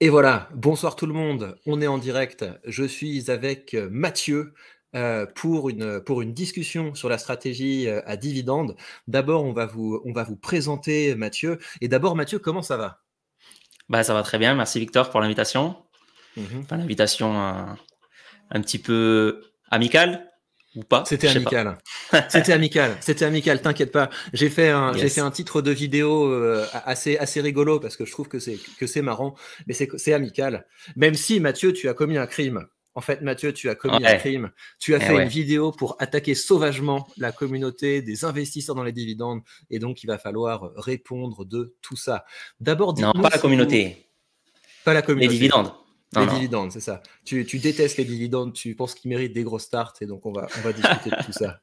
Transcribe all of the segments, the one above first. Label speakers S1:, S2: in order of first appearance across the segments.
S1: Et voilà, bonsoir tout le monde, on est en direct. Je suis avec euh, Mathieu euh, pour, une, pour une discussion sur la stratégie euh, à dividende. D'abord, on, va vous, on va vous présenter Mathieu. Et d'abord, Mathieu, comment ça va?
S2: Bah, Ça va très bien, merci Victor pour l'invitation. Mmh l'invitation un petit peu amicale pas
S1: C'était amical. C'était amical. C'était amical. T'inquiète pas. J'ai fait un, j'ai fait un titre de vidéo euh, assez, assez rigolo parce que je trouve que c'est, que c'est marrant, mais c'est, c'est amical. Même si Mathieu, tu as commis un crime. En fait, Mathieu, tu as commis un crime. Tu as eh fait une vidéo pour attaquer sauvagement la communauté des investisseurs dans les dividendes, et donc il va falloir répondre de tout ça.
S2: D'abord, non, pas la communauté.
S1: Pas la communauté.
S2: Les dividendes
S1: les dividendes, c'est ça. Tu, détestes les dividendes, tu penses qu'ils méritent des grosses tartes, et donc on va, on va discuter de tout ça.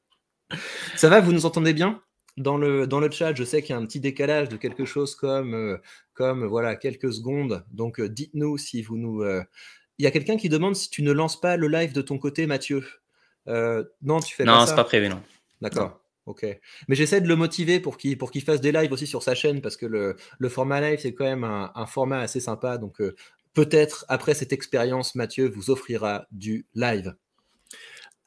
S1: Ça va, vous nous entendez bien? Dans le, dans le chat, je sais qu'il y a un petit décalage de quelque chose comme, euh, comme voilà, quelques secondes. Donc euh, dites-nous si vous nous. Euh, il y a quelqu'un qui demande si tu ne lances pas le live de ton côté, Mathieu. non, tu fais
S2: non, pas ça? Non, c'est pas prévu, non.
S1: D'accord. Ok. Mais j'essaie de le motiver pour qu'il pour qu'il fasse des lives aussi sur sa chaîne parce que le, le format live c'est quand même un, un, format assez sympa. Donc peut-être après cette expérience, Mathieu vous offrira du live.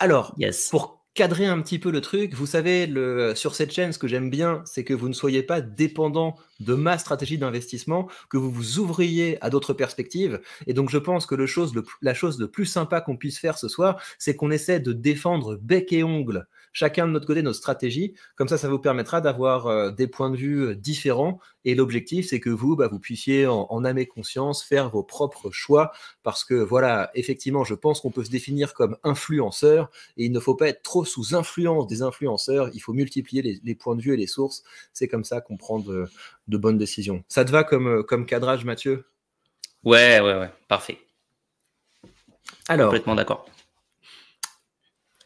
S1: Alors, pour cadrer un petit peu le truc, vous savez, le, sur cette chaîne, ce que j'aime bien, c'est que vous ne soyez pas dépendant de ma stratégie d'investissement, que vous vous ouvriez à d'autres perspectives. Et donc, je pense que le chose, la chose le plus sympa qu'on puisse faire ce soir, c'est qu'on essaie de défendre bec et ongle chacun de notre côté notre stratégie. Comme ça, ça vous permettra d'avoir euh, des points de vue euh, différents. Et l'objectif, c'est que vous, bah, vous puissiez en, en âme et conscience faire vos propres choix. Parce que voilà, effectivement, je pense qu'on peut se définir comme influenceur. Et il ne faut pas être trop sous influence des influenceurs. Il faut multiplier les, points de vue et les sources. C'est comme ça qu'on prend de, bonnes décisions. Ça te va comme, euh, comme cadrage, Mathieu?
S2: Ouais, ouais, ouais. Parfait.
S1: Alors,
S2: complètement d'accord.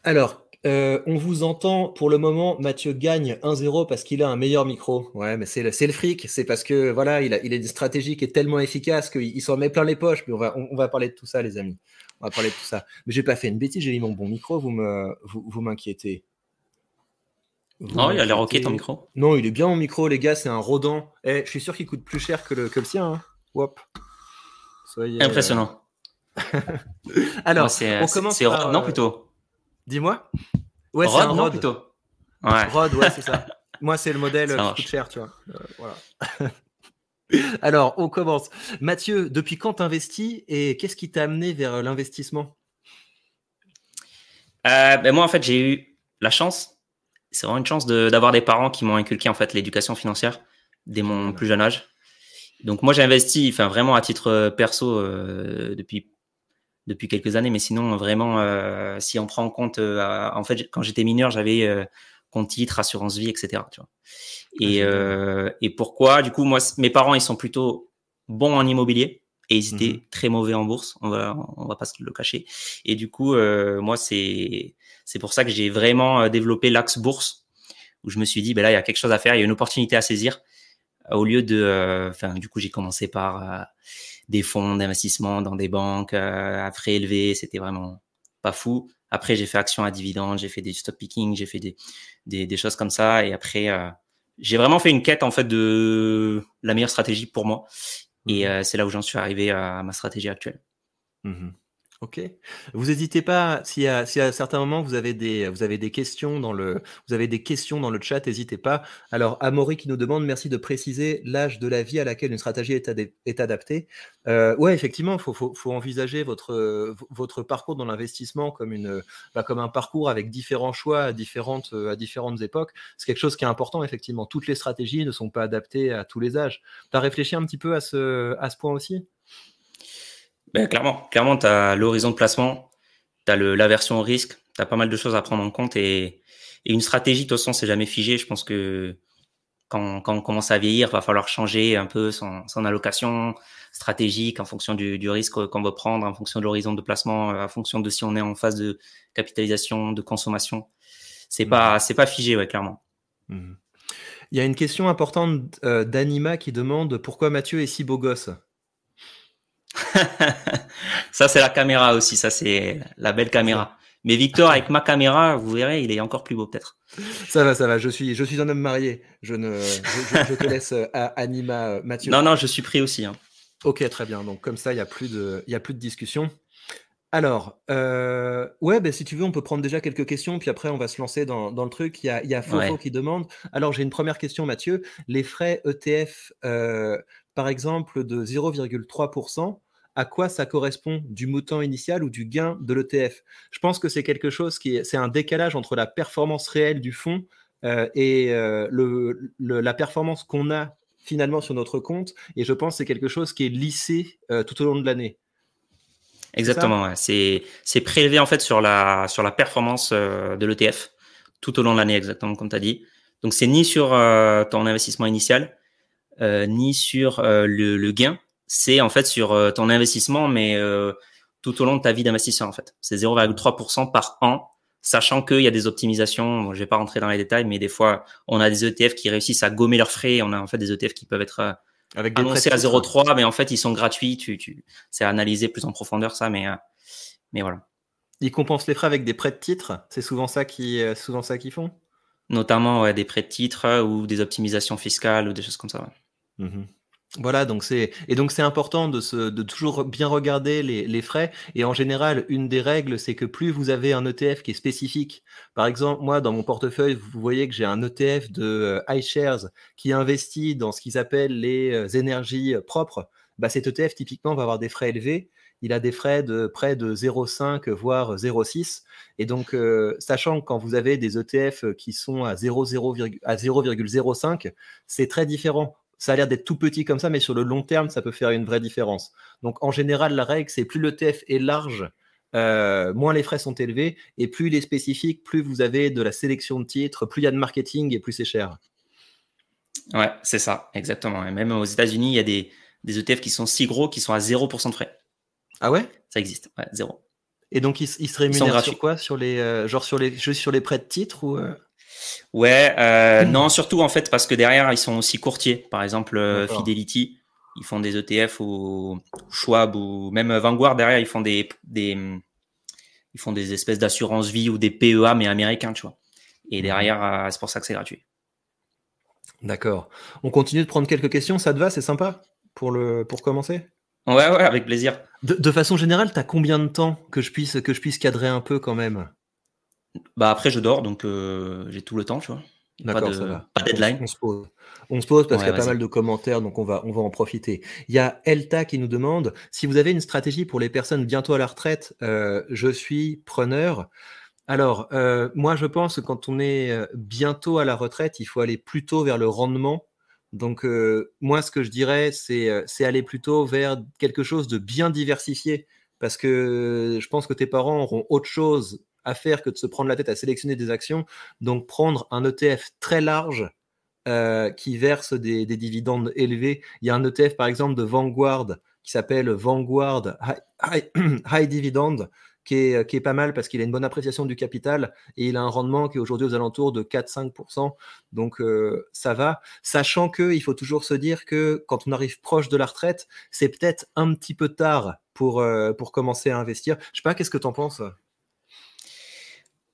S1: Alors, euh, on vous entend pour le moment. Mathieu gagne 1-0 parce qu'il a un meilleur micro. Ouais, mais c'est le, le, fric. C'est parce que voilà, il a, il a une stratégie qui est tellement efficace qu'il s'en met plein les poches. Mais on va, on, va parler de tout ça, les amis. On va parler de tout ça. Mais j'ai pas fait une bêtise. J'ai mis mon bon micro. Vous me, vous, m'inquiétez.
S2: non, il a l'air ok ton micro.
S1: Non, il est bien mon micro, les gars. C'est un rodant. Eh, je suis sûr qu'il coûte plus cher que le, que le sien. Hein.
S2: Soyez, Impressionnant.
S1: Alors, on commence.
S2: Par, non, euh, plutôt.
S1: Dis-moi.
S2: Ouais, c'est un Rod. plutôt.
S1: Ouais. Rod, ouais, c'est ça. Moi, c'est le modèle qui coûte cher, tu vois. Euh, voilà. Alors, on commence. Mathieu, depuis quand t'investis et qu'est-ce qui t'a amené vers l'investissement?
S2: Euh, ben Moi, en fait, j'ai eu la chance, c'est vraiment une chance d'avoir des parents qui m'ont inculqué en fait l'éducation financière dès mon plus jeune âge. Donc moi, j'ai investi, enfin vraiment à titre perso euh, depuis depuis quelques années, mais sinon vraiment, euh, si on prend en compte, euh, en fait, quand j'étais mineur, j'avais euh, compte titre, assurance vie, etc. Tu vois. Et, ah, et pourquoi? Du coup, moi, mes parents, ils sont plutôt bons en immobilier et ils étaient mmh très mauvais en bourse. On va, on va pas se le cacher. Et du coup, moi, c'est c'est pour ça que j'ai vraiment développé l'axe bourse où je me suis dit, ben là, il y a quelque chose à faire, il y a une opportunité à saisir. Au lieu de, enfin, du coup, j'ai commencé par des fonds d'investissement dans des banques euh, à frais élevés. C'était vraiment pas fou. Après, j'ai fait action à dividendes, j'ai fait des stop picking, j'ai fait des, des, choses comme ça. Et après, euh, j'ai vraiment fait une quête en fait de la meilleure stratégie pour moi. Et mmh euh, c'est là où j'en suis arrivé à, ma stratégie actuelle.
S1: Mmh Ok. Vous n'hésitez pas, si à, si à certains moments vous avez des, vous avez des questions dans le, vous avez des questions dans le chat, n'hésitez pas. Alors, Amaury qui nous demande, merci de préciser l'âge de la vie à laquelle une stratégie est, est adaptée. Euh, ouais, effectivement, faut, faut, faut, envisager votre, votre parcours dans l'investissement comme, une, bah, comme un parcours avec différents choix à différentes, à différentes époques. C'est quelque chose qui est important, effectivement. Toutes les stratégies ne sont pas adaptées à tous les âges. Tu réfléchi un petit peu à ce, à ce point aussi?
S2: Ben, clairement, clairement, tu as l'horizon de placement, tu as l'aversion au risque, tu as pas mal de choses à prendre en compte et, et une stratégie, de toute façon, c'est jamais figé. Je pense que quand, quand, on commence à vieillir, va falloir changer un peu son, son allocation stratégique en fonction du, du risque qu'on veut prendre, en fonction de l'horizon de placement, en fonction de si on est en phase de capitalisation, de consommation. C'est pas, mmh. c'est pas figé, ouais, clairement.
S1: Mmh. Il y a une question importante euh, d'Anima qui demande pourquoi Mathieu est si beau gosse?
S2: ça, c'est la caméra aussi. Ça, c'est la belle caméra. Mais Victor, avec ma caméra, vous verrez, il est encore plus beau peut-être.
S1: Ça va, ça va. Je suis, je suis un homme marié. Je ne, je, te laisse à euh, Anima, euh, Mathieu.
S2: Non, non, je suis pris aussi. Hein.
S1: Ok, très bien. Donc comme ça, il n'y a, plus de, a plus de discussion. Alors, euh, ouais, ben, si tu veux, on peut prendre déjà quelques questions, puis après, on va se lancer dans, le truc. Il y a, il y a Fofo qui demande. Alors, j'ai une première question, Mathieu. Les frais ETF, euh, par exemple, de 0,3%, à quoi ça correspond du montant initial ou du gain de l'ETF Je pense que c'est quelque chose qui est, c'est un décalage entre la performance réelle du fonds euh, et le, la performance qu'on a finalement sur notre compte. Et je pense que c'est quelque chose qui est lissé tout au long de l'année.
S2: Exactement. C'est prélevé en fait sur la sur la performance euh, de l'ETF tout au long de l'année, exactement comme tu as dit. Donc c'est ni sur euh, ton investissement initial, euh, ni sur le, gain. C'est en fait sur ton investissement, mais tout au long de ta vie d'investisseur en fait. C'est 0,3% par an, sachant qu'il y a des optimisations. Bon, je vais pas rentrer dans les détails, mais des fois on a des ETF qui réussissent à gommer leurs frais. On a en fait des ETF qui peuvent être avec des annoncé à 0,3, mais en fait, ils sont gratuits. Tu, tu, c'est analysé plus en profondeur, ça, mais, euh, mais voilà.
S1: Ils compensent les frais avec des prêts de titres? C'est souvent ça qui, euh, souvent ça qu'ils font?
S2: Notamment ouais, des prêts de titres euh, ou des optimisations fiscales ou des choses comme ça. Ouais.
S1: Mmh voilà, donc c'est et donc c'est important de, se, de toujours bien regarder les, frais. Et en général, une des règles, c'est que plus vous avez un ETF qui est spécifique. Par exemple, moi, dans mon portefeuille, vous voyez que j'ai un ETF de euh, iShares qui investit dans ce qu'ils appellent les euh, énergies propres. Bah, cet ETF, typiquement, va avoir des frais élevés. Il a des frais de près de 0,5 voire 0,6. Et donc, euh, sachant que quand vous avez des ETF qui sont à 0,05, c'est très différent ça a l'air d'être tout petit comme ça, mais sur le long terme, ça peut faire une vraie différence. Donc en général, la règle, c'est plus le TF est large, euh, moins les frais sont élevés, et plus il est spécifique, plus vous avez de la sélection de titres, plus il y a de marketing et plus c'est cher.
S2: Ouais, c'est ça, exactement. Et même aux États-Unis, il y a des, des, ETF qui sont si gros qui sont à 0% de frais.
S1: Ah ouais?
S2: Ça existe, ouais, zéro.
S1: Et donc, ils, se rémunèrent sur quoi? Sur les, euh, Genre sur les, juste sur les prêts de titres ou euh?
S2: Ouais, euh, non, surtout en fait parce que derrière ils sont aussi courtiers. Par exemple, euh, Fidelity, ils font des ETF ou Schwab ou même Vanguard derrière ils font des, des ils font des espèces d'assurance vie ou des PEA mais américains, tu vois. Et mhm. derrière, euh, c'est pour ça que c'est gratuit.
S1: D'accord. On continue de prendre quelques questions. Ça te va? C'est sympa? Pour le pour commencer?
S2: Ouais, ouais, avec plaisir.
S1: De, de façon générale, tu as combien de temps que je puisse que je puisse cadrer un peu quand même?
S2: Bah après, je dors, donc euh, j'ai tout le temps, tu vois.
S1: D'accord, de, ça va.
S2: Pas deadline.
S1: On, se pose. On se pose parce qu'il y a pas mal de commentaires, donc on va, on va en profiter. Il y a Elta qui nous demande si vous avez une stratégie pour les personnes bientôt à la retraite. Euh, je suis preneur. Alors, euh, moi, je pense que quand on est bientôt à la retraite, il faut aller plutôt vers le rendement. Donc, moi, ce que je dirais, c'est aller plutôt vers quelque chose de bien diversifié. Parce que je pense que tes parents auront autre chose à faire que de se prendre la tête à sélectionner des actions. Donc prendre un ETF très large euh, qui verse des, dividendes élevés. Il y a un ETF par exemple de Vanguard qui s'appelle Vanguard High, Dividend. Qui est, pas mal parce qu'il a une bonne appréciation du capital et il a un rendement qui est aujourd'hui aux alentours de 4-5%. Donc euh, ça va, sachant qu'il faut toujours se dire que quand on arrive proche de la retraite, c'est peut-être un petit peu tard pour, euh, pour commencer à investir. Je sais pas, qu'est-ce que tu en penses?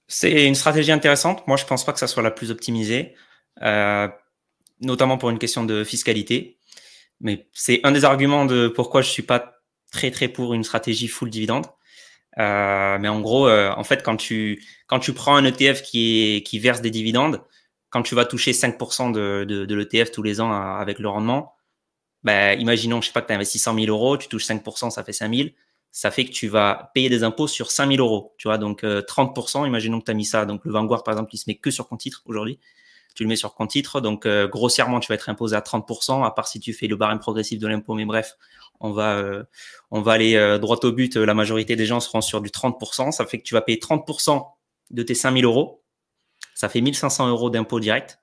S2: C'est une stratégie intéressante. Moi, je pense pas que ça soit la plus optimisée, euh, notamment pour une question de fiscalité. Mais c'est un des arguments de pourquoi je suis pas très très pour une stratégie full dividende. Euh, mais en gros, euh, en fait, quand tu quand tu prends un ETF qui qui verse des dividendes, quand tu vas toucher 5% de, de, l'ETF tous les ans avec le rendement, ben, imaginons, je sais pas, que tu as investi 100 000 euros, tu touches 5%, ça fait 5 000 ça fait que tu vas payer des impôts sur 5000 euros. Tu vois, donc 30%, euh, imaginons que tu as mis ça. Donc le Vanguard, par exemple, il se met que sur compte titre aujourd'hui. Tu le mets sur compte titre. Donc euh, grossièrement, tu vas être imposé à 30%, à part si tu fais le barème progressif de l'impôt. Mais bref, on va, euh, on va aller droit au but. La majorité des gens seront sur du 30%. Ça fait que tu vas payer 30% de tes 5000 euros. Ça fait 1500 euros d'impôt direct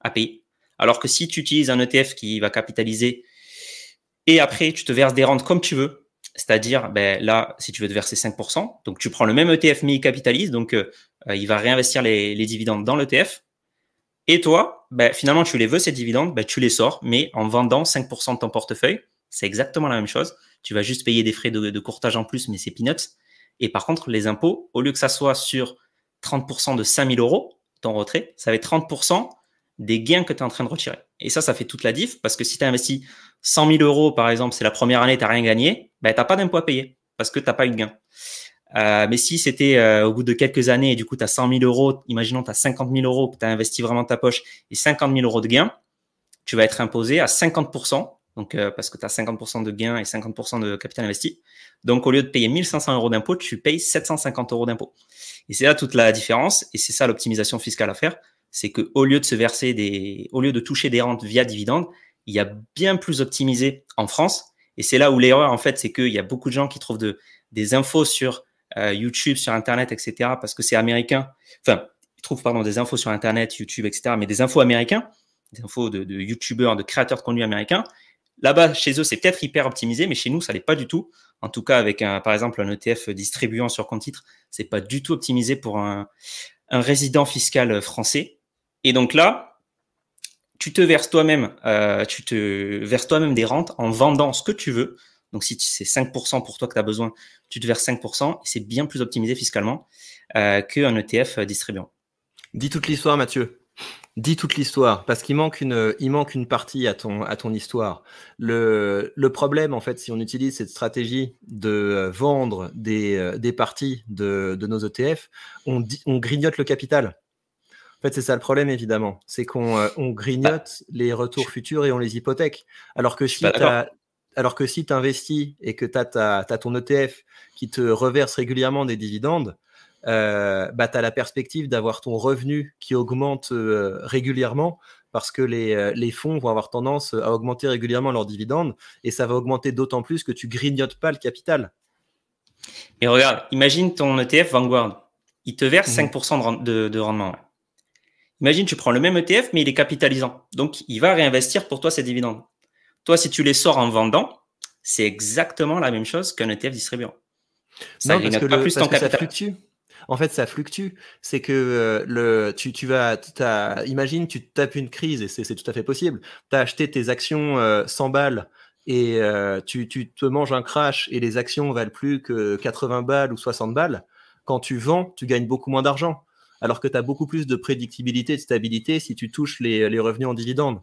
S2: à payer. Alors que si tu utilises un ETF qui va capitaliser et après tu te verses des rentes comme tu veux, c'est-à-dire, ben, là, si tu veux te verser 5%, donc tu prends le même ETF mais il capitalise, donc euh, euh, il va réinvestir les, dividendes dans l'ETF. Et toi, ben, finalement, tu les veux, ces dividendes, ben, tu les sors, mais en vendant 5% de ton portefeuille, c'est exactement la même chose. Tu vas juste payer des frais de, courtage en plus, mais c'est peanuts. Et par contre, les impôts, au lieu que ça soit sur 30% de 5000 euros, ton retrait, ça va être 30% des gains que tu es en train de retirer. Et ça, ça fait toute la diff parce que si tu as investi 100 000 euros, par exemple, c'est la première année, tu n'as rien gagné, ben, tu n'as pas d'impôt à payer parce que tu n'as pas eu de gain. Euh, mais si c'était euh, au bout de quelques années et du coup tu as 100 000 euros, imaginons tu as 50 000 euros que tu as investi vraiment ta poche et 50 000 euros de gain, tu vas être imposé à 50%, donc euh, parce que tu as 50% de gain et 50% de capital investi. Donc au lieu de payer 1500 euros d'impôt, tu payes 750 euros d'impôt. Et c'est là toute la différence et c'est ça l'optimisation fiscale à faire, c'est que au lieu de se verser des, au lieu de toucher des rentes via dividendes, il y a bien plus optimisé en France. Et c'est là où l'erreur en fait, c'est qu'il y a beaucoup de gens qui trouvent de, des infos sur euh, YouTube, sur Internet, etc. Parce que c'est américain. Enfin, ils trouvent pardon des infos sur Internet, YouTube, etc. Mais des infos américains, des infos de, de YouTubeurs, de créateurs de contenu américains. Là-bas, chez eux, c'est peut-être hyper optimisé, mais chez nous, ça l'est pas du tout. En tout cas, avec un, par exemple un ETF distribuant sur compte titre, c'est pas du tout optimisé pour un résident fiscal français. Et donc là, tu te verses toi-même, euh, tu te verses toi-même des rentes en vendant ce que tu veux. Donc si c'est 5% pour toi que tu as besoin, tu te verses 5% et c'est bien plus optimisé fiscalement euh, qu'un ETF distribuant.
S1: Dis toute l'histoire, Mathieu. Dis toute l'histoire, parce qu'il manque une, il manque une partie à ton, à ton histoire. Le, le problème, en fait, si on utilise cette stratégie de vendre des, euh, des parties de, de nos ETF, on, on grignote le capital. En fait, c'est ça le problème, évidemment. C'est qu'on euh, on grignote les retours futurs et on les hypothèque. Alors que si tu alors que si tu investis et que tu as, ton ETF qui te reverse régulièrement des dividendes, euh, bah, tu as la perspective d'avoir ton revenu qui augmente euh, régulièrement parce que les, les, fonds vont avoir tendance à augmenter régulièrement leurs dividendes et ça va augmenter d'autant plus que tu grignotes pas le capital.
S2: Et regarde, imagine ton ETF Vanguard, il te verse 5% mhm. de, de, rendement. Imagine, tu prends le même ETF, mais il est capitalisant. Donc, il va réinvestir pour toi ses dividendes. Toi, si tu les sors en vendant, c'est exactement la même chose qu'un ETF distribuant.
S1: Ça non, parce que, pas plus ton capital. ça fluctue. En fait, ça fluctue. C'est que euh, le, tu, tu vas, imagine, tu tapes une crise et c'est tout à fait possible. Tu as acheté tes actions 100 euh, balles et euh, tu, tu, te manges un crash et les actions valent plus que 80 balles ou 60 balles. Quand tu vends, tu gagnes beaucoup moins d'argent. Alors que tu as beaucoup plus de prédictibilité, de stabilité si tu touches les, les revenus en dividendes.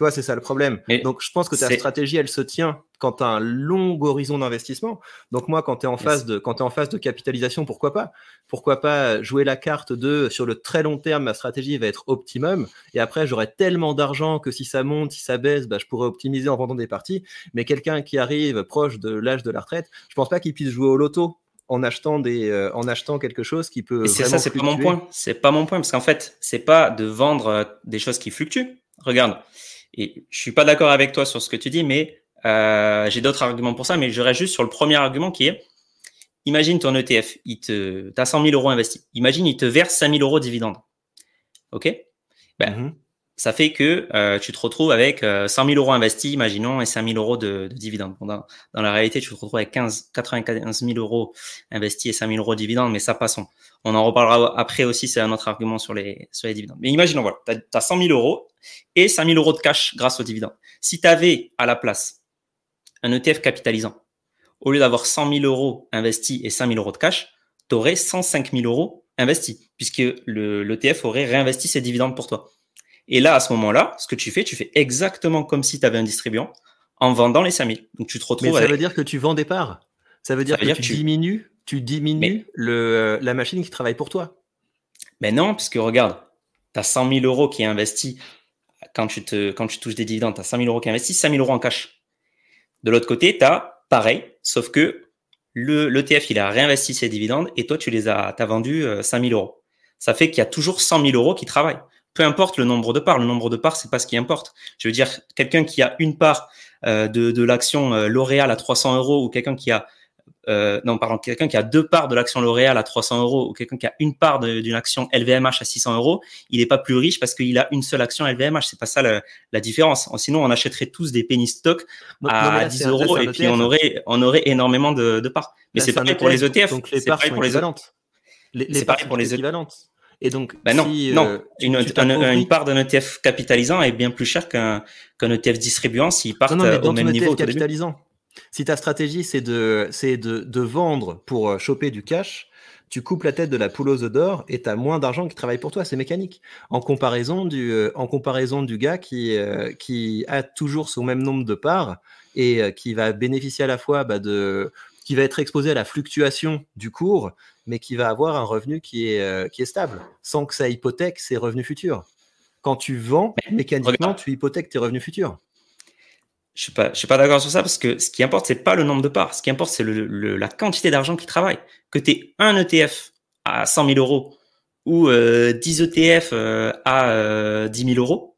S1: Tu vois, c'est ça le problème. Donc, je pense que ta stratégie, elle se tient quand tu as un long horizon d'investissement. Donc, moi, quand tu es, en phase de, quand es en phase de capitalisation, pourquoi pas? Pourquoi pas jouer la carte de sur le très long terme, ma stratégie va être optimum. Et après, j'aurai tellement d'argent que si ça monte, si ça baisse, bah, je pourrais optimiser en vendant des parties. Mais quelqu'un qui arrive proche de l'âge de la retraite, je pense pas qu'il puisse jouer au loto en achetant des euh, en achetant quelque chose qui peut
S2: c'est ça c'est pas mon point c'est pas mon point parce qu'en fait c'est pas de vendre euh, des choses qui fluctuent regarde et je suis pas d'accord avec toi sur ce que tu dis, mais euh, j'ai d'autres arguments pour ça, mais je reste juste sur le premier argument qui est, imagine ton ETF, il te, as 100 000 euros investis. Imagine, il te verse 5 000 euros de dividendes. OK? Ben, mm-hmm. Ça fait que euh, tu te retrouves avec euh, 100 000 euros investis, imaginons, et 5 000 euros de, de dividendes. dans, la réalité, tu te retrouves avec 15, 95 000 euros investis et 5 000 euros de dividendes, mais ça passons. On en reparlera après aussi, c'est un autre argument sur les, sur les dividendes. Mais imaginons, voilà, tu as, 100 000 euros et 5 000 euros de cash grâce aux dividendes. Si tu avais à la place un ETF capitalisant, au lieu d'avoir 100 000 euros investis et 5 000 euros de cash, tu aurais 105 000 euros investis, puisque l'ETF aurait réinvesti ses dividendes pour toi. Et là, à ce moment-là, ce que tu fais, tu fais exactement comme si tu avais un distribuant en vendant les 5 000. Donc tu te retrouves.
S1: Mais ça veut dire que tu vends des parts. Ça veut dire que, tu, diminues, tu diminues le, la machine qui travaille pour toi.
S2: Mais non, puisque regarde, tu as 100 000 euros qui est investi quand tu, te, quand tu touches des dividendes, tu as 5 000 euros qui investis, 5 000 euros en cash. De l'autre côté, tu as pareil, sauf que l'ETF, il a réinvesti ses dividendes et toi, tu les as, as vendu 5 euh, 000 euros. Ça fait qu'il y a toujours 100 000 euros qui travaillent. Peu importe le nombre de parts, le nombre de parts, c'est pas ce qui importe. Je veux dire, quelqu'un qui a une part euh, de, de l'action euh, L'Oréal à 300 euros ou quelqu'un qui a euh, non, pardon, quelqu'un qui a deux parts de l'action L'Oréal à 300 euros ou quelqu'un qui a une part d'une action LVMH à 600 euros, il n'est pas plus riche parce qu'il a une seule action LVMH. C'est pas ça la, différence. Sinon, on achèterait tous des penny stocks à 10 euros et puis on aurait, on aurait énormément de, parts. Mais c'est pareil pour les ETF.
S1: Donc les parts sont pour les équivalentes.
S2: Les, parts pour les équivalentes.
S1: Et donc,
S2: ben non, non. Euh, une, part d'un ETF capitalisant est bien plus cher qu'un ETF distribuant s'il part au même niveau.
S1: capitalisant. Si ta stratégie, c'est de, de, de, vendre pour euh, choper du cash, tu coupes la tête de la poule aux œufs d'or et tu as moins d'argent qui travaille pour toi. C'est mécanique. En comparaison du, euh, en comparaison du gars qui, euh, qui a toujours son même nombre de parts et euh, qui va bénéficier à la fois bah, de. qui va être exposé à la fluctuation du cours, mais qui va avoir un revenu qui est, qui est stable, sans que ça hypothèque ses revenus futurs. Quand tu vends, mécaniquement, tu hypothèques tes revenus futurs.
S2: Je suis pas, je suis pas d'accord sur ça parce que ce qui importe, c'est pas le nombre de parts. Ce qui importe, c'est le, la quantité d'argent qui travaille. Que tu aies un ETF à 100 000 euros ou euh, 10 ETF euh, à euh, 10 000 euros,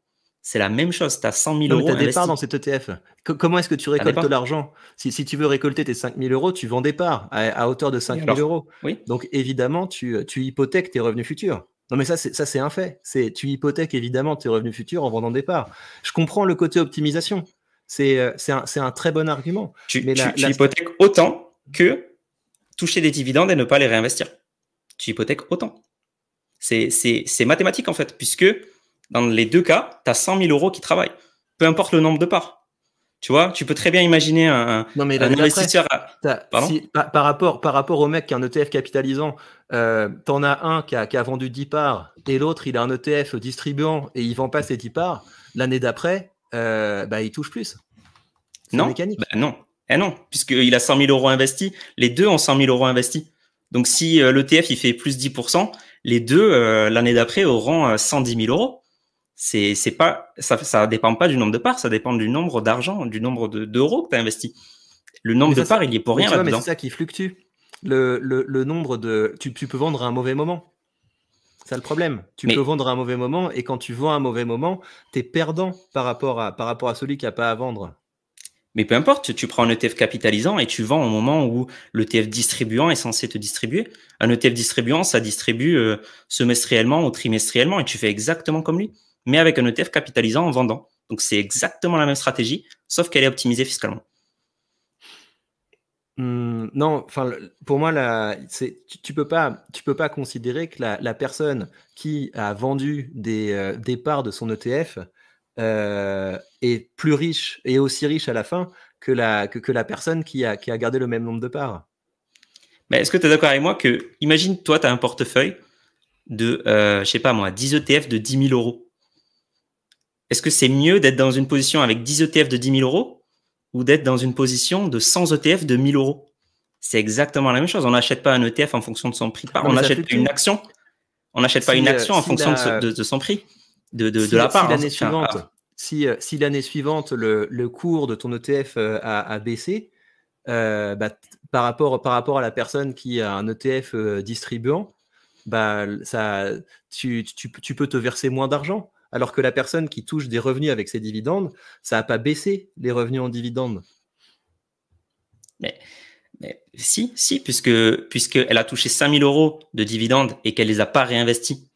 S2: c'est la même chose. Tu as 100 000 euros. Tu as
S1: des parts dans cet ETF. comment est-ce que tu récoltes l'argent? Si, si, tu veux récolter tes 5 000 euros, tu vends des parts à, hauteur de 5 000 euros.
S2: Oui.
S1: Donc évidemment, tu, tu hypothèques tes revenus futurs. Non, mais ça, c'est, ça, c'est un fait. C'est, tu hypothèques évidemment tes revenus futurs en vendant des parts. Je comprends le côté optimisation. C'est, euh, un, très bon argument.
S2: Tu, mais tu, hypothèques autant que toucher des dividendes et ne pas les réinvestir. Tu hypothèques autant. C'est mathématique en fait, puisque dans les deux cas, tu as 100 000 euros qui travaillent. Peu importe le nombre de parts. Tu vois, tu peux très bien imaginer un,
S1: non, mais investisseur. par, rapport, par rapport au mec qui a un ETF capitalisant, euh, t'en as un qui a, qui a, vendu 10 parts et l'autre il a un ETF distribuant et il vend pas ses 10 parts. L'année d'après, euh, bah, il touche plus.
S2: Non, mécanique. Bah, non, eh non, puisqu'il a 100 000 euros investis. Les deux ont 100 000 euros investis. Donc si euh, l'ETF il fait plus 10%, les deux euh, l'année d'après auront 110 000 euros c'est c'est pas ça ça dépend pas du nombre de parts, ça dépend du nombre d'argent, du nombre d'euros que tu as investi. Le nombre de parts, il est pour rien là-dedans.
S1: c'est ça qui fluctue. Le, le, le nombre de tu, tu, peux vendre à un mauvais moment. C'est le problème. Tu peux vendre à un mauvais moment et quand tu vends à un mauvais moment, tu es perdant par rapport à par rapport à celui qui a pas à vendre.
S2: Mais peu importe, tu prends un ETF capitalisant et tu vends au moment où l'ETF distribuant est censé te distribuer. Un ETF distribuant, ça distribue euh, semestriellement ou trimestriellement et tu fais exactement comme lui mais avec un ETF capitalisant en vendant. Donc c'est exactement la même stratégie, sauf qu'elle est optimisée fiscalement.
S1: Mmh, non, enfin, pour moi, tu, tu peux pas, tu peux pas considérer que la, personne qui a vendu des, euh, des parts de son ETF euh, est plus riche et aussi riche à la fin que la, que, que la personne qui a, qui a gardé le même nombre de parts.
S2: Mais est-ce que tu es d'accord avec moi que, imagine, toi, tu as un portefeuille de, euh, je sais pas moi, 10 ETF de 10 000 euros. Est-ce que c'est mieux d'être dans une position avec 10 ETF de 10 000 euros ou d'être dans une position de 100 ETF de 1000 euros? C'est exactement la même chose. On n'achète pas un ETF en fonction de son prix. on achète une action. On n'achète pas une action en fonction de, son prix, de, la part.
S1: Si l'année suivante, si, si l'année suivante le, cours de ton ETF euh, a, baissé, euh, bah, par, rapport, par rapport à la personne qui a un ETF euh, distribuant, bah, ça, tu, tu peux te verser moins d'argent alors que la personne qui touche des revenus avec ses dividendes, ça n'a pas baissé les revenus en dividendes.
S2: Mais, si, si, puisque puisqu'elle a touché 5000 euros de dividendes et qu'elle les a pas réinvestis.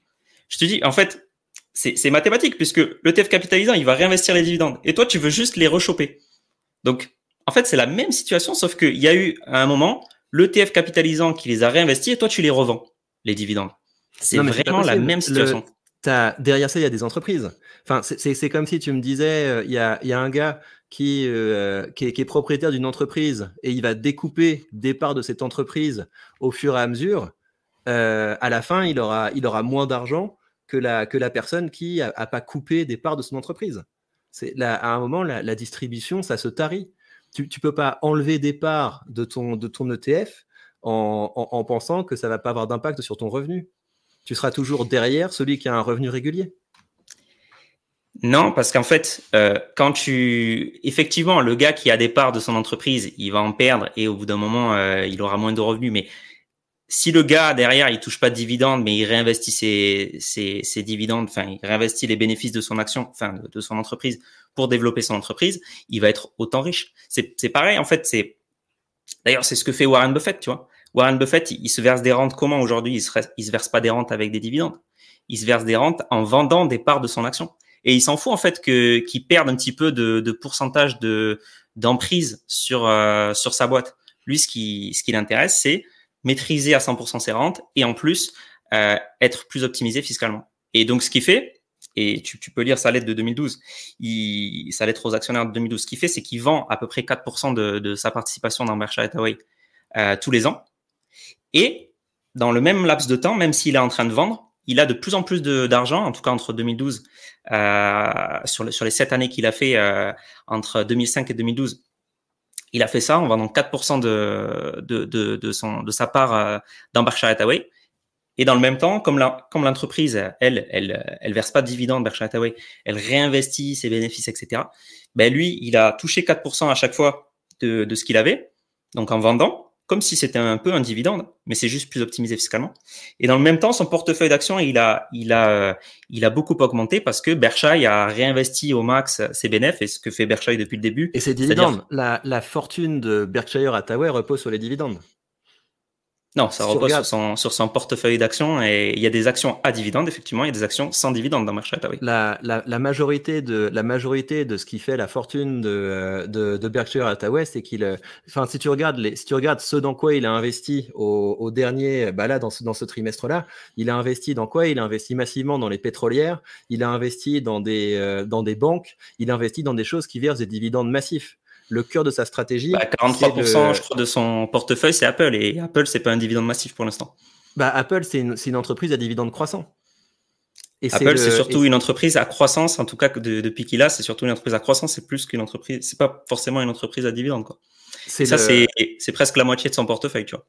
S2: Je te dis, en fait, c'est mathématique puisque l'ETF capitalisant, il va réinvestir les dividendes et toi, tu veux juste les rechoper. Donc, en fait, c'est la même situation, sauf qu'il y a eu à un moment l'ETF capitalisant qui les a réinvestis et toi, tu les revends, les dividendes. C'est vraiment la même situation
S1: derrière ça, il y a des entreprises. Enfin, c'est comme si tu me disais, euh, il y, a, un gars qui, euh, qui, est, propriétaire d'une entreprise et il va découper des parts de cette entreprise au fur et à mesure. Euh, à la fin, il aura, moins d'argent que la, personne qui a, pas coupé des parts de son entreprise. À un moment, la, distribution, ça se tarit. Tu ne peux pas enlever des parts de ton, ETF en, en pensant que ça va pas avoir d'impact sur ton revenu tu seras toujours derrière celui qui a un revenu régulier.
S2: Non, parce qu'en fait, euh, quand tu, effectivement, le gars qui a des parts de son entreprise, il va en perdre et au bout d'un moment, euh, il aura moins de revenus. Mais si le gars derrière, il touche pas de dividendes, mais il réinvestit ses, ses, dividendes, enfin, il réinvestit les bénéfices de son action, enfin, de, son entreprise pour développer son entreprise, il va être autant riche. C'est pareil, en fait, c'est, d'ailleurs, c'est ce que fait Warren Buffett, tu vois. Warren Buffett, il, se verse des rentes comment aujourd'hui? Il il se verse pas des rentes avec des dividendes. Il se verse des rentes en vendant des parts de son action. Et il s'en fout en fait que qu'il perde un petit peu de, de pourcentage de d'emprise sur euh, sur sa boîte. Lui, ce qui ce qui l'intéresse, c'est maîtriser à 100% ses rentes et en plus euh, être plus optimisé fiscalement. Et donc, ce qu'il fait, et tu, tu, peux lire sa lettre de 2012, il, sa lettre aux actionnaires de 2012, ce qu'il fait, c'est qu'il vend à peu près 4% de, de sa participation dans Berkshire Hathaway euh, tous les ans. Et dans le même laps de temps, même s'il est en train de vendre, il a de plus en plus d'argent, en tout cas entre 2012, euh, sur, sur les sept années qu'il a fait euh, entre 2005 et 2012. Il a fait ça en vendant 4% de, de, de, de, son, de sa part euh, dans Berkshire Hathaway. Et dans le même temps, comme l'entreprise, elle, elle, elle verse pas de dividendes, Berkshire Hathaway, elle réinvestit ses bénéfices, etc. Ben lui, il a touché 4% à chaque fois de, de ce qu'il avait, donc en vendant comme si c'était un peu un dividende, mais c'est juste plus optimisé fiscalement. Et dans le même temps, son portefeuille d'actions, il a, il a, il a beaucoup augmenté parce que Berkshire a réinvesti au max ses bénéfices, et ce que fait Berkshire depuis le début.
S1: Et ses dividendes. La, la fortune de Berkshire Hathaway repose sur les dividendes.
S2: Non, ça repose sur son, sur son, portefeuille d'actions et il y a des actions à dividendes, effectivement, il y a des actions sans dividendes dans Berkshire Hathaway.
S1: La, la, la, majorité de, la majorité de ce qui fait la fortune de, de, de Berkshire Hathaway, c'est qu'il, enfin, si tu regardes les, si tu regardes ce dans quoi il a investi au, au dernier, bah là, dans ce, dans ce trimestre-là, il a investi dans quoi? Il a investi massivement dans les pétrolières, il a investi dans des, euh, dans des banques, il a investi dans des choses qui versent des dividendes massifs le cœur de sa stratégie.
S2: 43% bah, je crois de son portefeuille, c'est Apple. Et Apple, c'est pas un dividende massif pour l'instant.
S1: Bah, Apple, c'est une, une, entreprise à dividende croissant.
S2: Et Apple, c'est surtout une entreprise à croissance, en tout cas depuis qu'il a, c'est surtout une entreprise à croissance, c'est plus qu'une entreprise, c'est pas forcément une entreprise à dividende. Quoi. Ça, c'est presque la moitié de son portefeuille, tu vois.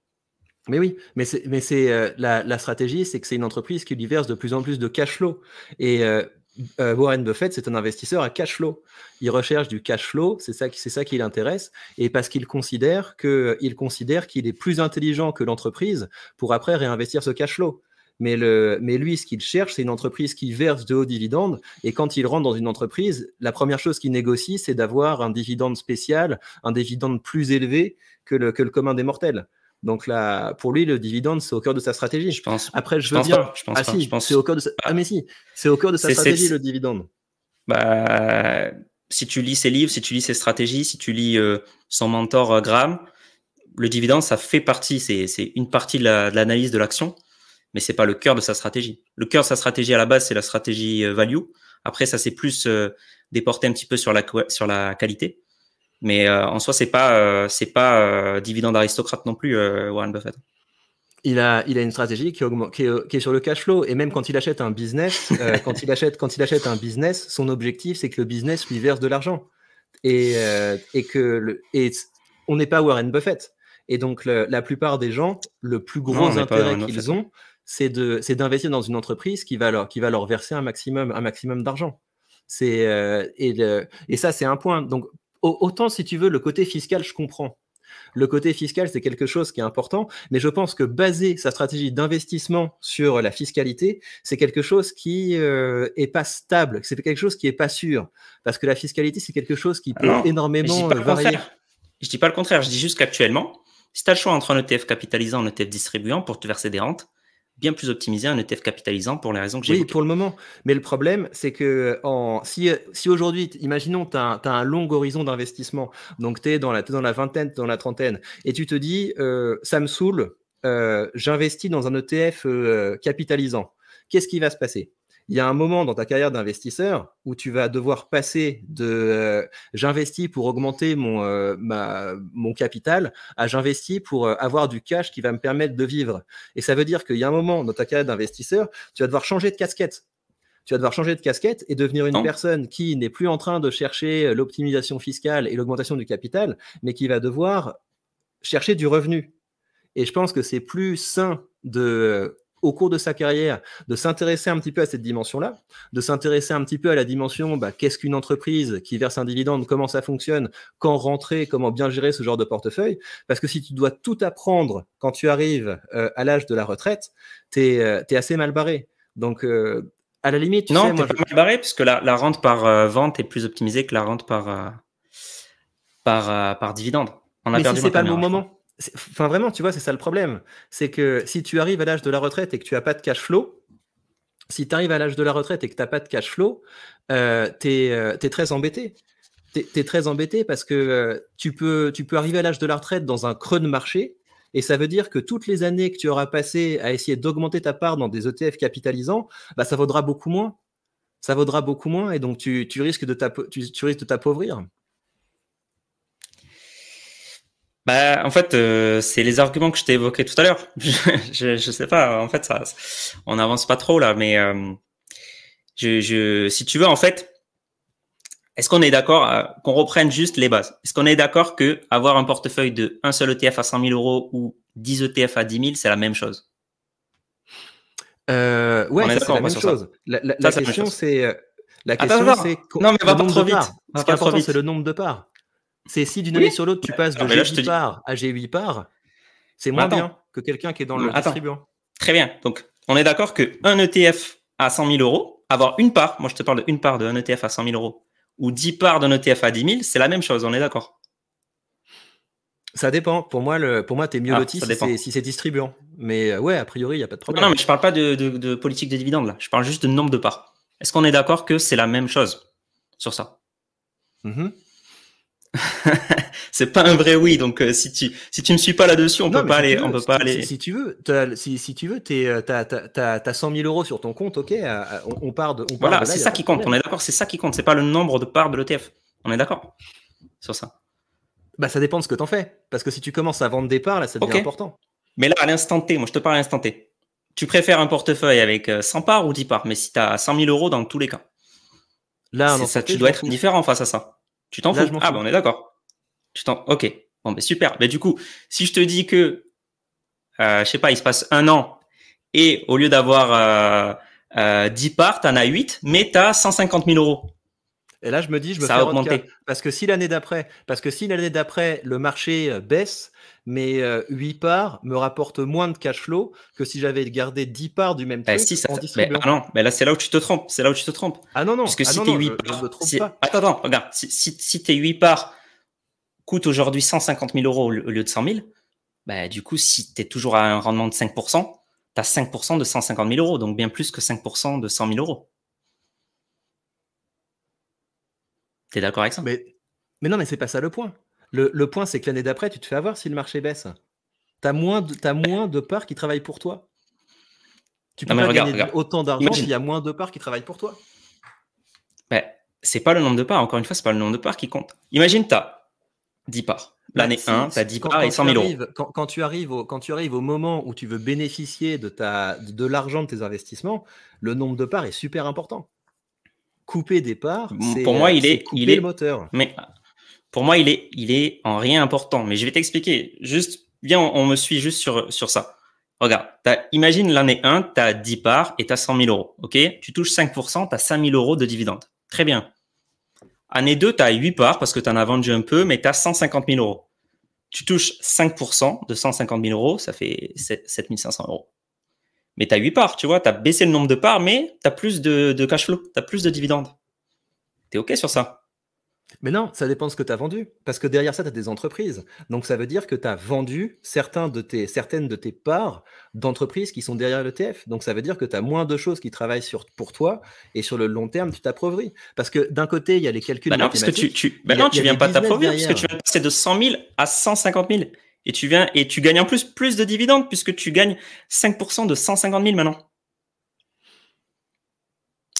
S1: Mais oui, mais c'est, mais c'est euh, la, la, stratégie, c'est que c'est une entreprise qui lui verse de plus en plus de cash flow. Et euh, euh, Warren Buffett, c'est un investisseur à cash flow. Il recherche du cash flow, c'est ça, ça qui l'intéresse, et parce qu'il considère qu'il est plus intelligent que l'entreprise pour après réinvestir ce cash flow. Mais, le, mais lui, ce qu'il cherche, c'est une entreprise qui verse de hauts dividendes. Et quand il rentre dans une entreprise, la première chose qu'il négocie, c'est d'avoir un dividende spécial, un dividende plus élevé que le, que le commun des mortels. Donc là, pour lui, le dividende, c'est au cœur de sa stratégie.
S2: Je pense.
S1: Après, je veux je pense ah si, c'est au cœur de. Sa... Ah mais si, c'est au cœur de sa stratégie le dividende.
S2: Bah, si tu lis ses livres, si tu lis ses stratégies, si tu lis euh, son mentor euh, Graham, le dividende, ça fait partie, c'est une partie de l'analyse de l'action, mais c'est pas le cœur de sa stratégie. Le cœur de sa stratégie à la base, c'est la stratégie euh, value. Après, ça c'est plus déporté un petit peu sur la sur la qualité. Mais euh, en soi, c'est pas euh, c'est pas euh, dividende aristocrate non plus Warren Buffett.
S1: Il a, il a une stratégie qui, augmente, qui, est, qui, est, sur le cash flow. Et même quand il achète un business, quand il achète quand il achète un business, son objectif c'est que le business lui verse de l'argent. Et, et que le, et on n'est pas Warren Buffett. Et donc le, la plupart des gens, le plus gros intérêt qu'ils ont, c'est d'investir dans une entreprise qui va leur qui va leur verser un maximum un maximum d'argent. C'est et, et ça c'est un point. Donc autant si tu veux le côté fiscal, je comprends. Le côté fiscal, c'est quelque chose qui est important, mais je pense que baser sa stratégie d'investissement sur la fiscalité, c'est quelque chose qui euh, est pas stable, c'est quelque chose qui est pas sûr, parce que la fiscalité, c'est quelque chose qui peut énormément
S2: je
S1: varier.
S2: Je dis pas le contraire, je dis juste qu'actuellement, si tu as le choix entre un ETF capitalisant et un ETF distribuant pour te verser des rentes, bien plus optimisé un ETF capitalisant pour les raisons que j'ai
S1: Oui, pour le moment. Mais le problème, c'est que en, si, si aujourd'hui, imaginons, tu as, un long horizon d'investissement, donc tu es dans la, dans la vingtaine, dans la trentaine, et tu te dis, euh, ça me saoule, euh, j'investis dans un ETF euh, capitalisant. Qu'est-ce qui va se passer? Il y a un moment dans ta carrière d'investisseur où tu vas devoir passer de euh, j'investis pour augmenter mon, euh, ma, mon capital à j'investis pour euh, avoir du cash qui va me permettre de vivre. Et ça veut dire qu'il y a un moment dans ta carrière d'investisseur, tu vas devoir changer de casquette. Tu vas devoir changer de casquette et devenir une personne qui n'est plus en train de chercher l'optimisation fiscale et l'augmentation du capital, mais qui va devoir chercher du revenu. Et je pense que c'est plus sain de au cours de sa carrière, de s'intéresser un petit peu à cette dimension-là, de s'intéresser un petit peu à la dimension bah, qu'est-ce qu'une entreprise qui verse un dividende, comment ça fonctionne, quand rentrer, comment bien gérer ce genre de portefeuille. Parce que si tu dois tout apprendre quand tu arrives euh, à l'âge de la retraite, tu es, euh, assez mal barré. Donc, euh, à la limite, tu
S2: non,
S1: sais,
S2: moi, pas mal barré, puisque la, la rente par vente est plus optimisée que la rente par, par, par dividende.
S1: On a Mais perdu si c'est pas le bon moment. Enfin, vraiment, tu vois, c'est ça le problème. C'est que si tu arrives à l'âge de la retraite et que tu n'as pas de cash flow, si tu arrives à l'âge de la retraite et que tu n'as pas de cash flow, euh, tu es, euh, très embêté. Tu es, très embêté parce que euh, tu, peux, arriver à l'âge de la retraite dans un creux de marché. Et ça veut dire que toutes les années que tu auras passées à essayer d'augmenter ta part dans des ETF capitalisants, bah, ça vaudra beaucoup moins. Ça vaudra beaucoup moins et donc tu risques de t'appauvrir.
S2: Bah, en fait, euh, c'est les arguments que je t'ai évoqués tout à l'heure. je, je, sais pas. En fait, ça, on n'avance pas trop là, mais euh, je, je, si tu veux, en fait, est-ce qu'on est d'accord euh, qu'on reprenne juste les bases? Est-ce qu'on est d'accord que avoir un portefeuille de un seul ETF à 100 000 euros ou 10 ETF à 10 000, c'est la même chose?
S1: Euh, Ouais, c'est la même chose. La, la, question, c'est la question, c'est
S2: non, mais va pas trop vite.
S1: Ce qui est important, c'est le nombre de parts. C'est si d'une année sur l'autre, tu passes de G8 parts à G8 parts, c'est moins bien que quelqu'un qui est dans le distribuant.
S2: Très bien. Donc, on est d'accord qu'un ETF à 100 000 euros, avoir une part, moi je te parle d'une part d'un ETF à 100 000 euros, ou 10 parts d'un ETF à 10 000, c'est la même chose, on est d'accord?
S1: Ça dépend. Pour moi, le, pour moi, t'es mieux ah, loti si c'est distribuant. Mais euh, ouais, a priori, il n'y a pas de problème.
S2: Non, mais je parle pas de, de, politique de dividendes là. Je parle juste de nombre de parts. Est-ce qu'on est, d'accord que c'est la même chose sur ça? Mm-hmm. c'est pas un vrai oui. Donc euh, si tu si tu me suis pas là-dessus, on peut pas aller, on peut pas aller.
S1: Si, tu veux, si, si tu veux, t'es t'as t'as 100 000 euros sur ton compte, ok. On, part de. On
S2: voilà, c'est ça qui compte. On est d'accord, c'est ça qui compte. C'est pas le nombre de parts de l'ETF. On est d'accord sur ça.
S1: Bah ça dépend de ce que t'en fais. Parce que si tu commences à vendre des parts, là, ça devient important.
S2: Mais là, à l'instant T, moi je te parle à l'instant T. Tu préfères un portefeuille avec 100 euh, parts ou 10 parts, mais si tu as 100 000 euros dans tous les cas. Là, ça, tu dois être différent face à ça. Tu t'en fous Ah, ben on est d'accord. Tu t'en. Ok. Bon, ben super. Ben du coup, si je te dis que, euh, je sais pas, il se passe un an et au lieu d'avoir euh, euh, 10 parts, t'en as 8, mais t'as 150 000 euros.
S1: Et là, je me dis, je me ça fais augmenter. Parce que si l'année d'après, parce que si l'année d'après, le marché euh, baisse, mais 8 euh, parts me rapportent moins de cash flow que si j'avais gardé 10 parts du même
S2: bah, truc
S1: si,
S2: ça, en mais, ah non, mais là, c'est là où tu te trompes. C'est là où tu te trompes.
S1: Ah non, non.
S2: Parce que
S1: ah
S2: si
S1: tes
S2: 8 parts. Attends, attends, regarde. Si, si, si tes 8 parts coûtent aujourd'hui 150 000 euros au lieu de 100 000, bah, du coup, si tu es toujours à un rendement de 5%, tu as 5% de 150 000 euros, donc bien plus que 5% de 100 000 euros. T'es d'accord avec ça?
S1: Mais, mais non, mais c'est pas ça le point. Le, le point, c'est que l'année d'après, tu te fais avoir si le marché baisse. Tu as, moins de, as moins de parts qui travaillent pour toi. Tu peux pas gagner autant d'argent s'il y a moins de parts qui travaillent pour toi.
S2: Ben, c'est pas le nombre de parts, encore une fois, c'est pas le nombre de parts qui compte. Imagine, tu as 10 parts. L'année 1, tu as 10 parts et 100 000 euros.
S1: Quand, tu arrives au, quand tu arrives au moment où tu veux bénéficier de, ta, de l'argent de tes investissements, le nombre de parts est super important couper des parts,
S2: pour moi, il est,
S1: il est le moteur.
S2: Mais pour moi, il est, il est en rien important. Mais je vais t'expliquer. Juste, viens, on, me suit juste sur, sur ça. Regarde, imagine l'année 1, tu as 10 parts et tu as 100 000 euros. OK? Tu touches 5%, tu as 5 000 euros de dividendes. Très bien. Année 2, tu as 8 parts parce que tu en as vendu un peu, mais tu as 150 000 euros. Tu touches 5% de 150 000 euros, ça fait 7 500 euros mais tu as 8 parts, tu vois, tu as baissé le nombre de parts, mais tu as plus de, de cash flow, tu as plus de dividendes. Tu es OK sur ça?
S1: Mais non, ça dépend de ce que tu as vendu. Parce que derrière ça, tu as des entreprises. Donc ça veut dire que tu as vendu certains de tes, certaines de tes parts d'entreprises qui sont derrière l'ETF. Donc ça veut dire que tu as moins de choses qui travaillent sur, pour toi et sur le long terme, tu t'appauvris. Parce que d'un côté, il y a les calculs.
S2: Bah non, parce que tu, tu, bah non, tu viens pas t'appauvrir parce que tu viens passer de 100 000 à 150 000 et tu viens et tu gagnes en plus plus de dividendes puisque tu gagnes 5% de 150 000 maintenant.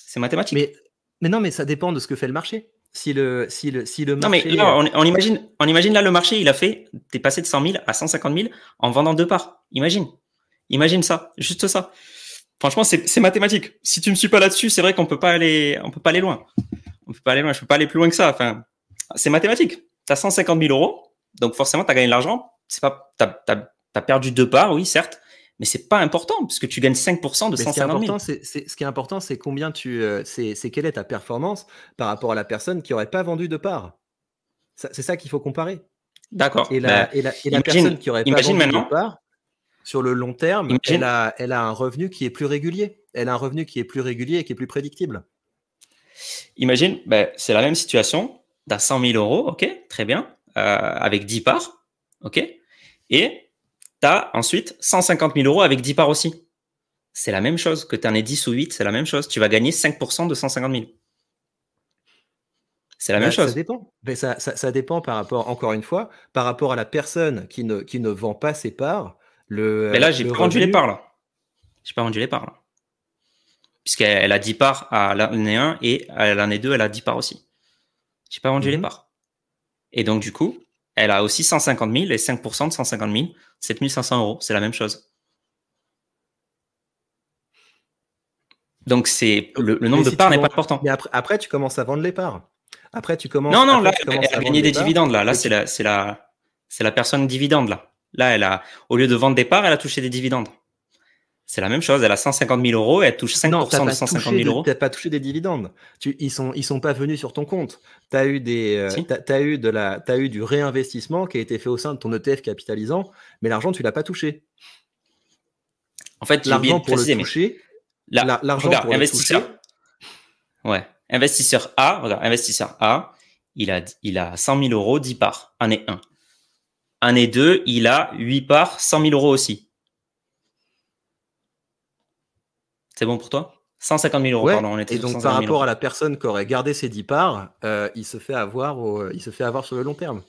S2: C'est mathématique.
S1: Mais, mais non, mais ça dépend de ce que fait le marché. Si le, si le, si le marché.
S2: Non, mais on, imagine, on imagine là le marché, il a fait, t'es passé de 100 000 à 150 000 en vendant deux parts. Imagine. Imagine ça. Juste ça. Franchement, c'est mathématique. Si tu me suis pas là-dessus, c'est vrai qu'on peut pas aller, on peut pas aller loin. On peut pas aller loin. Je peux pas aller plus loin que ça. Enfin, c'est mathématique. Tu as 150 000 euros. Donc forcément, tu as gagné de l'argent c'est pas, t'as, as, perdu deux parts, oui, certes, mais c'est pas important puisque tu gagnes 5% de 150 000.
S1: C'est, ce qui est important, c'est combien tu, euh, c'est, quelle est ta performance par rapport à la personne qui aurait pas vendu de parts. c'est ça qu'il faut comparer.
S2: D'accord.
S1: Et la, et la, personne qui aurait pas vendu de parts, sur le long terme, elle a, elle a un revenu qui est plus régulier. Elle a un revenu qui est plus régulier et qui est plus prédictible.
S2: Imagine, ben, c'est la même situation. Tu as 100 000 euros, ok, très bien, euh, avec 10 parts, ok et tu as ensuite 150 000 euros avec 10 parts aussi. C'est la même chose. Que tu en aies 10 ou 8, c'est la même chose. Tu vas gagner 5% de 150 000. C'est la même bah, chose.
S1: Ça dépend. Mais ça, ça, dépend par rapport, encore une fois, par rapport à la personne qui ne, qui ne vend pas ses parts. Le,
S2: Mais là, j'ai pas vendu les parts, là. J'ai pas vendu les parts, là. Puisqu'elle a 10 parts à l'année 1 et à l'année 2, elle a 10 parts aussi. J'ai pas vendu les mhm. parts. Et donc, du coup, elle a aussi 150 000 et 5% de 150 000, 7500 euros. C'est la même chose. Donc, c'est le, nombre de parts n'est pas important.
S1: Mais après, après, tu commences à vendre les parts. Après, tu commences.
S2: Non, non,
S1: là,
S2: elle a gagné des dividendes. Là, là, c'est la, c'est la, c'est la personne dividende. Là, là, elle a, au lieu de vendre des parts, elle a touché des dividendes. C'est la même chose. Elle a 150 000 euros et elle touche 5% de 150 000 euros.
S1: Tu n'as pas touché des dividendes. Tu, ils sont, ils sont pas venus sur ton compte. Tu as eu des, euh, as, eu de la, as eu du réinvestissement qui a été fait au sein de ton ETF capitalisant, mais l'argent tu l'as pas touché.
S2: En fait, l'argent pour le toucher, l'argent pour investisseur. Le ouais, investisseur A, regarde, investisseur A, il a, il a 100 000 euros, 10 parts, année 1. Année 2, il a 8 parts, 100 000 euros aussi. C'est bon pour toi? 150 000 euros, pardon.
S1: On était et donc, par rapport à la personne qui aurait gardé ses 10 parts, euh, il, se fait avoir il se fait avoir sur le long terme.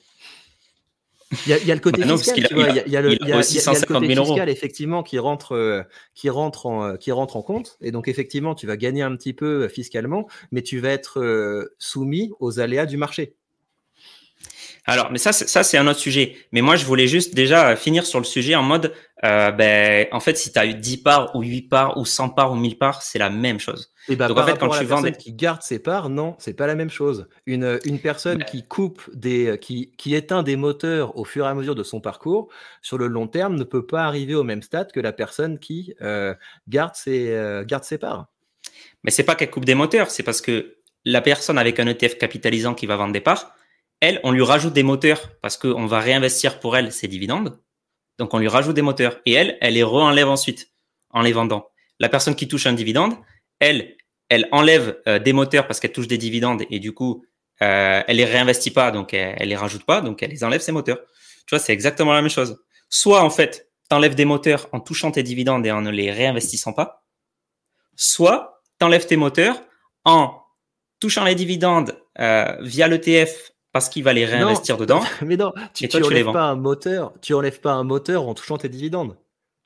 S1: Il y a, le côté fiscal, il y a, le, côté fiscal effectivement qui rentre, euh, qui rentre en, euh, qui rentre en compte. Et donc effectivement, tu vas gagner un petit peu fiscalement, mais tu vas être soumis aux aléas du marché.
S2: Alors, mais ça, ça c'est un autre sujet. Mais moi, je voulais juste déjà finir sur le sujet en mode, euh, ben, en fait, si tu as eu 10 parts ou 8 parts ou 100 parts ou 1000 parts, c'est la même chose.
S1: Et bah, Donc, en fait, quand tu vends des... qui garde ses parts, non, c'est pas la même chose. Une, une personne ben qui coupe des, qui, qui éteint des moteurs au fur et à mesure de son parcours, sur le long terme, ne peut pas arriver au même stade que la personne qui euh, garde, ses, euh, garde ses parts.
S2: Mais c'est pas qu'elle coupe des moteurs, c'est parce que la personne avec un ETF capitalisant qui va vendre des parts, elle, on lui rajoute des moteurs parce qu'on va réinvestir pour elle ses dividendes. Donc, on lui rajoute des moteurs. Et elle, elle les re-enlève ensuite en les vendant. La personne qui touche un dividende, elle, elle enlève euh, des moteurs parce qu'elle touche des dividendes et du coup, euh, elle les réinvestit pas, donc elle, elle, les rajoute pas, donc elle les enlève ses moteurs. Tu vois, c'est exactement la même chose. Soit en fait, tu enlèves des moteurs en touchant tes dividendes et en ne les réinvestissant pas. Soit tu enlèves tes moteurs en touchant les dividendes euh, via l'ETF parce qu'il va les réinvestir dedans.
S1: Mais non, tu, n'enlèves pas un moteur, tu enlèves pas un moteur en touchant tes dividendes.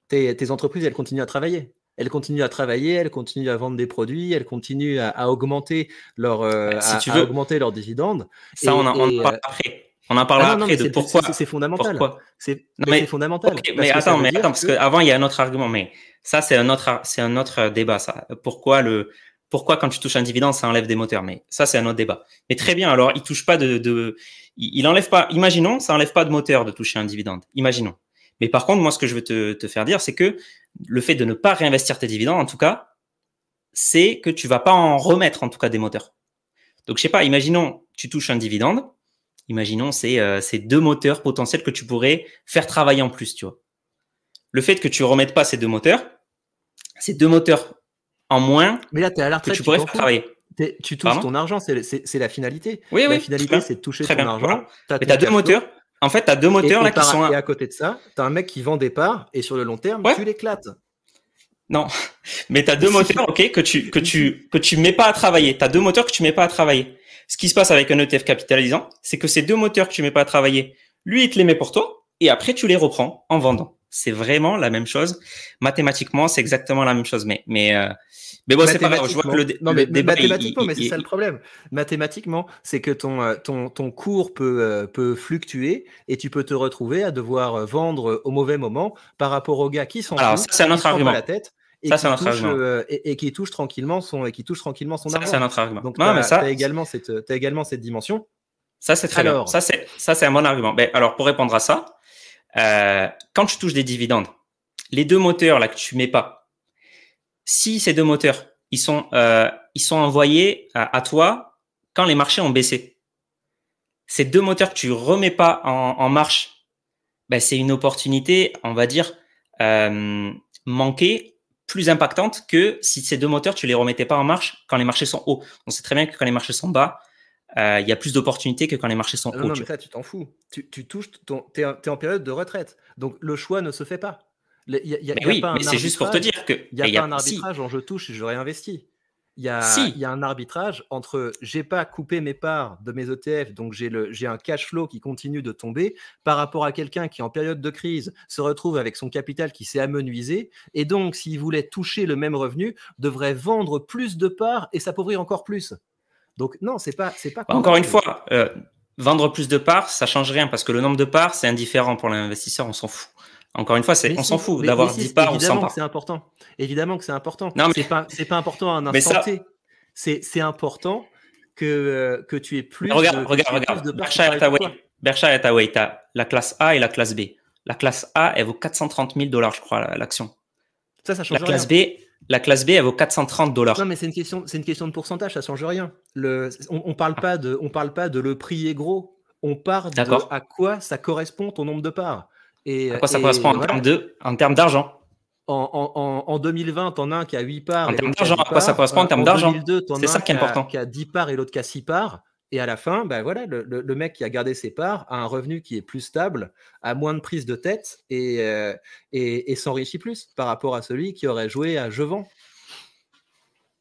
S1: Tes, tes, entreprises, elles continuent à travailler. Elles continuent à travailler, elles continuent à vendre des produits, elles continuent à, augmenter leur, euh, bah, à, augmenter leurs dividendes.
S2: Ça, on, en, parle euh, après. On en parlera ah après de pourquoi.
S1: C'est fondamental. C'est fondamental.
S2: mais attends, mais attends, parce qu'avant, il y a un autre argument. Mais ça, c'est un autre, c'est un autre débat. Ça. Pourquoi le, pourquoi quand tu touches un dividende, ça enlève des moteurs Mais ça, c'est un autre débat. Mais très bien, alors il touche pas de, il enlève pas, imaginons, ça enlève pas de moteur de toucher un dividende. Imaginons. Mais par contre, moi, ce que je veux te, faire dire, c'est que le fait de ne pas réinvestir tes dividendes, en tout cas, c'est que tu vas pas en remettre, en tout cas, des moteurs. Donc, je sais pas, imaginons, tu touches un dividende. Imaginons, c'est euh, deux moteurs potentiels que tu pourrais faire travailler en plus, tu vois. Le fait que tu remettes pas ces deux moteurs, ces deux moteurs en moins
S1: mais là, es à la
S2: retraite, que tu pourrais faire travailler.
S1: Tu touches ton argent, c'est la finalité.
S2: Oui,
S1: la
S2: oui.
S1: finalité, c'est de toucher ton argent.
S2: mais tu as deux moteurs. En fait, tu as deux moteurs là qui sont.
S1: Et à côté de ça, tu as un mec qui vend des parts et sur le long terme, tu l'éclates.
S2: Non, mais tu as deux moteurs, ok, que tu que tu que tu mets pas à travailler. Tu as deux moteurs que tu mets pas à travailler. Ce qui se passe avec un ETF capitalisant, c'est que ces deux moteurs que tu mets pas à travailler, lui il te les met pour toi et après tu les reprends en vendant. C'est vraiment la même chose. Mathématiquement, c'est exactement la même chose, mais mais euh,
S1: mais bon, c'est pas grave. Je vois que le, non, mais, mathématiquement, mais c'est ça le problème. Mathématiquement, c'est que ton, euh, ton, ton cours peut, euh, peut fluctuer et tu peux te retrouver à devoir euh, vendre au mauvais moment par rapport aux gars qui sont
S2: Alors, ça, c'est un autre argument.
S1: la tête. Et, ça, qui touche, argument. et, qui touche tranquillement son et qui touche tranquillement son ça, argent.
S2: C'est un autre argument.
S1: Donc, non, mais ça, as également cette, as également cette dimension.
S2: Ça, c'est très alors, bien. Ça, c'est, ça, c'est un bon argument. Ben, alors, pour répondre à ça, euh, quand tu touches des dividendes, les deux moteurs là que tu mets pas, si ces deux moteurs, ils sont, euh, ils sont envoyés à, toi quand les marchés ont baissé, ces deux moteurs que tu remets pas en, marche, ben c'est une opportunité, on va dire, euh, manquée, plus impactante que si ces deux moteurs, tu les remettais pas en marche quand les marchés sont hauts. On sait très bien que quand les marchés sont bas, euh, il y a plus d'opportunités que quand les marchés sont hauts.
S1: Non, mais ça, tu t'en fous. Tu, tu touches, tu es, en période de retraite. Donc, le choix ne se fait pas.
S2: Il y a, y a, mais oui, mais c'est juste pour te dire que.
S1: Il n'y a, pas un arbitrage en je touche et je réinvestis. Il y, a, il y a un arbitrage entre j'ai pas coupé mes parts de mes ETF, donc j'ai un cash flow qui continue de tomber, par rapport à quelqu'un qui, en période de crise, se retrouve avec son capital qui s'est amenuisé, et donc, s'il voulait toucher le même revenu, devrait vendre plus de parts et s'appauvrir encore plus. Donc, non, c'est pas. pas
S2: Encore une fois, euh, vendre plus de parts, ça change rien parce que le nombre de parts, c'est indifférent pour l'investisseur, on s'en fout. Encore une fois, c'est, on s'en fout d'avoir 10 parts ou 100 parts.
S1: c'est important. Évidemment que c'est important. Non, mais... c'est pas, c'est pas important à un instant T. C'est, c'est important que, euh, que tu aies plus.
S2: Regarde, de, regarde, regarde. Berkshire Hathaway, Berkshire Hathaway, tu as la classe A et la classe B. La classe A, elle vaut 430 000 dollars, je crois, l'action.
S1: Ça, ça change
S2: la classe B, la classe B, elle vaut 430 dollars.
S1: Non, mais c'est une question, c'est une question de pourcentage, ça change rien. Le, on, on parle pas de, on parle pas de le prix est gros. On parle de à quoi ça correspond ton nombre de parts.
S2: Et, à quoi ça correspond en termes de, en termes d'argent?
S1: En, en, en, 2020, t'en as un qui a 8 parts.
S2: En termes d'argent, à quoi ça correspond en termes d'argent?
S1: C'est ça qui est important. Qui a 10 parts et l'autre qui a 6 parts. Et à la fin, ben voilà, le, le, mec qui a gardé ses parts a un revenu qui est plus stable, a moins de prise de tête et, euh, et, et s'enrichit plus par rapport à celui qui aurait joué à je vends.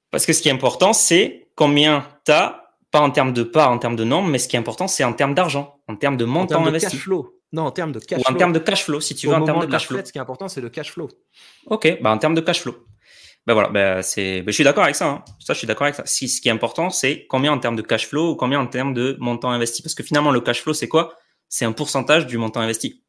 S2: Parce que ce qui est important, c'est combien tu as, pas en termes de parts, en termes de nombre, mais ce qui est important, c'est en termes d'argent, en termes de montant en investi.
S1: Cash flow. Non, en termes de cash
S2: Ou
S1: flow.
S2: En termes de cash flow, si tu veux, en termes de, cash flow.
S1: ce qui est important, c'est le cash flow.
S2: Ok, bah en termes de cash flow. Ben voilà, ben c'est, ben je suis d'accord avec ça. Hein. Ça, je suis d'accord avec ça. Si, ce qui est important, c'est combien en termes de cash flow ou combien en termes de montant investi. Parce que finalement, le cash flow, c'est quoi? C'est un pourcentage du montant investi.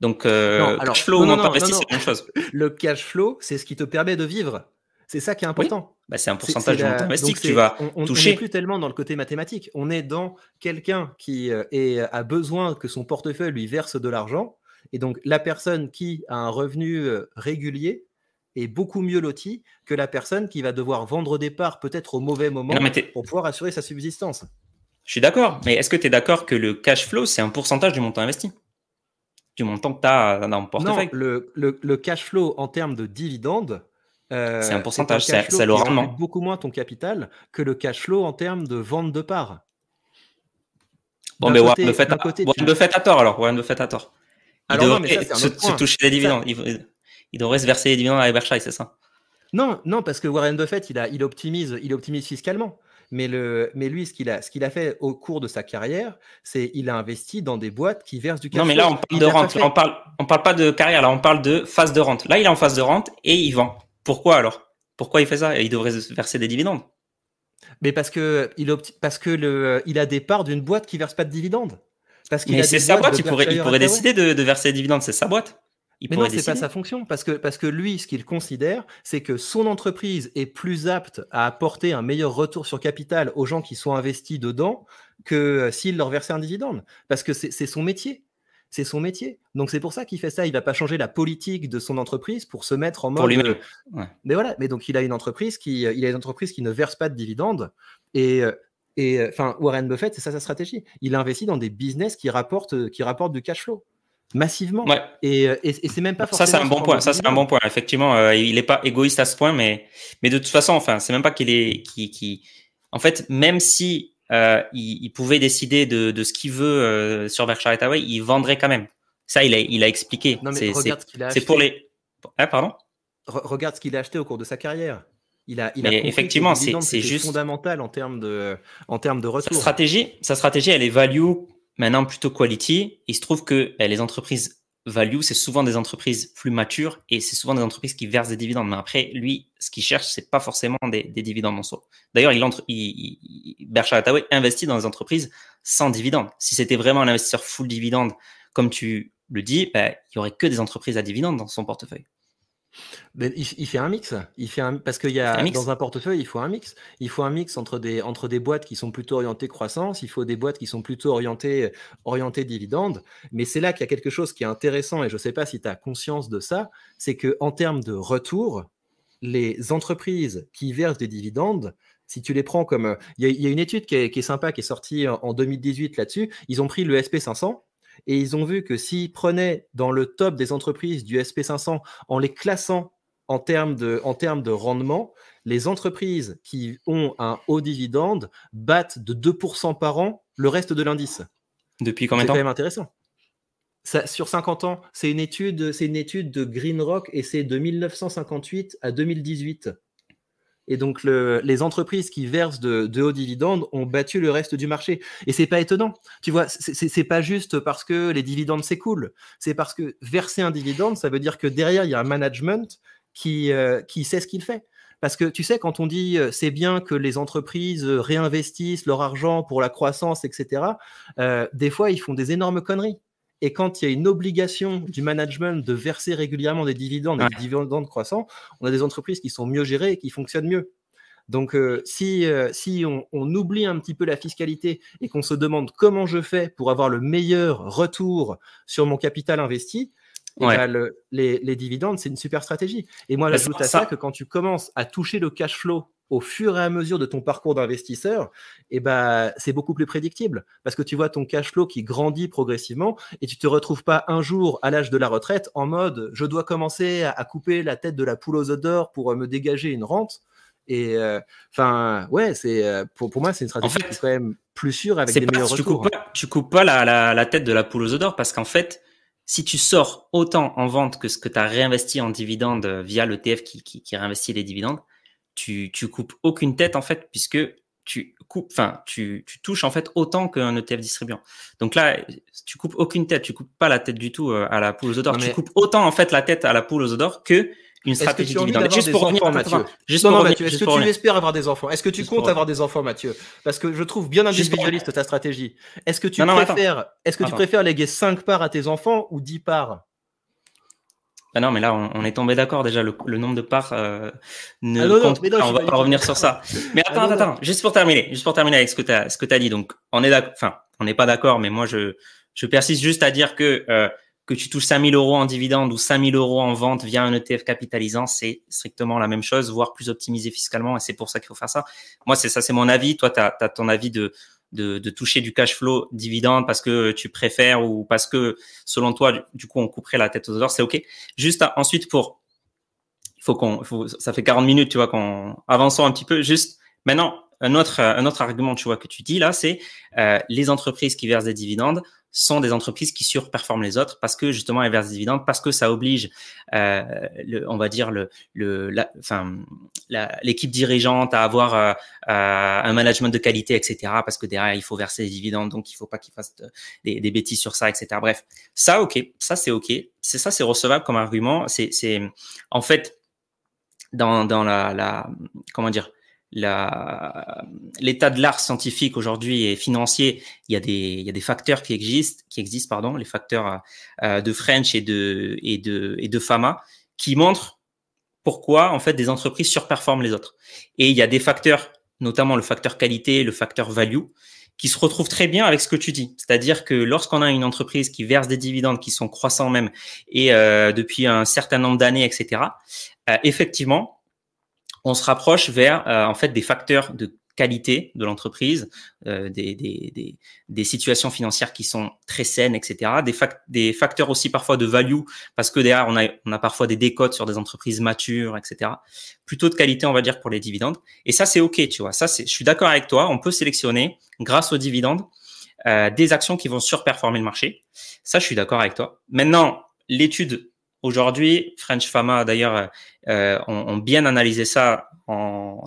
S2: Donc, euh, cash flow ou montant investi, c'est la même chose.
S1: Le cash flow, c'est ce qui te permet de vivre. C'est ça qui est important.
S2: Ben, c'est un pourcentage du montant investi que tu vas
S1: on,
S2: toucher.
S1: On n'est plus tellement dans le côté mathématique. On est dans quelqu'un qui euh, est, a besoin que son portefeuille lui verse de l'argent. Et donc, la personne qui a un revenu euh, régulier est beaucoup mieux loti que la personne qui va devoir vendre des parts peut-être au mauvais moment pour pouvoir assurer sa subsistance.
S2: Je suis d'accord, mais est-ce que tu es d'accord que le cash flow, c'est un pourcentage du montant investi? Du montant que tu as dans le portefeuille?
S1: Non, le, le, le, cash flow en termes de dividendes,
S2: euh, c'est un pourcentage, c'est le rendement.
S1: beaucoup moins ton capital que le cash flow en termes de vente de parts.
S2: Bon, mais Warren Buffett, a... tort alors. Warren Buffett a tort. Il alors devrait non, ça, se, se, toucher des dividendes. Ça il devrait se verser les dividendes à Berkshire, c'est ça?
S1: Non, non, parce que Warren Buffett, il, a, il, optimise, il optimise fiscalement. Mais, le, mais lui, ce qu'il a, fait au cours de sa carrière, c'est il a investi dans des boîtes qui versent du cash.
S2: Non, mais là, on parle de rente. on parle, on parle pas de carrière, là, on parle de phase de rente. Là, il est en phase de rente et il vend. Pourquoi alors? Pourquoi il fait ça? Il devrait verser des dividendes.
S1: Mais parce que il, parce que le, il a des parts d'une boîte qui verse pas de dividendes.
S2: Parce mais c'est sa boîte, il pourrait, il pourrait décider de, de verser des dividendes, c'est sa boîte
S1: mais non, c'est pas sa fonction, parce que, parce que lui, ce qu'il considère, c'est que son entreprise est plus apte à apporter un meilleur retour sur capital aux gens qui sont investis dedans que euh, s'il leur versait un dividende, parce que c'est son métier. C'est son métier. Donc c'est pour ça qu'il fait ça. Il va pas changer la politique de son entreprise pour se mettre en mode.
S2: Pour lui-même.
S1: Ouais. Mais voilà. Mais donc il a une entreprise qui, il a une entreprise qui ne verse pas de dividendes et euh, et enfin Warren Buffett, c'est ça sa stratégie. Il investit dans des business qui rapportent qui rapportent du cash flow massivement.
S2: Ouais.
S1: Et, et, et c'est même pas
S2: Ça, c'est un bon point. Ça, c'est un bon point. Effectivement, euh, il n'est pas égoïste à ce point, mais, mais de toute façon, enfin, c'est même pas qu'il est, qui, qui, en fait, même si euh, il, il, pouvait décider de, de ce qu'il veut euh, sur Berkshire Hathaway, il vendrait quand même. Ça, il a, il a expliqué. C'est pour les. Hein, pardon?
S1: Re regarde ce qu'il a acheté au cours de sa carrière. Il a, il
S2: a effectivement, c'est juste
S1: fondamental en termes de, en termes de retour.
S2: Sa stratégie, sa stratégie, elle est value Maintenant, plutôt quality, il se trouve que ben, les entreprises value, c'est souvent des entreprises plus matures et c'est souvent des entreprises qui versent des dividendes. Mais après, lui, ce qu'il cherche, c'est pas forcément des, des, dividendes en soi. D'ailleurs, il, entre, il, Hathaway investit dans des entreprises sans dividendes. Si c'était vraiment un investisseur full dividende, comme tu le dis, ben, il y aurait que des entreprises à dividendes dans son portefeuille.
S1: Il, il, fait un mix. Il fait un, parce qu'il y a un dans un portefeuille, il faut un mix. Il faut un mix entre des, entre des boîtes qui sont plutôt orientées croissance, il faut des boîtes qui sont plutôt orientées, orientées dividendes. Mais c'est là qu'il y a quelque chose qui est intéressant, et je ne sais pas si tu as conscience de ça, c'est qu'en termes de retour, les entreprises qui versent des dividendes, si tu les prends comme. Il y, y, a une étude qui est, qui est sympa, qui est sortie en 2018 là-dessus. Ils ont pris le SP500 et ils ont vu que s'ils prenaient dans le top des entreprises du SP500 en les classant en termes de, en termes de rendement, les entreprises qui ont un haut dividende battent de 2% par an le reste de l'indice.
S2: Depuis combien de temps
S1: C'est quand même intéressant. Ça, sur 50 ans, c'est une étude, c'est une étude de Greenrock et c'est de 1958 à 2018. Et donc, le, les entreprises qui versent de, hauts dividendes ont battu le reste du marché. Et c'est pas étonnant. Tu vois, c'est pas juste parce que les dividendes s'écoulent. C'est parce que verser un dividende, ça veut dire que derrière, il y a un management qui, euh, qui sait ce qu'il fait. Parce que tu sais, quand on dit euh, c'est bien que les entreprises euh, réinvestissent leur argent pour la croissance, etc., des fois, ils font des énormes conneries. Et quand il y a une obligation du management de verser régulièrement des dividendes et des dividendes croissants, on a des entreprises qui sont mieux gérées et qui fonctionnent mieux. Donc, si, si on, oublie un petit peu la fiscalité et qu'on se demande comment je fais pour avoir le meilleur retour sur mon capital investi, eh ben, les, dividendes, c'est une super stratégie. Et moi, j'ajoute à ça, que quand tu commences à toucher le cash flow au fur et à mesure de ton parcours d'investisseur, eh ben, c'est beaucoup plus prédictible parce que tu vois ton cash flow qui grandit progressivement et tu te retrouves pas un jour à l'âge de la retraite en mode je dois commencer à, couper la tête de la poule aux œufs d'or pour euh, me dégager une rente. Et euh, enfin, ouais, c'est euh, pour, pour moi, c'est une stratégie qui est quand même plus sûre avec des meilleurs
S2: tu
S1: retours.
S2: Coupes pas, tu coupes pas la, la, tête de la poule aux œufs d'or parce qu'en fait, si tu sors autant en vente que ce que tu as réinvesti en dividendes via l'ETF qui, qui, qui réinvestit les dividendes, tu, tu coupes aucune tête en fait, puisque tu coupes, enfin, tu, tu touches en fait autant qu'un ETF distribuant. Donc là, tu coupes aucune tête, tu coupes pas la tête du tout euh, à la poule aux odeurs. Tu coupes autant en fait la tête à la poule aux odeurs que une stratégie
S1: dividende. Juste pour revenir, Mathieu? Juste non, Mathieu, est-ce que tu espères avoir des enfants? Est-ce que tu comptes avoir des enfants, Mathieu? Parce que je trouve bien individualiste ta stratégie. Est-ce que tu préfères, est-ce que tu préfères léguer 5 parts à tes enfants ou 10 parts?
S2: Ah non, mais là, on, est tombé d'accord déjà. Le, nombre de parts euh, ne ah compte pas. On va pas revenir sur ça. Mais attends, ah attends, juste pour terminer, juste pour terminer avec ce que tu as, ce que as dit. Donc, on est d'accord. Enfin, on n'est pas d'accord, mais moi, je, je persiste juste à dire que euh, que tu touches 5000 euros en dividende ou 5000 euros en vente via un ETF capitalisant, c'est strictement la même chose, voire plus optimisé fiscalement. Et c'est pour ça qu'il faut faire ça. Moi, c'est ça, c'est mon avis. Toi, tu as, ton avis de, de, de, toucher du cash flow dividende parce que tu préfères ou parce que selon toi, du coup, on couperait la tête aux odeurs, c'est OK. Juste ensuite, pour, il faut qu'on, ça fait 40 minutes, tu vois, qu'on avançons un petit peu. Juste maintenant, un autre, un autre argument, tu vois, que tu dis là, c'est euh, les entreprises qui versent des dividendes sont des entreprises qui surperforment les autres parce que justement elles versent des dividendes, parce que ça oblige, euh, le, on va dire le, le, la, l'équipe dirigeante à avoir euh, euh, un management de qualité, etc. Parce que derrière il faut verser des dividendes, donc il faut pas qu'ils fassent des, des, bêtises sur ça, etc. Bref, ça ok, ça c'est ok, c'est ça c'est recevable comme argument. C'est, c'est en fait dans, dans la, la comment dire l'état de l'art scientifique aujourd'hui et financier, il y a des, il y a des facteurs qui existent, qui existent pardon, les facteurs euh, de French et de et de et de Fama, qui montrent pourquoi en fait des entreprises surperforment les autres. Et il y a des facteurs, notamment le facteur qualité, le facteur value, qui se retrouvent très bien avec ce que tu dis. C'est-à-dire que lorsqu'on a une entreprise qui verse des dividendes qui sont croissants même et euh, depuis un certain nombre d'années, etc. Euh, effectivement, on se rapproche vers euh, en fait des facteurs de qualité de l'entreprise, euh, des, situations financières qui sont très saines, etc. Des, facteurs aussi parfois de value, parce que derrière, on a, parfois des décotes sur des entreprises matures, etc. Plutôt de qualité, on va dire, pour les dividendes. Et ça, c'est OK, tu vois. Ça, je suis d'accord avec toi. On peut sélectionner, grâce aux dividendes, euh, des actions qui vont surperformer le marché. Ça, je suis d'accord avec toi. Maintenant, l'étude Aujourd'hui, French Pharma d'ailleurs euh, ont, bien analysé ça.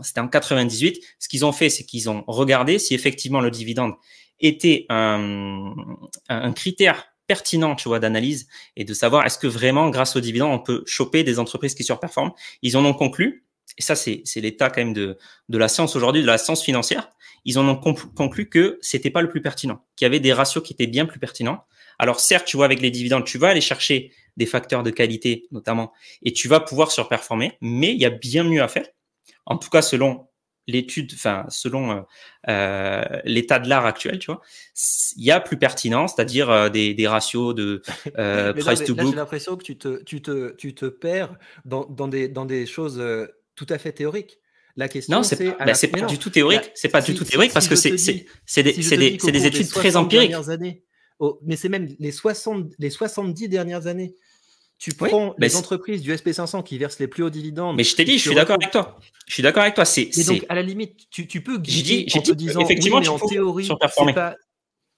S2: C'était en 98. Ce qu'ils ont fait, c'est qu'ils ont regardé si effectivement le dividende était un, un critère pertinent, tu vois, d'analyse et de savoir est-ce que vraiment, grâce au dividende, on peut choper des entreprises qui surperforment. Ils en ont conclu, et ça, c'est, c'est l'état quand même de, de la science aujourd'hui, de la science financière. Ils en ont conclu que c'était pas le plus pertinent, qu'il y avait des ratios qui étaient bien plus pertinents. Alors certes, tu vois, avec les dividendes, tu vas aller chercher des facteurs de qualité notamment, et tu vas pouvoir surperformer, mais il y a bien mieux à faire. En tout cas, selon l'étude, enfin selon euh, euh l'état de l'art actuel, tu vois, il y a plus pertinent, c'est-à-dire euh, des, des, ratios de price to book.
S1: J'ai l'impression que tu te, tu te, tu te perds dans, dans, des, dans des choses tout à fait théoriques. La question,
S2: non, c'est pas, bah, pas du tout théorique. C'est pas du tout théorique parce que c'est c'est des, des, des études très empiriques.
S1: Années, mais c'est même les, 60, les 70 dernières années. Tu prends les entreprises du SP500 qui versent les plus hauts dividendes.
S2: Mais je t'ai dit, je suis d'accord avec toi. Je suis d'accord avec toi. C'est,
S1: donc, à la limite, tu, tu peux guider en te disant, effectivement, oui, mais en théorie, c'est pas,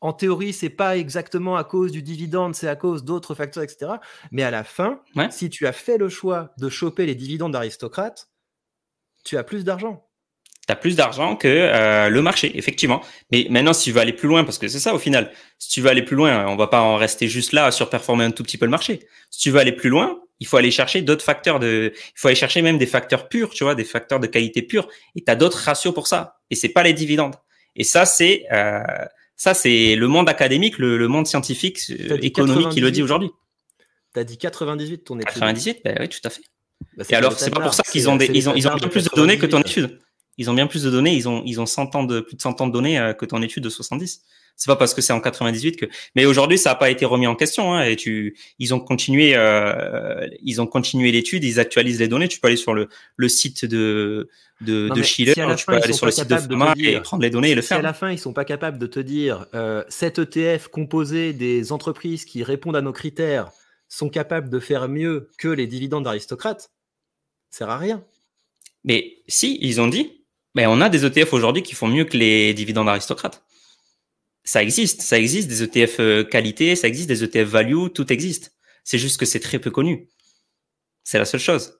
S1: en théorie, c'est pas exactement à cause du dividende, c'est à cause d'autres facteurs, etc. Mais à la fin, si tu as fait le choix de choper les dividendes d'aristocrates, tu as plus d'argent
S2: tu as plus d'argent que euh, le marché, effectivement. Mais maintenant, si tu veux aller plus loin, parce que c'est ça au final, si tu veux aller plus loin, on va pas en rester juste là à surperformer un tout petit peu le marché. Si tu veux aller plus loin, Il faut aller chercher d'autres facteurs de, il faut aller chercher même des facteurs purs, tu vois, des facteurs de qualité pure. Et tu as d'autres ratios pour ça. Et c'est pas les dividendes. Et ça, c'est, euh, ça, c'est le monde académique, le, monde scientifique, économique qui le dit aujourd'hui.
S1: Tu as dit 98 ton étude.
S2: 98, ben oui, tout à fait. Bah, et alors, c'est pas pour ça qu'ils ont des, ils ont, ils ont bien plus de données que ton étude. Ils ont bien plus de données. Ils ont, ils ont 100 ans de, plus de 100 ans de données euh, que ton étude de 70. C'est pas parce que c'est en 98 que. Mais aujourd'hui, ça n'a pas été remis en question. Hein, et tu, ils ont continué, euh, ils ont continué l'étude. Ils actualisent les données. Tu peux aller sur le, le site de de, de Schiller. tu peux aller sur le site de Fama et prendre les données et le faire.
S1: Si à la fin ils sont pas capables de te dire euh, cet ETF composé des entreprises qui répondent à nos critères sont capables de faire mieux que les dividendes d'aristocrates, ça sert à rien.
S2: Mais si, ils ont dit, mais on a des ETF aujourd'hui qui font mieux que les dividendes d'aristocrates ça existe, ça existe des ETF euh, qualité, ça existe des ETF value, tout existe. C'est juste que c'est très peu connu. C'est la seule chose.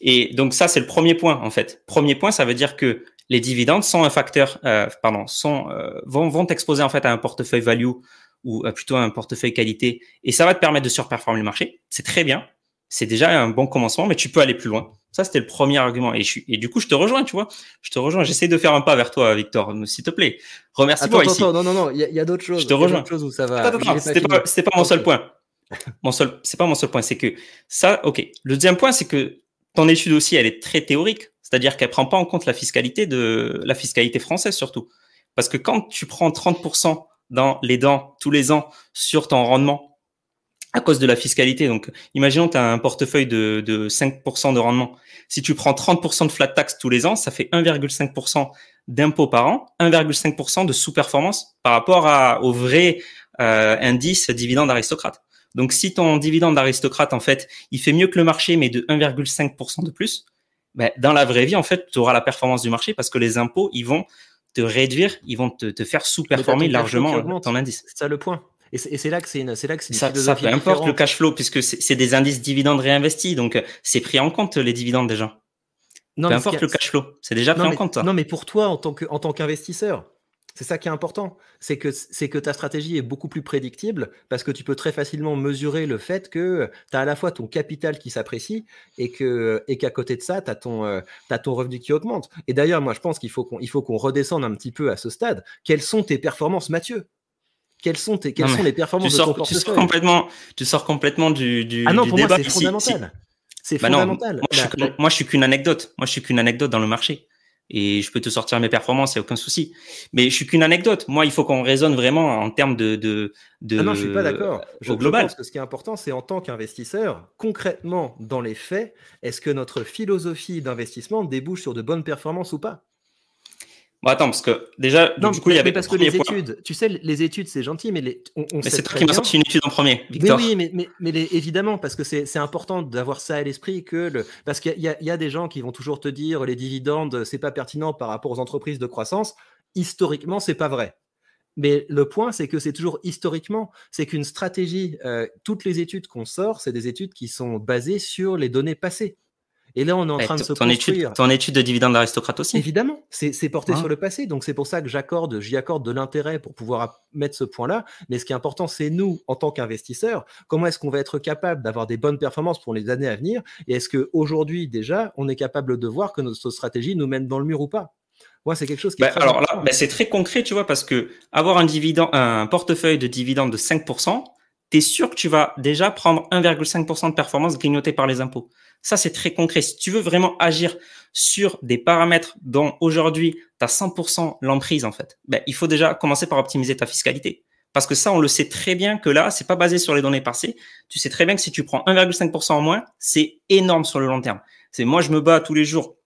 S2: Et donc ça, c'est le premier point en fait. Premier point, ça veut dire que les dividendes sont un facteur, euh, pardon, sont euh, vont vont t'exposer en fait à un portefeuille value ou plutôt à un portefeuille qualité, et ça va te permettre de surperformer le marché. C'est très bien. C'est déjà un bon commencement, mais tu peux aller plus loin. Ça, c'était le premier argument. Et, je suis, et du coup, je te rejoins, tu vois. Je te rejoins. J'essaie de faire un pas vers toi, Victor, s'il te plaît. Remercie-moi ici.
S1: Attends, non, non, non. Il y a, d'autres choses.
S2: Je te rejoins.
S1: Choses où ça va.
S2: C'était pas, pas, pas mon seul point. Mon seul, c'est pas mon seul point. C'est que ça, ok. Le deuxième point, c'est que ton étude aussi, elle est très théorique. C'est-à-dire qu'elle prend pas en compte la fiscalité de la fiscalité française surtout. Parce que quand tu prends 30% dans les dents tous les ans sur ton rendement à cause de la fiscalité. Donc, imaginons que tu as un portefeuille de, de 5% de rendement. Si tu prends 30% de flat tax tous les ans, ça fait 1,5% d'impôts par an, 1,5% de sous-performance par rapport à, au vrai euh, indice dividende aristocrate. Donc, si ton dividende d'aristocrate, en fait, il fait mieux que le marché, mais de 1,5% de plus, ben, dans la vraie vie, en fait, tu auras la performance du marché parce que les impôts, ils vont te réduire, ils vont te, te faire sous-performer largement ton indice.
S1: C'est ça le point. Et c'est là que c'est c'est là que c'est
S2: ça, ça peu importe le cash flow puisque c'est des indices dividendes réinvestis donc c'est pris en compte les dividendes déjà. Non, peu importe le cash flow, c'est déjà pris
S1: en
S2: compte.
S1: Non mais pour toi en tant que en tant qu'investisseur, c'est ça qui est important, c'est que c'est que ta stratégie est beaucoup plus prédictible parce que tu peux très facilement mesurer le fait que tu as à la fois ton capital qui s'apprécie et que et qu'à côté de ça, tu as ton euh, as ton revenu qui augmente. Et d'ailleurs, moi je pense qu'il faut qu'on il faut qu'on redescende un petit peu à ce stade. Quelles sont tes performances, Mathieu? Quelles sont, tes, quelles sont les performances
S2: tu
S1: de
S2: ton
S1: tu
S2: sors complètement, tu sors complètement du, du,
S1: ah non,
S2: du
S1: pour
S2: débat.
S1: Moi, c'est fondamental. C'est
S2: bah
S1: fondamental.
S2: moi, je suis, moi, je suis qu'une anecdote. Moi, je suis qu'une anecdote dans le marché. Et je peux te sortir mes performances, il n'y a aucun souci. Mais je suis qu'une anecdote. Moi, il faut qu'on raisonne vraiment en termes de. de, de
S1: ah non, je suis pas d'accord.
S2: Je, global.
S1: pense que ce qui est important, c'est en tant qu'investisseur, concrètement, dans les faits, est-ce que notre philosophie d'investissement débouche sur de bonnes performances ou pas?
S2: Bon, attends, parce que déjà,
S1: non,
S2: du coup, il y avait
S1: parce que les études, tu sais, les études, c'est gentil, mais les, on, on
S2: mais c'est toi qui m'as sorti une étude en premier,
S1: Victor. Mais oui, mais, mais, mais les, évidemment, parce que c'est important d'avoir ça à l'esprit, que le, parce qu'il y, y, a des gens qui vont toujours te dire les dividendes, c'est pas pertinent par rapport aux entreprises de croissance. Historiquement, c'est pas vrai. Mais le point, c'est que c'est toujours historiquement, c'est qu'une stratégie, euh, toutes les études qu'on sort, c'est des études qui sont basées sur les données passées. Et là, on est en train de se
S2: ton
S1: construire.
S2: Étude, ton étude de dividende d'aristocrate aussi.
S1: Évidemment, c'est porté hein sur le passé. Donc, c'est pour ça que j'accorde, j'y accorde de l'intérêt pour pouvoir mettre ce point-là. Mais ce qui est important, c'est nous, en tant qu'investisseurs, comment est-ce qu'on va être capable d'avoir des bonnes performances pour les années à venir Et est-ce qu'aujourd'hui, déjà, on est capable de voir que notre stratégie nous mène dans le mur ou pas? Moi, c'est quelque chose qui.
S2: Bah, alors là, bah, c'est très concret, tu vois, parce que avoir un dividende, un portefeuille de dividendes de 5%, tu es sûr que tu vas déjà prendre 1,5% de performance grignotée par les impôts. Ça, c'est très concret. Si tu veux vraiment agir sur des paramètres dont aujourd'hui, tu as 100% l'emprise, en fait, ben, il faut déjà commencer par optimiser ta fiscalité. Parce que ça, on le sait très bien que là, c'est pas basé sur les données passées. Tu sais très bien que si tu prends 1,5% en moins, c'est énorme sur le long terme. C'est moi, je me bats tous les jours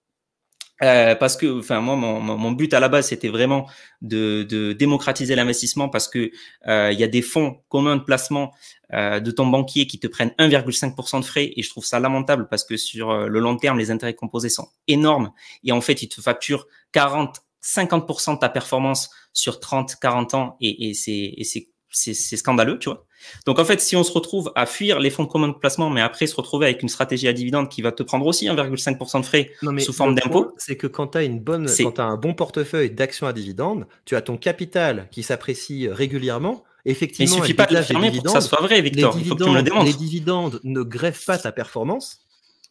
S2: euh, parce que, enfin, moi, mon, mon, but à la base, c'était vraiment de, de démocratiser l'investissement parce que euh, il y a des fonds communs de placement euh, de ton banquier qui te prennent 1,5% de frais et je trouve ça lamentable parce que sur euh, le long terme, les intérêts composés sont énormes et en fait, ils te facturent 40, 50% de ta performance sur 30, 40 ans et, et c'est c'est scandaleux, tu vois. Donc en fait, si on se retrouve à fuir les fonds communs de placement, mais après se retrouver avec une stratégie à dividende qui va te prendre aussi 1,5% de frais sous forme d'impôt.
S1: C'est que quand tu as une bonne, quand as un bon portefeuille d'actions à dividende, tu as ton capital qui s'apprécie régulièrement Effectivement,
S2: il suffit pas de fermer pour que ça soit vrai, Victor. Il faut que tu me le démontres.
S1: Les dividendes ne grèvent pas ta performance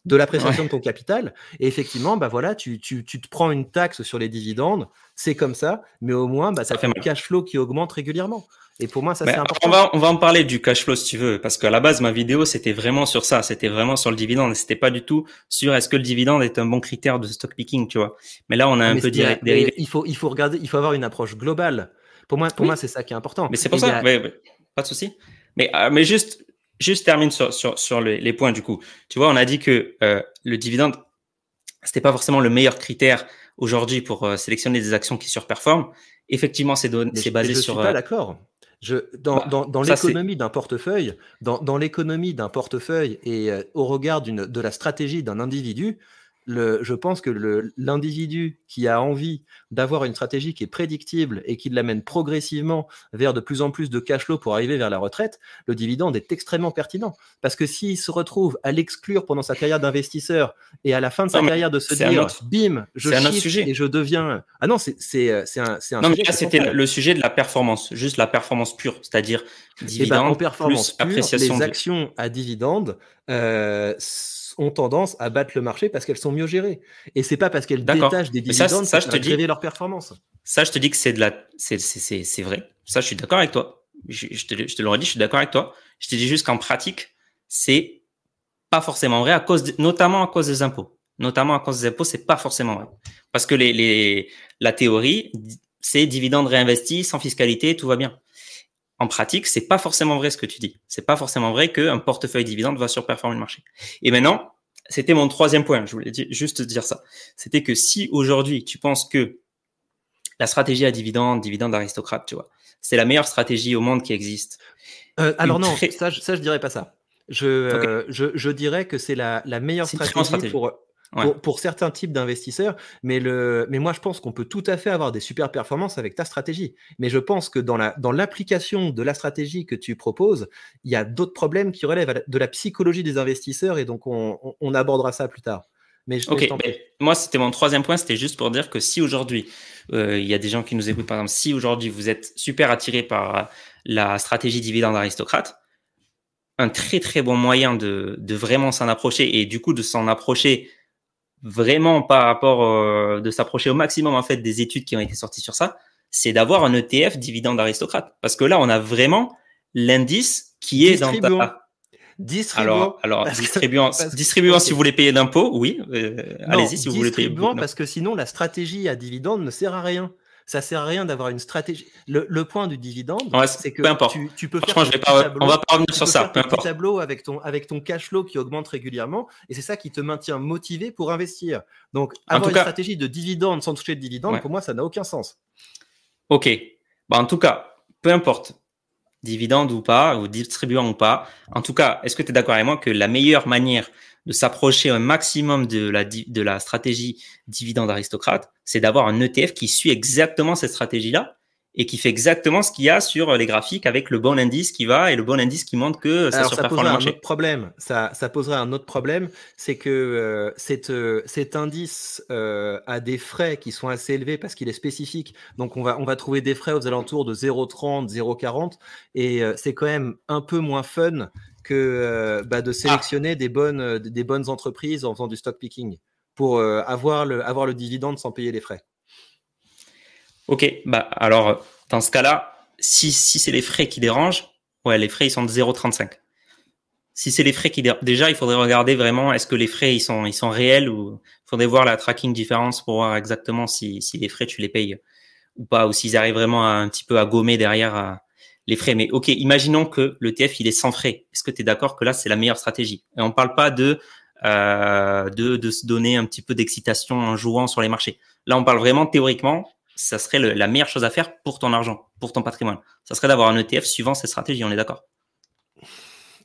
S1: de l'appréciation de ton capital. Et effectivement, bah voilà, tu, tu, tu, te prends une taxe sur les dividendes, c'est comme ça, mais au moins, bah, ça, fait un cash flow qui augmente régulièrement. Et pour moi, ça c'est important.
S2: On va, on va en parler du cash flow si tu veux, parce qu'à la base, ma vidéo, c'était vraiment sur ça, c'était vraiment sur le dividende, c'était pas du tout sur est-ce que le dividende est un bon critère de stock picking, tu vois. Mais là, on a un peu dérivé.
S1: Il faut, il faut regarder, il faut avoir une approche globale. Pour moi, pour moi, c'est ça qui est important.
S2: Mais c'est pour ça, pas de souci. Mais, euh, mais juste, juste termine sur, sur, sur les, points du coup. Tu vois, on a dit que euh, le dividende, c'était pas forcément le meilleur critère aujourd'hui pour euh, sélectionner des actions qui surperforment. Effectivement, c'est basé sur.
S1: Je suis pas d'accord. Je, dans, bah, dans, dans l'économie d'un portefeuille, dans, dans l'économie d'un portefeuille et au regard de la stratégie d'un individu, je pense que l'individu qui a envie d'avoir une stratégie qui est prédictible et qui l'amène progressivement vers de plus en plus de cash flow pour arriver vers la retraite, le dividende est extrêmement pertinent. Parce que s'il se retrouve à l'exclure pendant sa carrière d'investisseur et à la fin de sa carrière de se dire, bim, je sujet. et je deviens... Ah non, c'est un, un
S2: non, mais là, c'était le sujet de la performance, juste la performance pure, c'est-à-dire eh ben, dividende en performance plus appréciation.
S1: Les actions à dividende... Euh, ont tendance à battre le marché parce qu'elles sont mieux gérées. Et c'est pas parce qu'elles détachent des dividendes ça, ça, je te dis, leur performance.
S2: Ça, je te dis que c'est de la, c'est vrai. Ça, je suis d'accord avec toi. Je, te, je te l'aurais dit, je suis d'accord avec toi. Je te dis juste qu'en pratique, c'est pas forcément vrai à cause, notamment à cause des impôts. Notamment à cause des impôts, c'est pas forcément vrai. Parce que les, les la théorie, c'est dividendes réinvestis sans fiscalité, tout va bien en pratique, c'est pas forcément vrai ce que tu dis. C'est pas forcément vrai qu'un portefeuille dividende va surperformer le marché. Et maintenant, c'était mon troisième point. Je voulais juste dire ça. C'était que si aujourd'hui tu penses que la stratégie à dividende, dividende aristocrate, tu vois, c'est la meilleure stratégie au monde qui existe.
S1: Euh, alors non, ça, ça, je dirais pas ça. Je, euh, je, dirais que c'est la, meilleure stratégie, pour pour, certains types d'investisseurs. Mais, le, mais moi, je pense qu'on peut tout à fait avoir des super performances avec ta stratégie. Mais je pense que dans, la, dans l'application de la stratégie que tu proposes, il y a d'autres problèmes qui relèvent de la psychologie des investisseurs et donc on, on, abordera ça plus tard.
S2: Mais, moi, c'était mon troisième point, c'était juste pour dire que si aujourd'hui, euh, il y a des gens qui nous écoutent, par exemple, si aujourd'hui vous êtes super attiré par la stratégie dividende aristocrate, un très très bon moyen de, de vraiment s'en approcher et du coup de s'en approcher vraiment par rapport euh, de s'approcher au maximum en fait des études qui ont été sorties sur ça, c'est d'avoir un ETF dividende aristocrate. Parce que là, on a vraiment l'indice qui est dans ta...
S1: Distribuant.
S2: Alors, alors distribuant, distribuant si vous voulez payer d'impôts, oui. Euh, allez-y si vous voulez payer.
S1: Distribuant parce que sinon la stratégie à dividende ne sert à rien ça sert à rien d'avoir une stratégie. Le, point du dividende, c'est que Tu, peux faire
S2: je vais pas, on va pas revenir sur ça.
S1: Peu importe. tableau avec ton, avec ton cash flow qui augmente régulièrement, et c'est ça qui te maintient motivé pour investir. Donc, avoir une stratégie de dividende sans toucher de dividende, pour moi, ça n'a aucun sens.
S2: Ok. Bah, en tout cas, peu importe, dividende ou pas, ou distribuant ou pas. En tout cas, est-ce que tu es d'accord avec moi que la meilleure manière de s'approcher un maximum de la, de la stratégie dividende aristocrate, c'est d'avoir un ETF qui suit exactement cette stratégie-là et qui fait exactement ce qu'il y a sur les graphiques avec le bon indice qui va et le bon indice qui montre que ça
S1: Alors, ça poserait un autre problème. Ça, ça poserait un autre problème, c'est que euh, cet, euh, cet indice euh, a des frais qui sont assez élevés parce qu'il est spécifique. Donc on va, on va trouver des frais aux alentours de 0,30, 0,40 et c'est quand même un peu moins fun euh, bah, de sélectionner des, bonnes, euh, des bonnes entreprises en faisant du stock picking pour euh, avoir, le, avoir le dividende sans payer les frais.
S2: Ok, bah alors dans ce cas-là, si, si c'est les frais qui dérangent, ouais, les frais ils sont de 0,35. Si c'est les frais qui dérangent, déjà il faudrait regarder vraiment est-ce que les frais ils sont, ils sont réels ou il faudrait voir la tracking différence pour voir exactement si, si les frais tu les payes ou pas ou s'ils arrivent vraiment un petit peu à gommer derrière les frais. Mais ok, imaginons que le TF il est sans frais. Est-ce que tu es d'accord que là c'est la meilleure stratégie? Et on parle pas de, euh, de se donner un petit peu d'excitation en jouant sur les marchés. Là, on parle vraiment théoriquement. Ça serait la meilleure chose à faire pour ton argent, pour ton patrimoine. Ça serait d'avoir un ETF suivant cette stratégie. On est d'accord?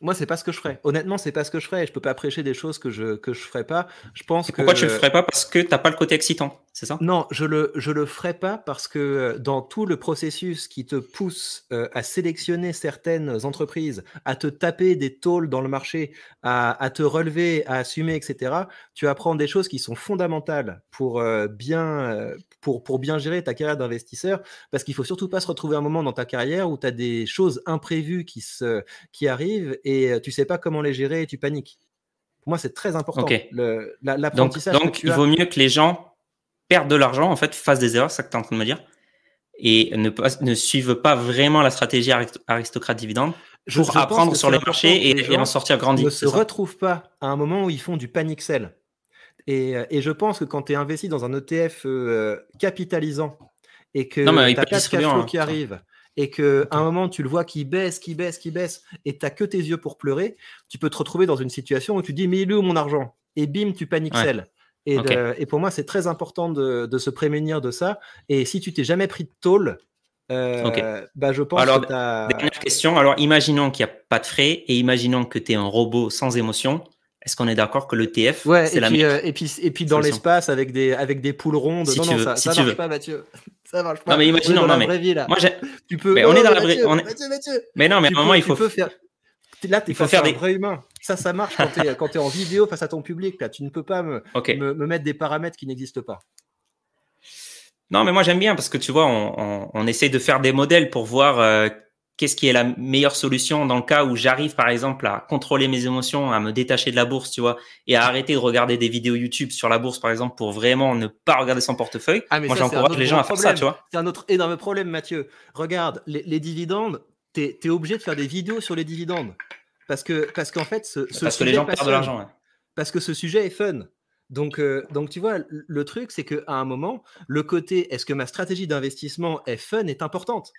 S1: Moi, c'est pas ce que je ferais. Honnêtement, c'est pas ce que je ferais. Je peux pas prêcher des choses que je que je ferais pas. Je pense que.
S2: Pourquoi tu le ferais pas Parce que t'as pas le côté excitant, c'est ça?
S1: Non, je le je le ferais pas parce que euh, dans tout le processus qui te pousse euh, à sélectionner certaines entreprises, à te taper des tôles dans le marché, à, à te relever, à assumer, etc. Tu apprends des choses qui sont fondamentales pour euh, bien pour pour bien gérer ta carrière d'investisseur. Parce qu'il faut surtout pas se retrouver un moment dans ta carrière où tu as des choses imprévues qui se qui arrivent et tu sais pas comment les gérer et tu paniques. Pour moi, c'est très important.
S2: L'apprentissage. Donc, donc il vaut mieux que les gens perdent de l'argent, en fait, fassent des erreurs, c'est ça que tu es en train de me dire, et ne, ne suivent pas vraiment la stratégie aristocrate dividende pour apprendre sur les marchés et, en sortir grandi.
S1: Ne se retrouvent pas à un moment où ils font du panic sell. Et, et je pense que quand tu es investi dans un ETF euh, capitalisant et que tu as pas de cash flow qui arrive, et que à un moment tu le vois qui baisse, qui baisse, qui baisse, et tu que tes yeux pour pleurer, tu peux te retrouver dans une situation où tu dis mais il est où mon argent? Et bim, tu paniques Et, et, pour moi, c'est très important de, de, se prémunir de ça. Et si tu t'es jamais pris de tôle, euh, bah je pense
S2: alors, que Dernière question. Alors, imaginons qu'il n'y a pas de frais et imaginons que tu es un robot sans émotion. Est-ce qu'on est d'accord que le TF,
S1: ouais, c'est la puis, euh, et puis, et puis dans l'espace avec des, avec des poules rondes.
S2: Si
S1: non, non,
S2: veux,
S1: ça,
S2: si
S1: ça
S2: marche
S1: pas, Mathieu. Ça marche pas.
S2: Non, mais imaginons,
S1: on
S2: non,
S1: mais.
S2: Vraie
S1: vie, là.
S2: Moi.
S1: Tu peux.
S2: Mais on est dans la vraie. On est... Mais non, mais à un moment, il faut.
S1: Faire. Là, tu faire des vrai humain. Ça, ça marche quand tu es, es, en vidéo face à ton public. Là, tu ne peux pas me,
S2: okay.
S1: me, me, mettre des paramètres qui n'existent pas.
S2: Non, mais moi j'aime bien parce que tu vois, on, on, on, essaye de faire des modèles pour voir euh, qu'est-ce qui est la meilleure solution dans le cas où j'arrive par exemple à contrôler mes émotions, à me détacher de la bourse, tu vois, et à arrêter de regarder des vidéos YouTube sur la bourse par exemple pour vraiment ne pas regarder son portefeuille.
S1: Ah,
S2: moi j'encourage les gens à faire ça, tu vois.
S1: C'est un autre énorme problème, Mathieu. Regarde, les, les dividendes, tu es, obligé de faire des vidéos sur les dividendes. Parce que parce qu'en fait, ce, ce
S2: parce que les gens perdent de l'argent. Ouais.
S1: Parce que ce sujet est fun. Donc, euh, donc, tu vois, le truc, c'est qu'à un moment, le côté est-ce que ma stratégie d'investissement est fun est importante?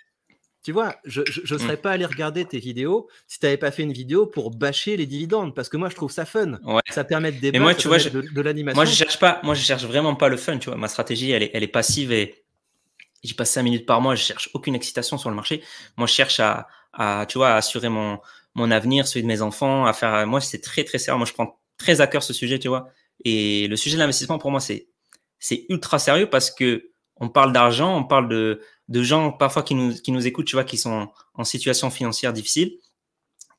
S1: Tu vois, je ne
S2: Mmh.
S1: serais pas allé regarder tes vidéos si tu n'avais pas fait une vidéo pour bâcher les dividendes, parce que moi, je trouve ça fun.
S2: Ouais.
S1: Ça permet de débattre,
S2: Mais moi, tu vois, je,
S1: de, de l'animation.
S2: Moi, je cherche pas, moi, je cherche vraiment pas le fun, tu vois. Ma stratégie, elle est, elle est passive et j'y passe cinq minutes par mois. Je cherche aucune excitation sur le marché. Moi, je cherche à, à tu vois, à assurer mon, mon avenir, celui de mes enfants, à faire. Moi, c'est très, très sérieux. Moi, je prends très à cœur ce sujet, tu vois. Et le sujet de l'investissement, pour moi, c'est, c'est ultra sérieux parce que on parle d'argent, on parle de, de gens parfois qui nous, qui nous écoutent, tu vois, qui sont en situation financière difficile,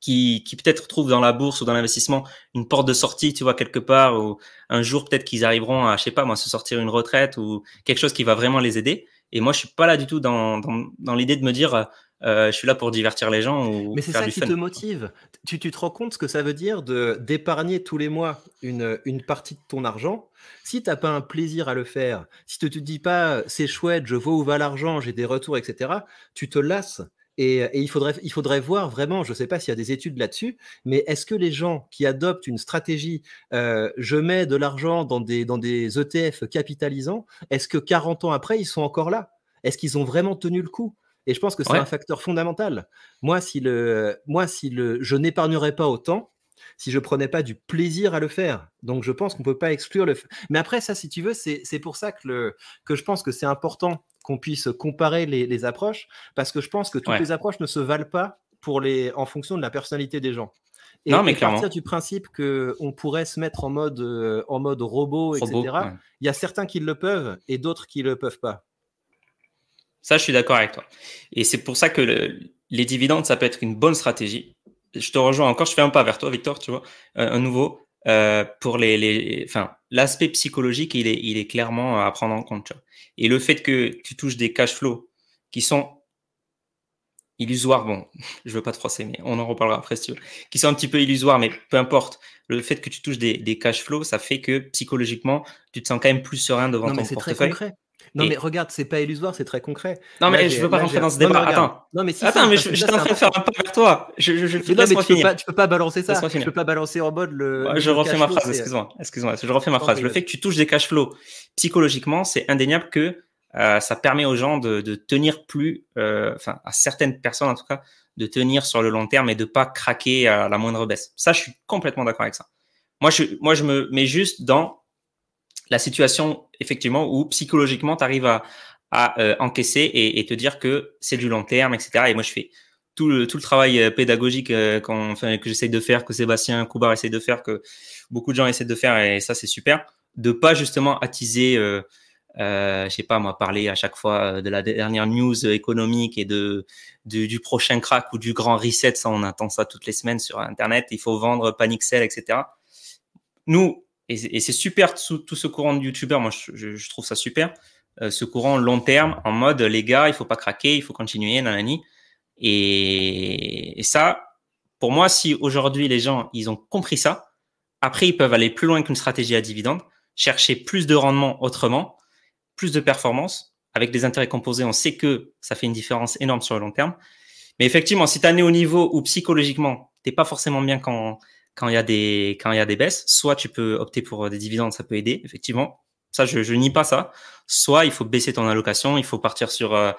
S2: qui, qui peut-être trouvent dans la bourse ou dans l'investissement une porte de sortie, tu vois, quelque part, ou un jour peut-être qu'ils arriveront à, je sais pas, moi, se sortir une retraite ou quelque chose qui va vraiment les aider. Et moi, je suis pas là du tout dans, dans, dans l'idée de me dire, euh, je suis là pour divertir les gens ou
S1: Mais c'est ça qui
S2: fun.
S1: te motive. Tu, tu, te rends compte ce que ça veut dire de d'épargner tous les mois une, une partie de ton argent? Si tu n'as pas un plaisir à le faire, si tu ne te dis pas c'est chouette, je vois où va l'argent, j'ai des retours, etc., tu te lasses. Et, et, il, faudrait, il faudrait voir vraiment, je ne sais pas s'il y a des études là-dessus, mais est-ce que les gens qui adoptent une stratégie, euh, je mets de l'argent dans des, dans des ETF capitalisants, est-ce que 40 ans après, ils sont encore là? Est-ce qu'ils ont vraiment tenu le coup? Et je pense que c'est
S2: Ouais.
S1: un facteur fondamental. Moi, si le, moi, si le, je n'épargnerais pas autant, si je prenais pas du plaisir à le faire. Donc, je pense qu'on peut pas exclure le. Mais après, ça, si tu veux, c'est pour ça que, le, que je pense que c'est important qu'on puisse comparer les, les approches, parce que je pense que toutes
S2: Ouais.
S1: les approches ne se valent pas pour les, en fonction de la personnalité des gens. Et,
S2: Non, mais clairement.
S1: partir du principe que on pourrait se mettre en mode, euh, en mode robot,
S2: Robot,
S1: etc.
S2: ouais.
S1: Il y a certains qui le peuvent et d'autres qui le peuvent pas.
S2: Ça, je suis d'accord avec toi. Et c'est pour ça que le- les dividendes, ça peut être une bonne stratégie. Je te rejoins encore, je fais un pas vers toi, Victor, tu vois, euh, un nouveau. euh, pour les, les, enfin, l'aspect psychologique, il est, il est clairement à prendre en compte. Tu vois. Et le fait que tu touches des cash flows qui sont illusoires, bon, je veux pas te froisser, mais on en reparlera après si tu veux, qui sont un petit peu illusoires, mais peu importe. Le fait que tu touches des, des cash flows, ça fait que psychologiquement, tu te sens quand même plus serein devant
S1: Non, mais
S2: ton
S1: très
S2: portefeuille.
S1: concret. Non,
S2: Et-
S1: mais regarde, c'est pas illusoire, c'est très concret.
S2: Non,
S1: Là,
S2: mais
S1: j'ai-
S2: je veux pas
S1: là,
S2: rentrer dans ce
S1: non, mais
S2: débat.
S1: regarde.
S2: Attends.
S1: Non, mais si,
S2: Attends, mais je-
S1: là,
S2: en train de faire un pas vers toi. Je, je, je,
S1: non, mais tu peux, pas, tu peux pas balancer ça. Tu peux pas balancer en mode le.
S2: Ouais,
S1: le
S2: je refais ma phrase, excuse-moi. Excuse-moi, je refais ma phrase. Le fait que tu touches des cash flows, psychologiquement, c'est indéniable que euh, ça permet aux gens de, de tenir plus, euh, enfin, à certaines personnes en tout cas, de tenir sur le long terme et de pas craquer à la moindre baisse. Ça, je suis complètement d'accord avec ça. Moi, je, moi, je me mets juste dans la situation, effectivement, où psychologiquement, tu arrives à, à euh, encaisser et, et te dire que c'est du long terme, etc. Et moi, je fais tout le, tout le travail pédagogique enfin, que j'essaye de faire, que Sébastien Coubar essaie de faire, que beaucoup de gens essaient de faire, et ça, c'est super. De pas justement attiser euh, je sais pas moi, parler à chaque fois euh, de la dernière news économique et de, du prochain crack ou du grand reset. Ça, on attend ça toutes les semaines sur Internet. Il faut vendre panic sell, etc. Nous, et, c'est super tout, ce courant de youtubeurs, moi je, trouve ça super. Euh, ce courant long terme, en mode les gars, il faut pas craquer, il faut continuer, nanani. Et, ça, pour moi, si aujourd'hui les gens ils ont compris ça, après ils peuvent aller plus loin qu'une stratégie à dividende, chercher plus de rendement autrement plus de performance. Avec des intérêts composés, on sait que ça fait une différence énorme sur le long terme. Mais effectivement, si tu es au niveau où psychologiquement, t'es pas forcément bien quand quand il y a des quand il y a des baisses, soit tu peux opter pour des dividendes, ça peut aider, effectivement. Ça, je, je nie pas ça. Soit il faut baisser ton allocation, il faut partir sur euh,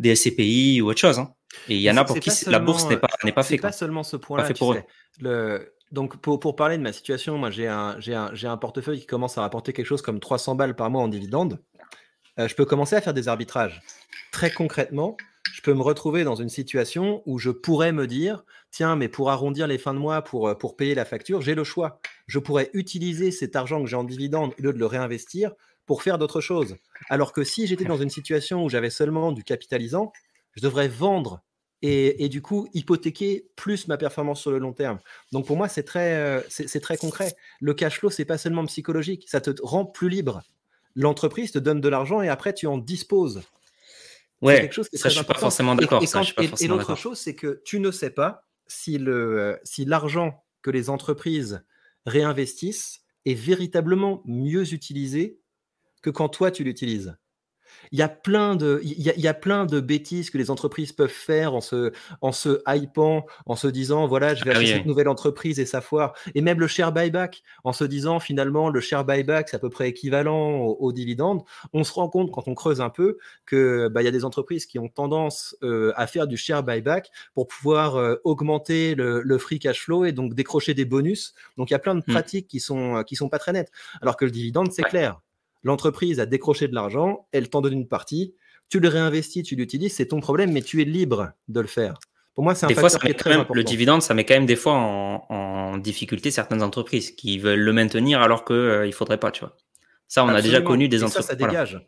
S2: des SCPI ou autre chose. Hein. Et il y en a pour qui la bourse n'est pas n'est pas fait.
S1: pas seulement ce point-là. pour Le, donc, pour, pour, parler de ma situation, moi, j'ai un, un, un, portefeuille qui commence à rapporter quelque chose comme 300 balles par mois en dividendes. Euh, je peux commencer à faire des arbitrages. Très concrètement, je peux me retrouver dans une situation où je pourrais me dire, tiens, mais pour arrondir les fins de mois, pour, euh, pour payer la facture, j'ai le choix. Je pourrais utiliser cet argent que j'ai en dividende au lieu de le réinvestir pour faire d'autres choses. Alors que si j'étais dans une situation où j'avais seulement du capitalisant, je devrais vendre et, du coup hypothéquer plus ma performance sur le long terme. Donc pour moi, c'est très, euh, c'est très concret. Le cash flow, c'est pas seulement psychologique, ça te rend plus libre l'entreprise te donne de l'argent et après tu en disposes.
S2: Ouais, quelque chose qui ça, je suis pas forcément d'accord.
S1: Et, l'autre chose, c'est que tu ne sais pas si le si l'argent que les entreprises réinvestissent est véritablement mieux utilisé que quand toi tu l'utilises. Il y a plein de, il y a, plein de bêtises que les entreprises peuvent faire en se, en se hypant, en se disant voilà, je vais ah acheter cette nouvelle entreprise et sa foire. Et même le share buyback, en se disant finalement le share buyback c'est à peu près équivalent aux, dividendes. On se rend compte quand on creuse un peu que bah, il y a des entreprises qui ont tendance euh, à faire du share buyback pour pouvoir euh, augmenter le, free cash flow et donc décrocher des bonus. Donc il y a plein de mmh. pratiques qui sont qui sont pas très nettes. Alors que le dividende c'est clair L'entreprise a décroché de l'argent, elle t'en donne une partie, tu le réinvestis, tu l'utilises, c'est ton problème, mais tu es libre de le faire. Pour moi, c'est un facteur qui est très important.
S2: Le dividende, ça met quand même des fois en, difficulté certaines entreprises qui veulent le maintenir alors qu'il euh, ne faudrait pas, tu vois. Ça, on a déjà connu des entreprises.
S1: Ça, ça dégage.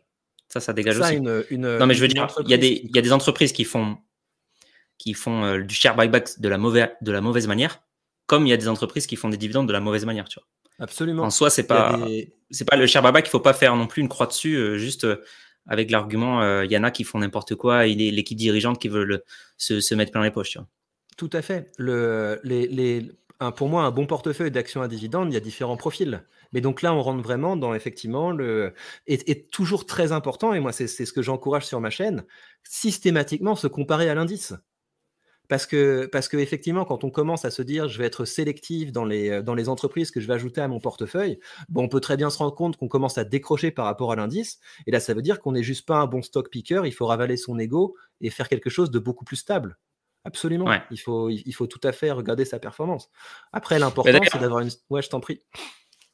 S2: Ça, ça dégage aussi. non, mais je veux dire, il y, a des, il y a des entreprises qui font, qui font euh, du share buyback de la, mauvaise, de la mauvaise manière, comme il y a des entreprises qui font des dividendes de la mauvaise manière, tu vois.
S1: Absolument.
S2: En soi, c'est pas, c'est pas le share buyback. Il faut pas faire non plus une croix dessus, euh, juste euh, avec l'argument, euh, il y en a qui font n'importe quoi, il est l'équipe dirigeante qui veut se, se, mettre plein les poches. Tu vois.
S1: Tout à fait. Le, les, les, pour moi, un bon portefeuille d'actions à dividendes, il y a différents profils. Mais donc là, on rentre vraiment dans effectivement le. est toujours très important, et moi, c'est ce que j'encourage sur ma chaîne, systématiquement se comparer à l'indice. Parce que, parce que effectivement, quand on commence à se dire je vais être sélectif dans les, euh, dans les entreprises que je vais ajouter à mon portefeuille, bon, on peut très bien se rendre compte qu'on commence à décrocher par rapport à l'indice. Et là, ça veut dire qu'on n'est juste pas un bon stock picker, il faut ravaler son ego et faire quelque chose de beaucoup plus stable. Absolument. Il, faut, il faut tout à fait regarder sa performance. Après, l'important, c'est d'avoir une. Ouais, je t'en prie.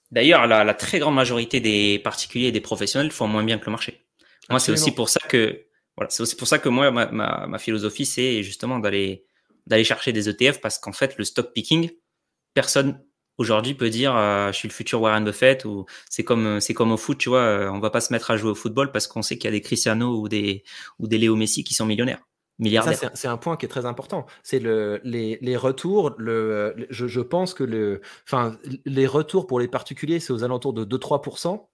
S2: D'ailleurs, la, la, très grande majorité des particuliers et des professionnels font moins bien que le marché. Moi, c'est aussi pour ça que voilà, c'est aussi pour ça que moi, ma, ma, ma philosophie, c'est justement d'aller d'aller chercher des ETF parce qu'en fait, le stock picking, personne aujourd'hui peut dire euh, je suis le futur Warren Buffett ou c'est comme c'est comme au foot, tu vois, euh, on va pas se mettre à jouer au football parce qu'on sait qu'il y a des Cristiano ou des ou des Léo Messi qui sont millionnaires. Milliardaires.
S1: C'est un point qui est très important. C'est le, les, les, retours. Le, je, je, pense que le, enfin, les retours pour les particuliers, c'est aux alentours de 2-3%.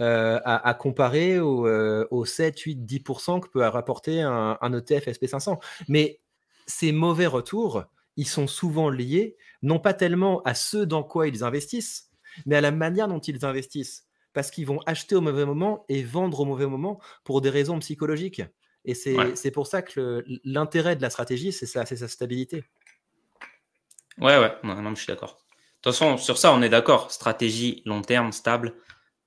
S1: Euh, à, à, comparer aux, euh, aux 7, 8, 10% que peut rapporter un, un ETF SP500. Mais ces mauvais retours, ils sont souvent liés, non pas tellement à ceux dans quoi ils investissent, mais à la manière dont ils investissent. Parce qu'ils vont acheter au mauvais moment et vendre au mauvais moment pour des raisons psychologiques. Et c'est pour ça que l'intérêt de la stratégie, c'est sa, sa stabilité.
S2: Ouais, ouais, non, je suis d'accord. De toute façon, sur ça, on est d'accord. Stratégie long terme, stable,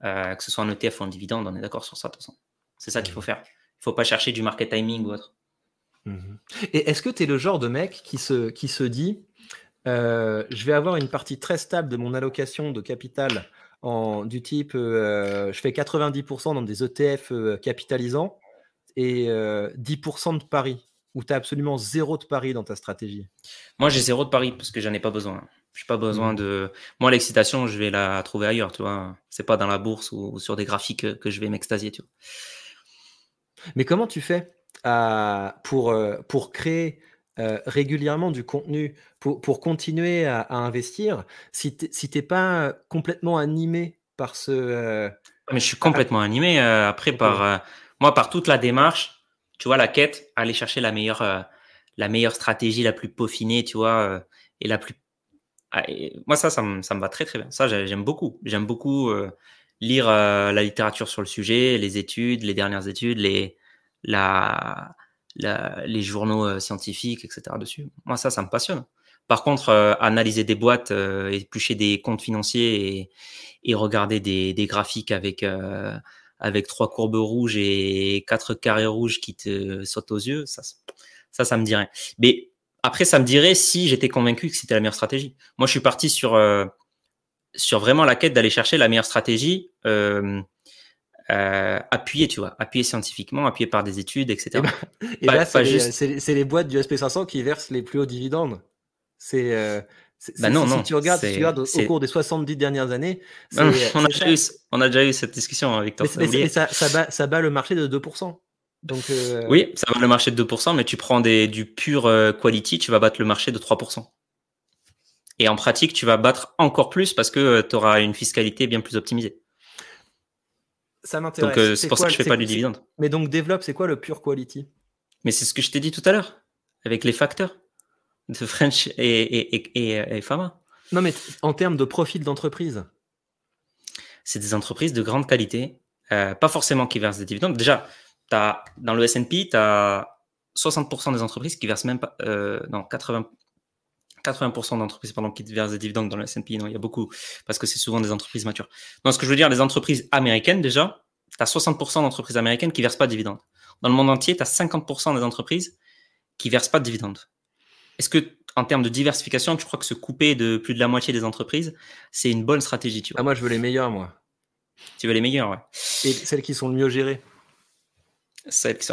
S2: euh, que ce soit un ETF ou un dividende, on est d'accord sur ça, de toute façon. C'est ça qu'il faut faire. Il ne faut pas chercher du market timing ou autre.
S1: Mhm. Et est-ce que tu es le genre de mec qui se, qui se dit euh, je vais avoir une partie très stable de mon allocation de capital en, du type euh, je fais 90% dans des ETF capitalisants et 10% de paris ou tu as absolument zéro de pari dans ta stratégie?
S2: Moi, j'ai zéro de pari parce que j'en ai pas besoin. Je n'ai pas besoin mmh. de. Moi, l'excitation, je vais la trouver ailleurs, tu vois. C'est pas dans la bourse ou, sur des graphiques que, je vais m'extasier, tu vois.
S1: Mais comment tu fais pour, euh, pour créer euh, régulièrement du contenu, pour, pour continuer à, investir, si tu n'es pas complètement animé par ce. Euh,
S2: mais je suis complètement animé après par. moi, par toute la démarche, tu vois, la quête, aller chercher la meilleure, la meilleure stratégie, la plus peaufinée, tu vois, et la plus ah, moi, ça, ça me, ça me, va très très bien. Ça, j'aime beaucoup. J'aime beaucoup euh, lire euh, la littérature sur le sujet, les études, les dernières études, les, la, la les journaux euh, scientifiques, etc. dessus. Moi, ça, ça me passionne. Par contre, analyser des boîtes, éplucher des comptes financiers et, et regarder des, des, graphiques avec avec trois courbes rouges et quatre carrés rouges qui te sautent aux yeux, ça, ça, ça me dirait. Mais après, ça me dirait si j'étais convaincu que c'était la meilleure stratégie. Moi, je suis parti sur, euh, sur vraiment la quête d'aller chercher la meilleure stratégie euh, euh, appuyée, tu vois, appuyée scientifiquement, appuyée par des études, etc.
S1: Et, là, c'est les, boîtes du SP500 qui versent les plus hauts dividendes. C'est.
S2: Bah non, non,
S1: si tu regardes, au, cours des 70 dernières années,
S2: on, a déjà eu, on, a déjà eu, cette discussion avec toi.
S1: Mais, ça, ça, bat, ça bat le marché de 2%. Donc,
S2: euh, Oui, ça va le marché de 2%, mais tu prends des, du pur euh, quality, tu vas battre le marché de 3%. Et en pratique, tu vas battre encore plus parce que euh, tu auras une fiscalité bien plus optimisée.
S1: Ça m'intéresse.
S2: Donc c'est pour ça que je fais pas du dividende.
S1: Mais donc développe, c'est quoi le pure quality?
S2: Mais c'est ce que je t'ai dit tout à l'heure, avec les facteurs de French et, et, et, et Fama.
S1: Non, mais en termes de profil d'entreprise
S2: C'est des entreprises de grande qualité, pas forcément qui versent des dividendes. Déjà, dans le S&P, tu as 60% des entreprises qui versent même pas, euh, non, 80, 80% d'entreprises pardon, qui versent des dividendes dans le S&P. Non, il y a beaucoup, parce que c'est souvent des entreprises matures. Donc, ce que je veux dire, les entreprises américaines, déjà, tu as 60% d'entreprises américaines qui versent pas de dividendes. Dans le monde entier, tu as 50% des entreprises qui versent pas de dividendes. Est-ce que, en termes de diversification, tu crois que se couper de plus de la moitié des entreprises, c'est une bonne stratégie, tu vois?
S1: Ah, moi, je veux les meilleures, moi.
S2: Tu veux les meilleures, ouais.
S1: Et celles qui sont le mieux gérées.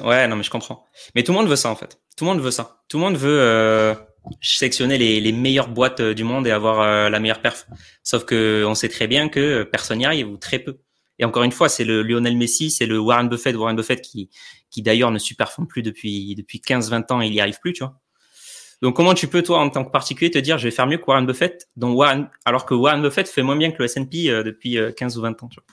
S2: Ouais, non, mais je comprends. Mais tout le monde veut ça, en fait. Tout le monde veut ça. Tout le monde veut euh, sélectionner les, les, meilleures boîtes euh, du monde et avoir euh, la meilleure perf. Sauf que on sait très bien que personne n'y arrive, ou très peu. Et encore une fois, c'est le Lionel Messi, c'est le Warren Buffett, Warren Buffett qui, qui d'ailleurs ne superforme plus depuis, depuis 15-20 ans, il n'y arrive plus, tu vois. Donc, comment tu peux, toi, en tant que particulier, te dire, je vais faire mieux que Warren Buffett, dont Warren, alors que Warren Buffett fait moins bien que le S&P euh, depuis 15 euh, ou 20 ans. Tu vois.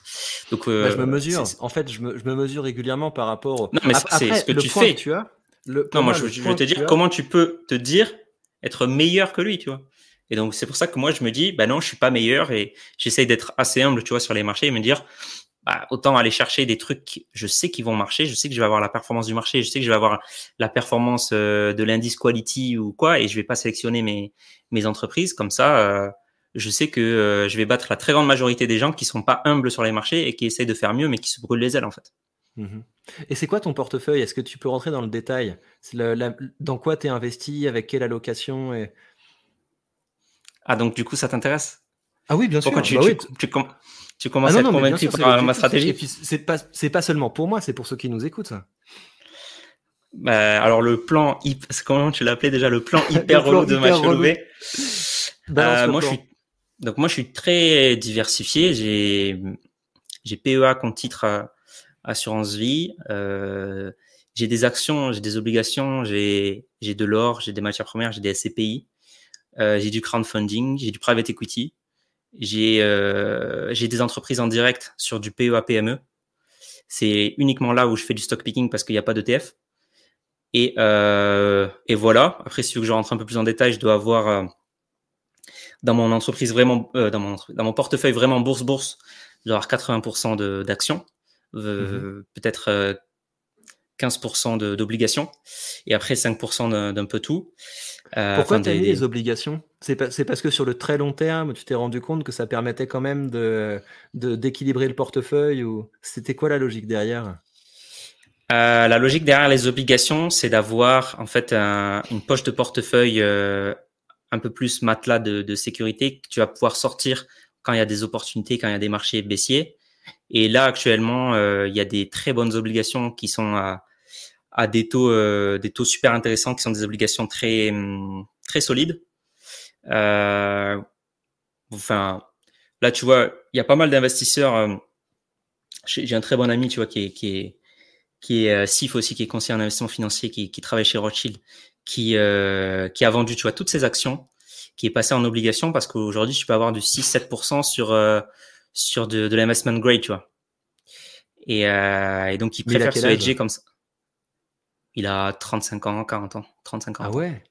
S1: Donc, euh, bah, je me mesure. En fait, je me, je me, mesure régulièrement par rapport. Au...
S2: Non, mais c'est ce que tu fais. tu as, le, non, moi, je, je veux te dire comment tu peux te dire être meilleur que lui, tu vois. Et donc, c'est pour ça que moi, je me dis, bah non, je suis pas meilleur et j'essaye d'être assez humble, tu vois, sur les marchés et me dire, bah, autant aller chercher des trucs, je sais qu'ils vont marcher, je sais que je vais avoir la performance du marché, je sais que je vais avoir la performance euh, de l'indice quality ou quoi, et je vais pas sélectionner mes, mes entreprises. Comme ça, euh, je sais que euh, je vais battre la très grande majorité des gens qui sont pas humbles sur les marchés et qui essayent de faire mieux, mais qui se brûlent les ailes, en fait.
S1: Mmh et c'est quoi ton portefeuille? Est-ce que tu peux rentrer dans le détail? Dans quoi tu es investi? Avec quelle allocation? Et...
S2: Ah, donc du coup, ça t'intéresse?
S1: Ah oui, bien sûr.
S2: Pourquoi tu,
S1: bah
S2: tu, tu commences ah à être convaincu par ma stratégie.
S1: C'est pas, c'est pas seulement pour moi, c'est pour ceux qui nous écoutent.
S2: Bah, alors le plan, comment tu l'appelais déjà, le plan hyper relou de Mathieu euh, moi, je suis, donc moi, je suis très diversifié. J'ai, j'ai PEA compte titre euh, assurance vie. Euh, j'ai des actions, j'ai des obligations, j'ai, j'ai de l'or, j'ai des matières premières, j'ai des SCPI. Euh, j'ai du crowdfunding, j'ai du private equity. J'ai euh, des entreprises en direct sur du PEA PME. C'est uniquement là où je fais du stock picking parce qu'il n'y a pas d'ETF. Et, euh, et voilà. Après, si tu veux que je rentre un peu plus en détail, je dois avoir euh, dans mon entreprise vraiment, dans, mon, dans mon portefeuille vraiment bourse-bourse, je dois avoir 80% d'actions, mmh peut-être 15% d'obligations et après 5% d'un peu tout.
S1: Euh, Pourquoi tu as mis les obligations? C'est parce que sur le très long terme, tu t'es rendu compte que ça permettait quand même de d'équilibrer le portefeuille ou c'était quoi la logique derrière?
S2: Euh, La logique derrière les obligations, c'est d'avoir en fait une poche de portefeuille euh, un peu plus matelas de, de, sécurité que tu vas pouvoir sortir quand il y a des opportunités, quand il y a des marchés baissiers. Et là actuellement, il y a des très bonnes obligations qui sont à à des taux, euh, des taux super intéressants qui sont des obligations très, hum, très solides. Euh, enfin, là, tu vois, il y a pas mal d'investisseurs. Euh, j'ai un très bon ami, tu vois, qui est, qui est, qui est SIF aussi, qui est conseiller en investissement financier, qui, qui travaille chez Rothschild, qui, euh, qui a vendu, tu vois, toutes ses actions, qui est passé en obligation parce qu'aujourd'hui, tu peux avoir du 6-7% sur, euh, sur de, de l'investment grade, tu vois. Et, euh, et donc, il préfère se hedger comme ça. Il a 35 ans, 40 ans, 35 ans.
S1: Ah ouais?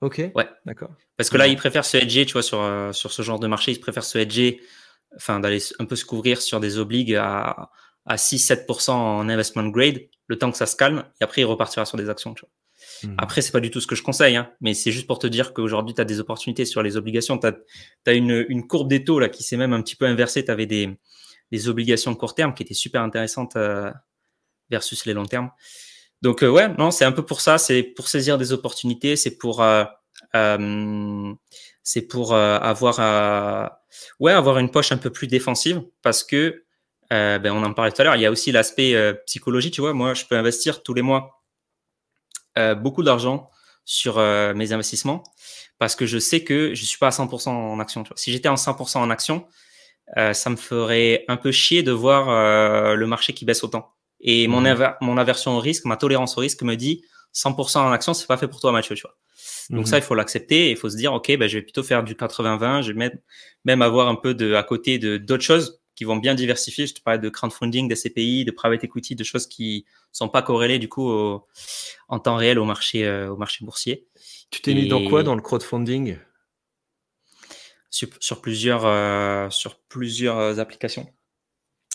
S1: Ok.
S2: Ouais.
S1: D'accord.
S2: Parce que là, il préfère se hedger, tu vois, sur, euh, sur ce genre de marché, il préfère se hedger, enfin, d'aller un peu se couvrir sur des obligues à, à 6-7% en investment grade, le temps que ça se calme, et après, il repartira sur des actions, tu vois. Mmh. Après, c'est pas du tout ce que je conseille, hein, mais c'est juste pour te dire qu'aujourd'hui, tu as des opportunités sur les obligations. Tu as, une, une, courbe des taux là, qui s'est même un petit peu inversée. Tu avais des, des, obligations de court terme qui étaient super intéressantes euh, versus les long termes. Donc, euh, ouais, non, c'est un peu pour ça. C'est pour saisir des opportunités. C'est pour, euh, euh c'est pour avoir, ouais, avoir une poche un peu plus défensive parce que, ben, on en parlait tout à l'heure, il y a aussi l'aspect psychologie. Tu vois, moi, je peux investir tous les mois euh, beaucoup d'argent sur euh, mes investissements parce que je sais que je suis pas à 100% en action. Tu vois. Si j'étais en 100% en action, euh, ça me ferait un peu chier de voir le marché qui baisse autant. Et mon, mon aversion au risque, ma tolérance au risque me dit 100% en action, c'est pas fait pour toi, Mathieu. Tu vois. Donc mmh. ça, il faut l'accepter. Il faut se dire, ok, ben, je vais plutôt faire du 80-20. Je vais même, même avoir un peu de à côté de d'autres choses qui vont bien diversifier. Je te parlais de crowdfunding, de CPI, de private equity, de choses qui sont pas corrélées du coup en temps réel au marché, euh, au marché boursier.
S1: Tu t'es mis dans quoi dans le crowdfunding?
S2: Sur, plusieurs, euh, sur plusieurs applications.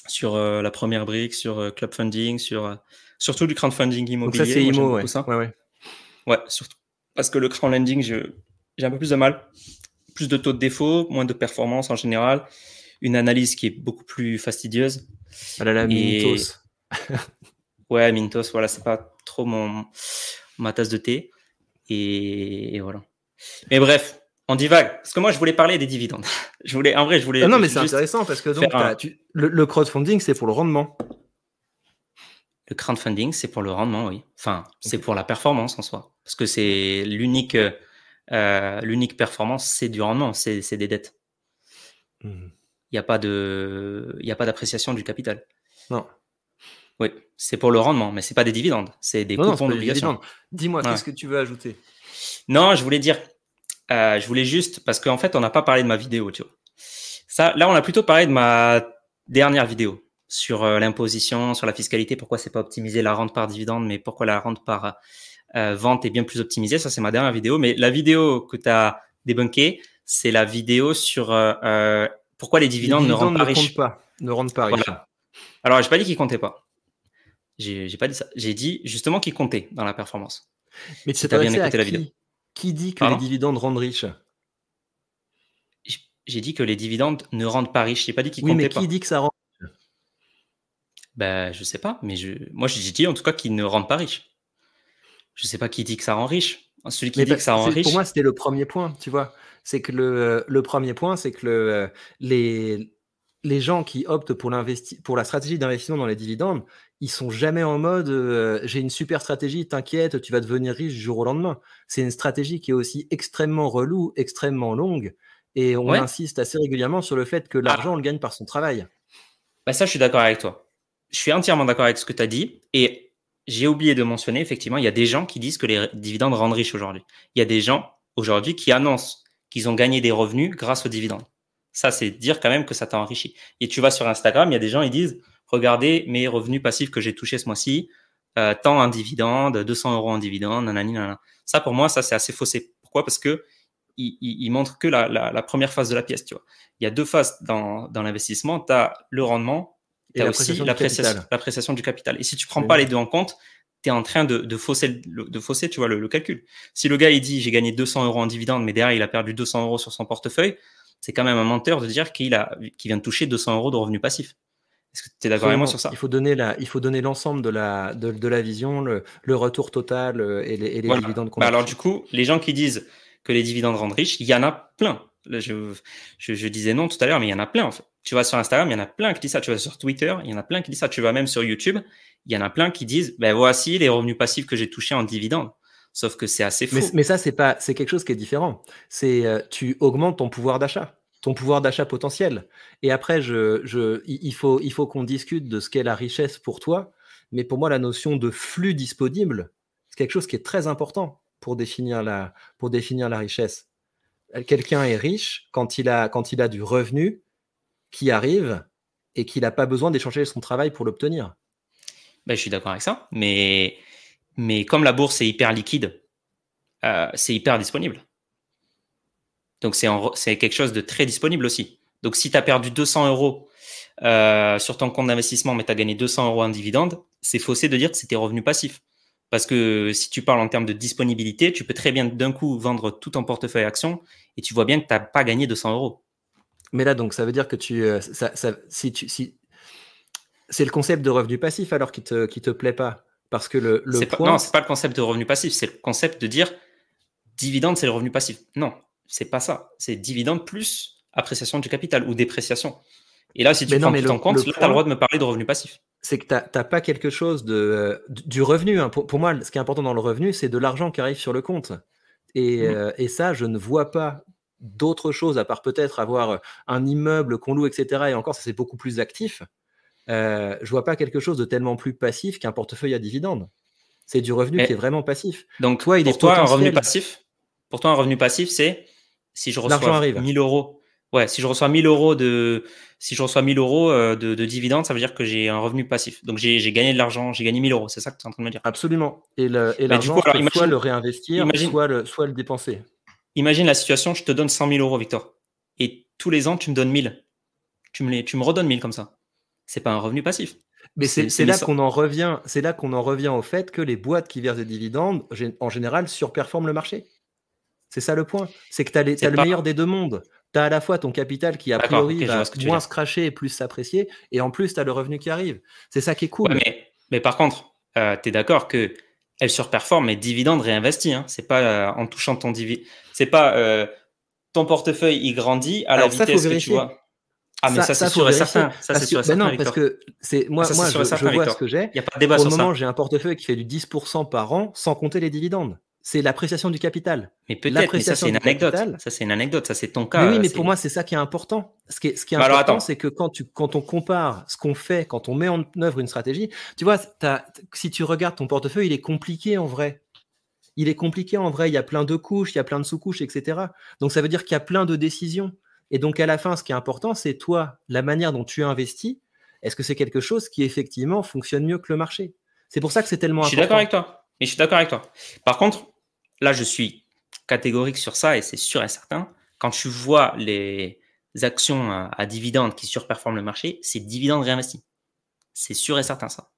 S2: Sur euh, la première brique, sur Clubfunding, sur surtout du crowdfunding immobilier.
S1: Donc ça c'est IMO, ouais.
S2: ouais. ouais. Ouais, surtout parce que le crowdlending, j'ai un peu plus de mal, plus de taux de défaut, moins de performance en général une analyse qui est beaucoup plus fastidieuse.
S1: Ah là Mintos.
S2: ouais, Mintos, voilà, c'est pas trop mon, ma tasse de thé. Et, voilà. Mais bref, on divague. Parce que moi, je voulais parler des dividendes. je voulais, en vrai, je voulais.
S1: Ah non, mais c'est intéressant parce que donc, le, crowdfunding, c'est pour le rendement.
S2: Le crowdfunding, c'est pour le rendement, oui. Enfin, c'est pour la performance en soi. Parce que c'est l'unique, euh, l'unique performance, c'est du rendement, c'est des dettes. Mmh il n'y a pas de, il a pas d'appréciation du capital.
S1: Non.
S2: Oui, c'est pour le rendement, mais c'est pas des dividendes, c'est des coupons d'obligation.
S1: Dis-moi, qu'est-ce que tu veux ajouter?
S2: Non, je voulais dire, euh, je voulais juste parce qu'en fait, on n'a pas parlé de ma vidéo, tu vois. Ça, là, on a plutôt parlé de ma dernière vidéo sur euh, l'imposition, sur la fiscalité, pourquoi c'est pas optimisé la rente par dividende, mais pourquoi la rente par euh, vente est bien plus optimisée. Ça, c'est ma dernière vidéo. Mais la vidéo que tu as débunkée, c'est la vidéo sur pourquoi les dividendes, ne rendent pas riches
S1: Ne rendent pas riches.
S2: Alors, j'ai pas dit qu'ils comptaient pas. J'ai pas dit ça. J'ai dit justement qu'ils comptaient dans la performance.
S1: Mais tu as bien écouté la vidéo. Qui dit que les dividendes rendent riches?
S2: J'ai dit que les dividendes ne rendent pas riches. J'ai pas dit qu'ils comptaient
S1: pas. Oui, mais qui dit que ça rend
S2: ben, je sais pas, mais je, moi j'ai dit en tout cas qu'ils ne rendent pas riches. Je sais pas qui dit que ça rend riche. Celui qui dit que ça rend riche.
S1: Pour moi, c'était le premier point, tu vois c'est que le, le, premier point, c'est que le, les, les gens qui optent pour, pour la stratégie d'investissement dans les dividendes, ils sont jamais en mode euh, j'ai une super stratégie, t'inquiète, tu vas devenir riche du jour au lendemain. C'est une stratégie qui est aussi extrêmement relou, extrêmement longue, et on insiste assez régulièrement sur le fait que ah. l'argent, on le gagne par son travail.
S2: Bah ça, je suis d'accord avec toi. Je suis entièrement d'accord avec ce que tu as dit, et j'ai oublié de mentionner, effectivement, il y a des gens qui disent que les dividendes rendent riches aujourd'hui. Il y a des gens aujourd'hui qui annoncent qu'ils ont gagné des revenus grâce aux dividendes. Ça, c'est dire quand même que ça t'a enrichi. Et tu vas sur Instagram, il y a des gens, ils disent, regardez mes revenus passifs que j'ai touchés ce mois-ci, euh, tant en dividende, 200 euros en dividende, nanani, nanana. Ça, pour moi, ça, c'est assez faussé. Pourquoi? Parce que il, il, montre que la, la, la, première phase de la pièce, tu vois. Il y a deux phases dans, dans l'investissement. Tu as le rendement, et as aussi l'appréciation du capital. Et si tu prends pas les deux en compte, tu es en train de, de, fausser, de fausser tu vois, le, calcul. Si le gars, il dit, j'ai gagné 200 euros en dividende, mais derrière, il a perdu 200 euros sur son portefeuille, c'est quand même un menteur de dire qu'il a, qu'il vient de toucher 200 euros de revenus passifs. Est-ce que tu es d'accord avec moi sur ça?
S1: Il faut donner la, il faut donner l'ensemble de la, de, de la vision, le, le, retour total euh, et les, et les dividendes qu'on
S2: bah Alors, du coup, les gens qui disent que les dividendes rendent riches, il y en a plein. je, je, disais non tout à l'heure, mais il y en a plein en fait. Tu vas sur Instagram, il y en a plein qui disent ça. Tu vas sur Twitter, il y en a plein qui disent ça. Tu vas même sur YouTube, il y en a plein qui disent ben voici les revenus passifs que j'ai touchés en dividendes. Sauf que c'est assez faux.
S1: Mais, ça, c'est pas, c'est quelque chose qui est différent. C'est euh, tu augmentes ton pouvoir d'achat, ton pouvoir d'achat potentiel. Et après, je, je, il faut, il faut qu'on discute de ce qu'est la richesse pour toi. Mais pour moi, la notion de flux disponible, c'est quelque chose qui est très important pour définir la, pour définir la richesse. Quelqu'un est riche quand il a, quand il a du revenu qui arrive et qu'il n'a pas besoin d'échanger son travail pour l'obtenir.
S2: Ben, je suis d'accord avec ça, mais, mais comme la bourse est hyper liquide, euh, c'est hyper disponible. Donc c'est quelque chose de très disponible aussi. Donc si tu as perdu 200 euros euh, sur ton compte d'investissement, mais tu as gagné 200 euros en dividende, c'est faussé de dire que c'était revenu passif. Parce que si tu parles en termes de disponibilité, tu peux très bien d'un coup vendre tout ton portefeuille action et tu vois bien que tu n'as pas gagné 200 euros.
S1: Mais là, donc, ça veut dire que tu, euh, ça, si tu, si, c'est le concept de revenu passif alors qui te, qui te plaît pas. Parce que le, le
S2: point... non, c'est pas le concept de revenu passif, c'est le concept de dire dividende, c'est le revenu passif. Non, c'est pas ça. C'est dividende plus appréciation du capital ou dépréciation. Et là, si tu prends tout en compte, tu as le droit de me parler de revenu passif
S1: c'est que tu n'as pas quelque chose de, du revenu. Hein. Pour, moi, ce qui est important dans le revenu, c'est de l'argent qui arrive sur le compte. Et, mmh. euh, et ça, je ne vois pas d'autre chose, à part peut-être avoir un immeuble qu'on loue, etc. Et encore, ça, c'est beaucoup plus actif. Euh, je vois pas quelque chose de tellement plus passif qu'un portefeuille à dividendes. C'est du revenu qui est vraiment passif.
S2: Donc, toi, il pour est toi, un revenu passif, pour toi, un revenu passif, c'est si je reçois 1000 euros Ouais, si je reçois 1000 euros de, si je reçois 1000 euros euh, de, de dividendes, ça veut dire que j'ai un revenu passif. Donc j'ai gagné de l'argent, j'ai gagné 1000 euros. C'est ça que tu es en train de me dire?
S1: Absolument. Et l'argent, soit le réinvestir, soit, le, soit le dépenser.
S2: Imagine la situation, je te donne 100 000 euros, Victor. Et tous les ans, tu me donnes 1000. Tu me, les, tu me redonnes 1000 comme ça. C'est pas un revenu passif.
S1: Mais c'est là qu'on en revient, c'est là qu'on en revient au fait que les boîtes qui versent des dividendes, en général, surperforment le marché. C'est ça le point. C'est que tu as, le meilleur des deux mondes tu as à la fois ton capital qui, a priori, va moins se cracher et plus s'apprécier, et en plus, tu as le revenu qui arrive. C'est ça qui est cool.
S2: mais, mais, par contre, euh, tu es d'accord que elle surperforme, mais dividende réinvesti. Hein. C'est pas euh, en touchant ton dividende. C'est pas euh, ton portefeuille, il grandit à la vitesse que tu vois.
S1: Ah, mais ça, c'est sûr et certain. Ça, c'est sûr et certain. Non, parce que c'est moi, moi je, je vois ce que j'ai.
S2: Il n'y a pas de débat Pour
S1: le moment, j'ai un portefeuille qui fait du 10% par an sans compter les dividendes c'est l'appréciation du capital.
S2: Mais peut-être, mais ça c'est une anecdote. ça c'est une anecdote, ça c'est ton cas.
S1: Mais oui, mais pour moi c'est ça qui est important. Ce qui est, ce qui est bah, important, c'est que quand tu, quand on compare ce qu'on fait, quand on met en œuvre une stratégie, tu vois, si tu regardes ton portefeuille, il est compliqué en vrai. Il est compliqué en vrai. Il y a plein de couches, il y a plein de sous-couches, etc. Donc ça veut dire qu'il y a plein de décisions. Et donc à la fin, ce qui est important, c'est toi, la manière dont tu investis. Est-ce que c'est quelque chose qui effectivement fonctionne mieux que le marché? C'est pour ça que c'est tellement
S2: important.
S1: Je suis
S2: d'accord avec toi. Mais je suis d'accord avec toi. Par contre, là, je suis catégorique sur ça et c'est sûr et certain. Quand tu vois les actions à, dividendes qui surperforment le marché, c'est dividendes réinvestis. C'est sûr et certain ça.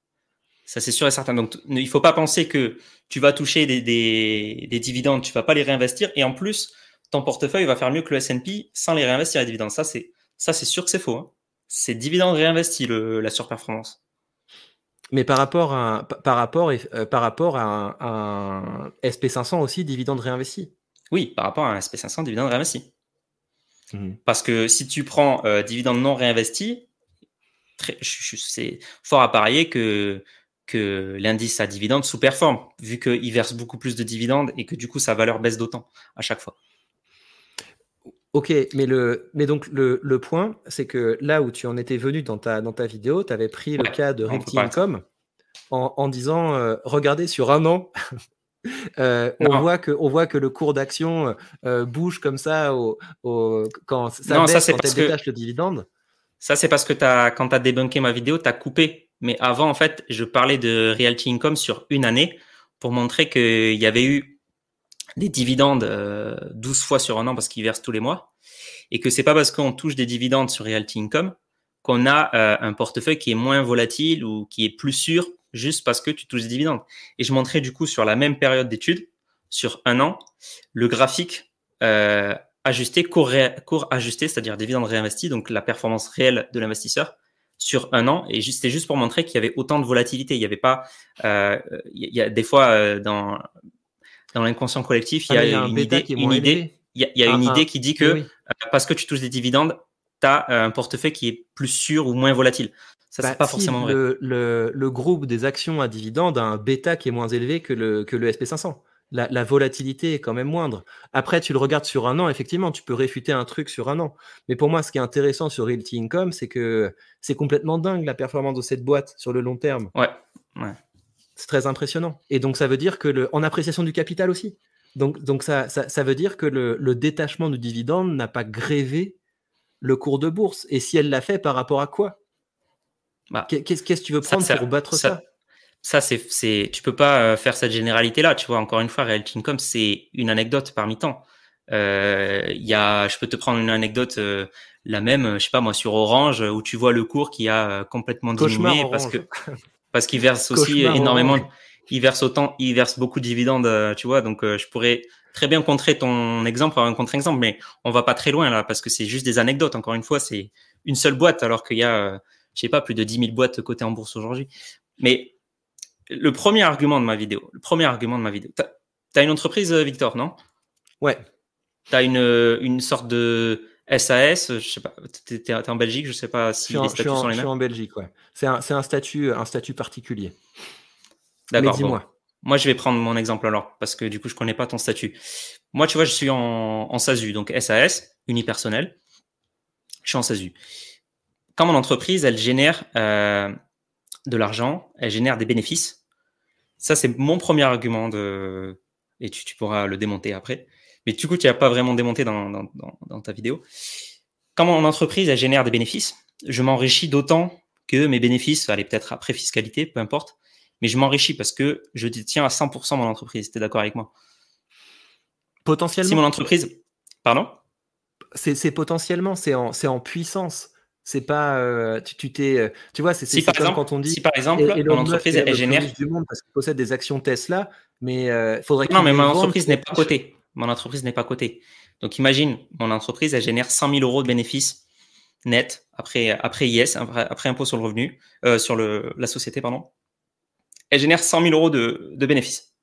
S2: Ça, c'est sûr et certain. Donc, il ne faut pas penser que tu vas toucher des, des, dividendes, tu vas pas les réinvestir et en plus, ton portefeuille va faire mieux que le S&P sans les réinvestir les dividendes. Ça, c'est ça, c'est sûr que c'est faux. Hein. C'est dividendes réinvestis la surperformance.
S1: Mais par rapport à, par rapport, euh, par rapport à un, SP500 aussi, dividende réinvesti.
S2: Oui, par rapport à un SP500, dividende réinvesti. Mmh. Parce que si tu prends euh, dividende non réinvesti, c'est fort à parier que, que l'indice à dividende sous-performe, vu qu'il verse beaucoup plus de dividendes et que du coup sa valeur baisse d'autant à chaque fois.
S1: Ok, mais, le, mais donc le, le point, c'est que là où tu en étais venu dans ta, dans ta vidéo, tu avais pris le cas de Income en, en, disant euh, regardez sur un an, euh, on, voit que, on voit que le cours d'action euh, bouge comme ça au, au, quand ça, non, ça quand détache le dividende.
S2: Ça, c'est parce que as, quand tu as débunké ma vidéo, tu as coupé. Mais avant, en fait, je parlais de Realty Income sur une année pour montrer qu'il y avait eu des dividendes 12 euh, fois sur un an parce qu'ils versent tous les mois et que c'est pas parce qu'on touche des dividendes sur Realty Income qu'on a euh, un portefeuille qui est moins volatile ou qui est plus sûr juste parce que tu touches des dividendes. Et je montrais du coup sur la même période d'études, sur un an, le graphique euh, ajusté, court ajusté, c'est-à-dire dividendes réinvestis, donc la performance réelle de l'investisseur sur un an. Et c'était juste pour montrer qu'il y avait autant de volatilité. Il n'y avait pas, euh, il y a des fois dans dans l'inconscient collectif, il y a, une, idée, une, idée, il y a, une idée qui dit que parce que tu touches des dividendes, tu as un portefeuille qui est plus sûr ou moins volatile. Ça, c'est bah, pas forcément
S1: vrai. Le, groupe des actions à dividendes a un bêta qui est moins élevé que le, que le SP500 la, volatilité est quand même moindre. Après, tu le regardes sur un an, effectivement, tu peux réfuter un truc sur un an. Mais pour moi, ce qui est intéressant sur Realty Income, c'est que c'est complètement dingue la performance de cette boîte sur le long terme.
S2: Ouais.
S1: C'est très impressionnant. Et donc, ça veut dire que le, en appréciation du capital aussi. Donc, donc ça, ça, veut dire que le, détachement du dividende n'a pas grévé le cours de bourse. Et si elle l'a fait, par rapport à quoi? Bah, Qu'est-ce que tu veux prendre pour battre ça
S2: ça, c'est, c'est, tu peux pas euh, faire cette généralité-là. Tu vois, encore une fois, Realty Income, c'est une anecdote parmi tant. Euh, il y a, je peux te prendre une anecdote, euh, la même, je sais pas moi, sur Orange, où tu vois le cours qui a complètement diminué parce que parce qu'il verse aussi énormément, il verse autant, il verse beaucoup de dividendes, tu vois. Donc, je pourrais très bien contrer ton exemple un contre-exemple, mais on va pas très loin là parce que c'est juste des anecdotes. Encore une fois, c'est une seule boîte alors qu'il y a, je sais pas, plus de 10 000 boîtes cotées en bourse aujourd'hui. Mais le premier argument de ma vidéo, le premier argument de ma vidéo. Tu as, une entreprise, euh, Victor, non?
S1: Ouais.
S2: Tu as une, euh, une sorte de SAS, je sais pas, tu es, en Belgique, je sais pas si les statuts sont les mêmes. Je
S1: suis en Belgique, ouais. C'est un, un, statut, un statut particulier.
S2: D'accord. Dis-moi. Moi, je vais prendre mon exemple alors, parce que du coup, je connais pas ton statut. Moi, tu vois, je suis en, en SASU, donc SAS, unipersonnel. Je suis en SASU. Quand mon entreprise, elle génère euh, de l'argent, elle génère des bénéfices. Ça, c'est mon premier argument de, et tu, pourras le démonter après. Mais du coup, tu n'as pas vraiment démonté dans, ta vidéo. Quand mon entreprise, elle génère des bénéfices, je m'enrichis d'autant que mes bénéfices, allez peut-être après fiscalité, peu importe, mais je m'enrichis parce que je détiens à 100% mon entreprise. Tu es d'accord avec moi?
S1: Potentiellement.
S2: Si mon entreprise, pardon?
S1: C'est potentiellement, c'est en, en puissance. C'est pas, euh, tu t'es, euh, tu vois, c'est
S2: si comme quand on dit. Si par exemple, mon entreprise elle génère
S1: du monde parce qu'il possède des actions Tesla, mais il euh, faudrait.
S2: Non, mais mon entreprise n'est pas cotée. Mon entreprise n'est pas cotée. Donc imagine, mon entreprise elle génère 100 000 euros de bénéfices net après après IS, après, impôt sur le revenu, sur le la société pardon. Elle génère 100 000 euros de, de bénéfices.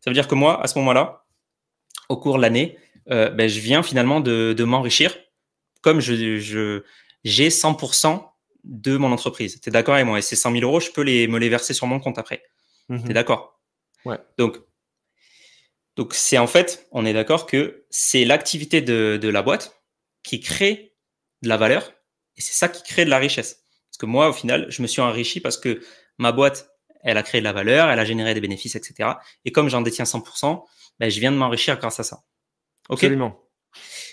S2: Ça veut dire que moi, à ce moment-là, au cours de l'année, ben, je viens finalement de, de m'enrichir comme je, je j'ai 100% de mon entreprise. Tu es d'accord avec moi? Et ces 100 000 euros, je peux les, me les verser sur mon compte après. Mhm. Tu es d'accord?
S1: Ouais.
S2: Donc, donc c'est en fait, on est d'accord que c'est l'activité de, de la boîte qui crée de la valeur et c'est ça qui crée de la richesse. Parce que moi, au final, je me suis enrichi parce que ma boîte, elle a créé de la valeur, elle a généré des bénéfices, etc. Et comme j'en détiens 100%, ben, je viens de m'enrichir grâce à ça.
S1: Ok? Absolument.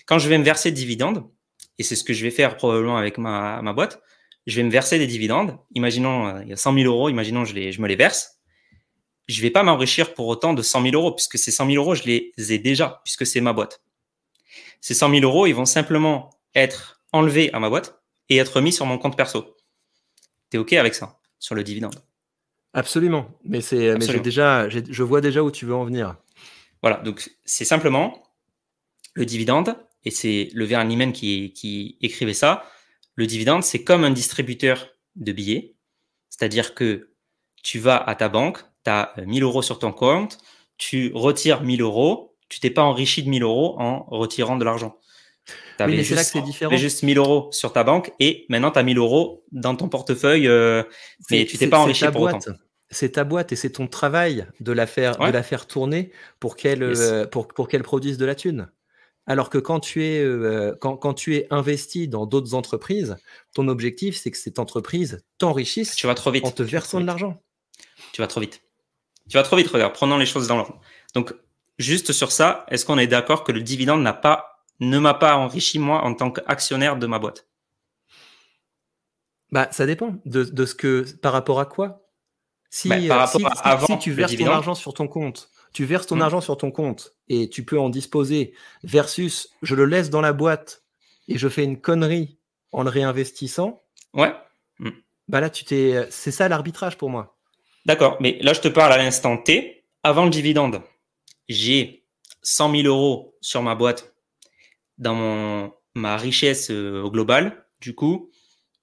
S2: Quand je vais me verser de dividendes, et c'est ce que je vais faire probablement avec ma, ma boîte, je vais me verser des dividendes. Imaginons, euh, il y a 100 000 euros, imaginons, je, les, je me les verse. Je vais pas m'enrichir pour autant de 100 000 euros, puisque ces 100 000 euros, je les ai déjà, puisque c'est ma boîte. Ces 100 000 euros, ils vont simplement être enlevés à ma boîte et être mis sur mon compte perso. Tu es OK avec ça, sur le dividende?
S1: Absolument. Mais, c'est, mais déjà, je vois déjà où tu veux en venir.
S2: Voilà, donc c'est simplement le dividende, et c'est le Vernimen qui, qui écrivait ça, le dividende, c'est comme un distributeur de billets, c'est-à-dire que tu vas à ta banque, tu as 1000 euros sur ton compte, tu retires 1000 euros, tu t'es pas enrichi de 1000 euros en retirant de l'argent.
S1: Tu avais juste,
S2: juste 1000 euros sur ta banque et maintenant tu as 1000 euros dans ton portefeuille, euh, mais tu t'es pas enrichi pour autant
S1: c'est ta boîte et c'est ton travail de la faire, de la faire tourner pour qu'elle euh, pour, pour qu'elle produise de la thune. Alors que quand tu es, euh, quand, tu es investi dans d'autres entreprises, ton objectif, c'est que cette entreprise t'enrichisse en te versant de l'argent.
S2: Tu vas trop vite. Tu vas trop vite, regarde, prenons les choses dans l'ordre. Donc, juste sur ça, est-ce qu'on est, d'accord que le dividende n'a pas, ne m'a pas enrichi moi en tant qu'actionnaire de ma boîte?
S1: Bah, ça dépend de, ce que, par rapport à quoi?
S2: Si, bah, par rapport à avant
S1: si tu verses ton argent sur ton compte tu verses ton mmh. argent sur ton compte et tu peux en disposer versus je le laisse dans la boîte et je fais une connerie en le réinvestissant.
S2: Ouais.
S1: Mmh. Bah là, tu t'es, c'est ça l'arbitrage pour moi.
S2: D'accord, mais là, je te parle à l'instant T, avant le dividende. J'ai 100 000 euros sur ma boîte dans ma richesse euh, au global. Du coup,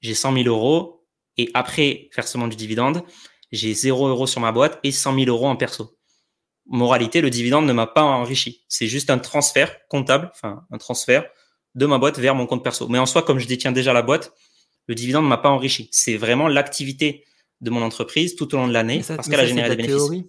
S2: j'ai 100 000 euros et après versement du dividende, j'ai 0 euros sur ma boîte et 100 000 euros en perso. moralité, le dividende ne m'a pas enrichi. C'est juste un transfert comptable, enfin un transfert de ma boîte vers mon compte perso. Mais en soi, comme je détiens déjà la boîte, le dividende ne m'a pas enrichi. C'est vraiment l'activité de mon entreprise tout au long de l'année parce qu'elle a généré des bénéfices.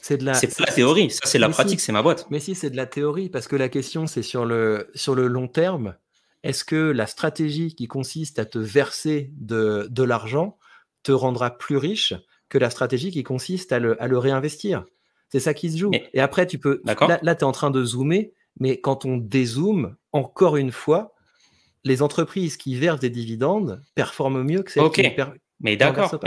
S2: C'est de la, c'est pas la théorie, ça c'est la pratique, c'est ma boîte.
S1: Mais si c'est de la théorie, parce que la question c'est sur le, sur le long terme, est-ce que la stratégie qui consiste à te verser de, de l'argent te rendra plus riche que la stratégie qui consiste à le, à le réinvestir? C'est ça qui se joue. Et après, tu peux. Là, là tu es en train de zoomer, mais quand on dézoome, encore une fois, les entreprises qui versent des dividendes performent mieux que celles qui ne
S2: Mais d'accord.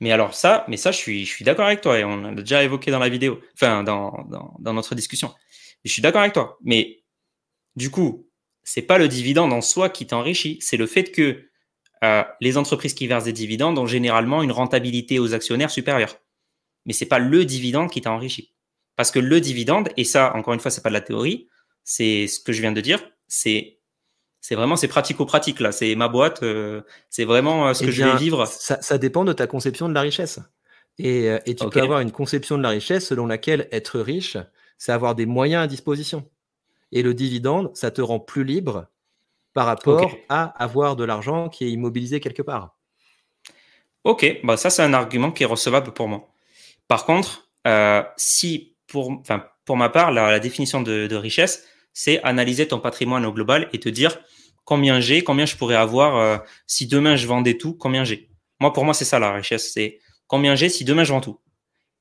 S2: Mais alors ça, mais ça, je suis, je suis d'accord avec toi et on l'a déjà évoqué dans la vidéo, enfin dans, dans, notre discussion. je suis d'accord avec toi. Mais du coup, c'est pas le dividende en soi qui t'enrichit, c'est le fait que euh, les entreprises qui versent des dividendes ont généralement une rentabilité aux actionnaires supérieure. Mais c'est pas le dividende qui t'enrichit. Parce que le dividende, et ça, encore une fois, c'est pas de la théorie, c'est ce que je viens de dire, c'est c'est vraiment c'est pratico-pratique là. C'est ma boîte, euh, c'est vraiment euh, ce eh que je vais vivre.
S1: Ça, dépend de ta conception de la richesse. Et, euh, et tu peux avoir une conception de la richesse selon laquelle être riche, c'est avoir des moyens à disposition. Et le dividende, ça te rend plus libre par rapport à avoir de l'argent qui est immobilisé quelque part.
S2: Ok, bah ça c'est un argument qui est recevable pour moi. Par contre, si pour, pour ma part, la, définition de, de richesse, c'est analyser ton patrimoine au global et te dire combien j'ai, combien je pourrais avoir euh, si demain je vendais tout, combien j'ai. Moi, pour moi, c'est ça la richesse, c'est combien j'ai si demain je vends tout.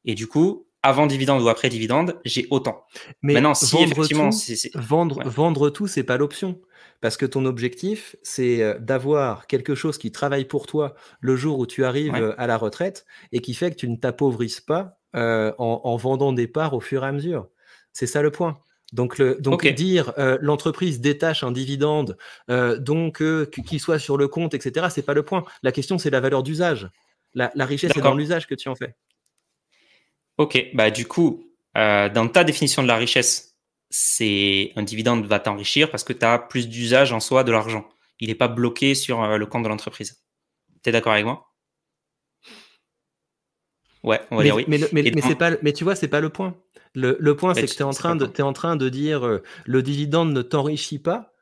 S2: Et du coup, avant dividende ou après dividende, j'ai autant.
S1: Mais Maintenant, si vendre effectivement, tout, vendre, vendre tout, c'est pas l'option. Parce que ton objectif, c'est euh, d'avoir quelque chose qui travaille pour toi le jour où tu arrives euh, à la retraite et qui fait que tu ne t'appauvrisses pas en, en, vendant des parts au fur et à mesure. C'est ça le point. Donc, le, donc dire euh, l'entreprise détache un dividende, euh, donc euh, qu'il soit sur le compte, etc., c'est pas le point. La question, c'est la valeur d'usage. La, richesse, c'est dans l'usage que tu en fais.
S2: Ok, bah du coup, dans ta définition de la richesse, c'est un dividende va t'enrichir parce que tu as plus d'usage en soi de l'argent. Il n'est pas bloqué sur le compte de l'entreprise. Tu es d'accord avec moi? Ouais, on va
S1: mais,
S2: dire oui.
S1: Mais, mais, pas, mais tu vois, c'est pas le point. Le, point, c'est que tu es, en train de, es en train de dire euh, le dividende ne t'enrichit pas.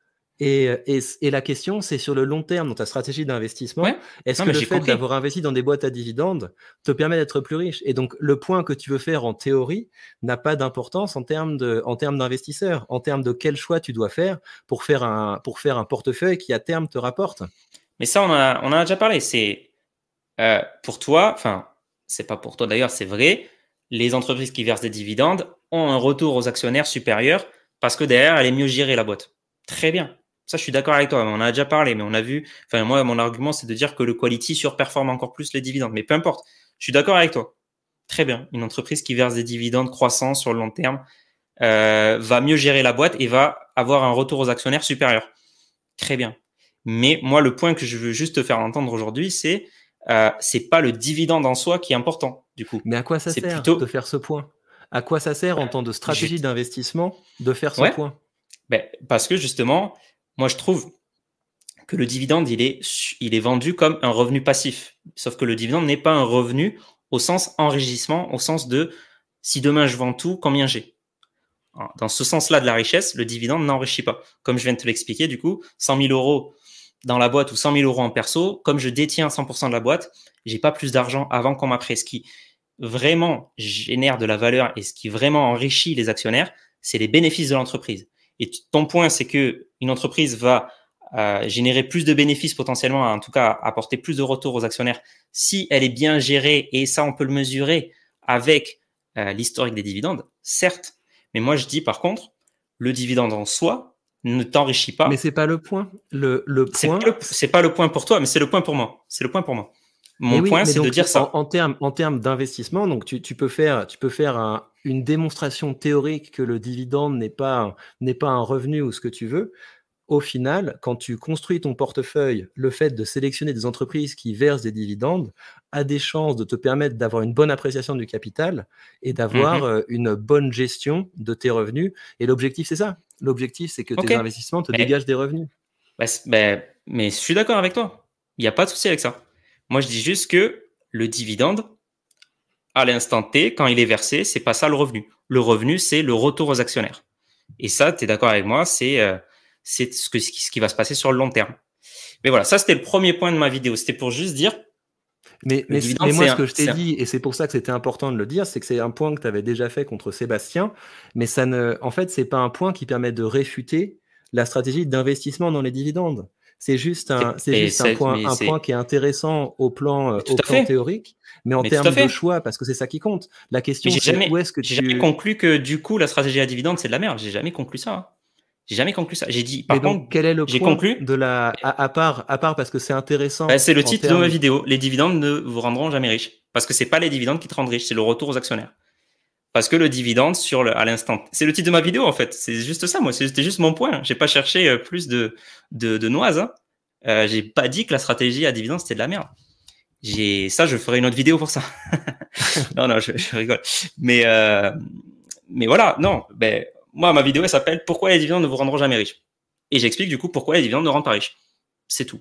S1: Et, et, la question, c'est sur le long terme, dans ta stratégie d'investissement, est-ce que le fait d'avoir investi dans des boîtes à dividendes te permet d'être plus riche? Et donc, le point que tu veux faire en théorie n'a pas d'importance en termes d'investisseur, en, en termes de quel choix tu dois faire pour faire un, pour faire un portefeuille qui, à terme, te rapporte.
S2: Mais ça, on, a, on en a déjà parlé. C'est euh, pour toi, enfin, c'est pas pour toi d'ailleurs, c'est vrai les entreprises qui versent des dividendes ont un retour aux actionnaires supérieur parce que derrière, elle est mieux gérée, la boîte. Très bien. Ça, je suis d'accord avec toi. On a déjà parlé, mais on a vu. Enfin, moi, mon argument, c'est de dire que le quality surperforme encore plus les dividendes. Mais peu importe. Je suis d'accord avec toi. Très bien. Une entreprise qui verse des dividendes croissants sur le long terme euh, va mieux gérer la boîte et va avoir un retour aux actionnaires supérieur. Très bien. Mais moi, le point que je veux juste te faire entendre aujourd'hui, c'est euh, c'est pas le dividende en soi qui est important, du coup.
S1: Mais à quoi ça sert de faire ce point? À quoi ça sert en tant de stratégie d'investissement de faire ce point?
S2: Ben, Parce que justement, moi je trouve que le dividende, il est, il est vendu comme un revenu passif. Sauf que le dividende n'est pas un revenu au sens enrichissement, au sens de si demain je vends tout, combien j'ai? Dans ce sens-là de la richesse, le dividende n'enrichit pas. Comme je viens de te l'expliquer, du coup, 100 000 euros dans la boîte ou 100 000 euros en perso, comme je détiens 100% de la boîte, j'ai pas plus d'argent avant qu'on m'apprête. Ce qui vraiment génère de la valeur et ce qui vraiment enrichit les actionnaires, c'est les bénéfices de l'entreprise. Et ton point, c'est que une entreprise va euh, générer plus de bénéfices potentiellement, en tout cas apporter plus de retours aux actionnaires si elle est bien gérée et ça on peut le mesurer avec euh, l'historique des dividendes, certes. Mais moi je dis par contre, le dividende en soi, ne t'enrichit pas.
S1: Mais c'est pas le point. Le, le point.
S2: C'est pas, le point pour toi, mais c'est le point pour moi. C'est le point pour moi. Mon point, c'est de dire ça.
S1: En, termes en termes d'investissement, donc tu, tu, peux faire, tu peux faire un, une démonstration théorique que le dividende n'est pas n'est pas un revenu ou ce que tu veux au final, quand tu construis ton portefeuille, le fait de sélectionner des entreprises qui versent des dividendes a des chances de te permettre d'avoir une bonne appréciation du capital et d'avoir mmh euh, une bonne gestion de tes revenus. Et l'objectif, c'est ça. L'objectif, c'est que tes investissements te dégagent des revenus.
S2: Bah, bah, mais je suis d'accord avec toi. Il n'y a pas de souci avec ça. Moi, je dis juste que le dividende, à l'instant T, quand il est versé, c'est pas ça le revenu. Le revenu, c'est le retour aux actionnaires. Et ça, tu es d'accord avec moi, c'est euh, c'est ce, que, ce qui va se passer sur le long terme. Mais voilà, ça c'était le premier point de ma vidéo. C'était pour juste dire.
S1: Mais, mais, moi, ce que je t'ai dit, et c'est pour ça que c'était important de le dire, c'est que c'est un point que tu avais déjà fait contre Sébastien, mais ça ne, en fait, c'est pas un point qui permet de réfuter la stratégie d'investissement dans les dividendes. C'est juste un, c'est juste un point, un point qui est intéressant au plan, au plan théorique, mais en termes de choix, parce que c'est ça qui compte. La question, c'est où est-ce que
S2: tu. J'ai jamais conclu que du coup, la stratégie à dividende, c'est de la merde. J'ai jamais conclu ça. Hein. J'ai jamais conclu ça. J'ai dit, par contre,
S1: quel est le j'ai conclu de la, à, part, à part parce que c'est intéressant.
S2: Bah, c'est le titre de ma vidéo. Les dividendes ne vous rendront jamais riches. Parce que c'est pas les dividendes qui te rendent riche, c'est le retour aux actionnaires. Parce que le dividende sur le, à l'instant, c'est le titre de ma vidéo en fait. C'est juste ça, moi. C'était juste mon point. J'ai pas cherché euh, plus de de, de noises. Hein. Euh, j'ai pas dit que la stratégie à dividende c'était de la merde. J'ai ça, je ferai une autre vidéo pour ça. non, non, je, je rigole. Mais euh, mais voilà, non. Ben moi, ma vidéo elle s'appelle Pourquoi les dividendes ne vous rendront jamais riches. Et j'explique du coup pourquoi les dividendes ne rendent pas riches. C'est tout.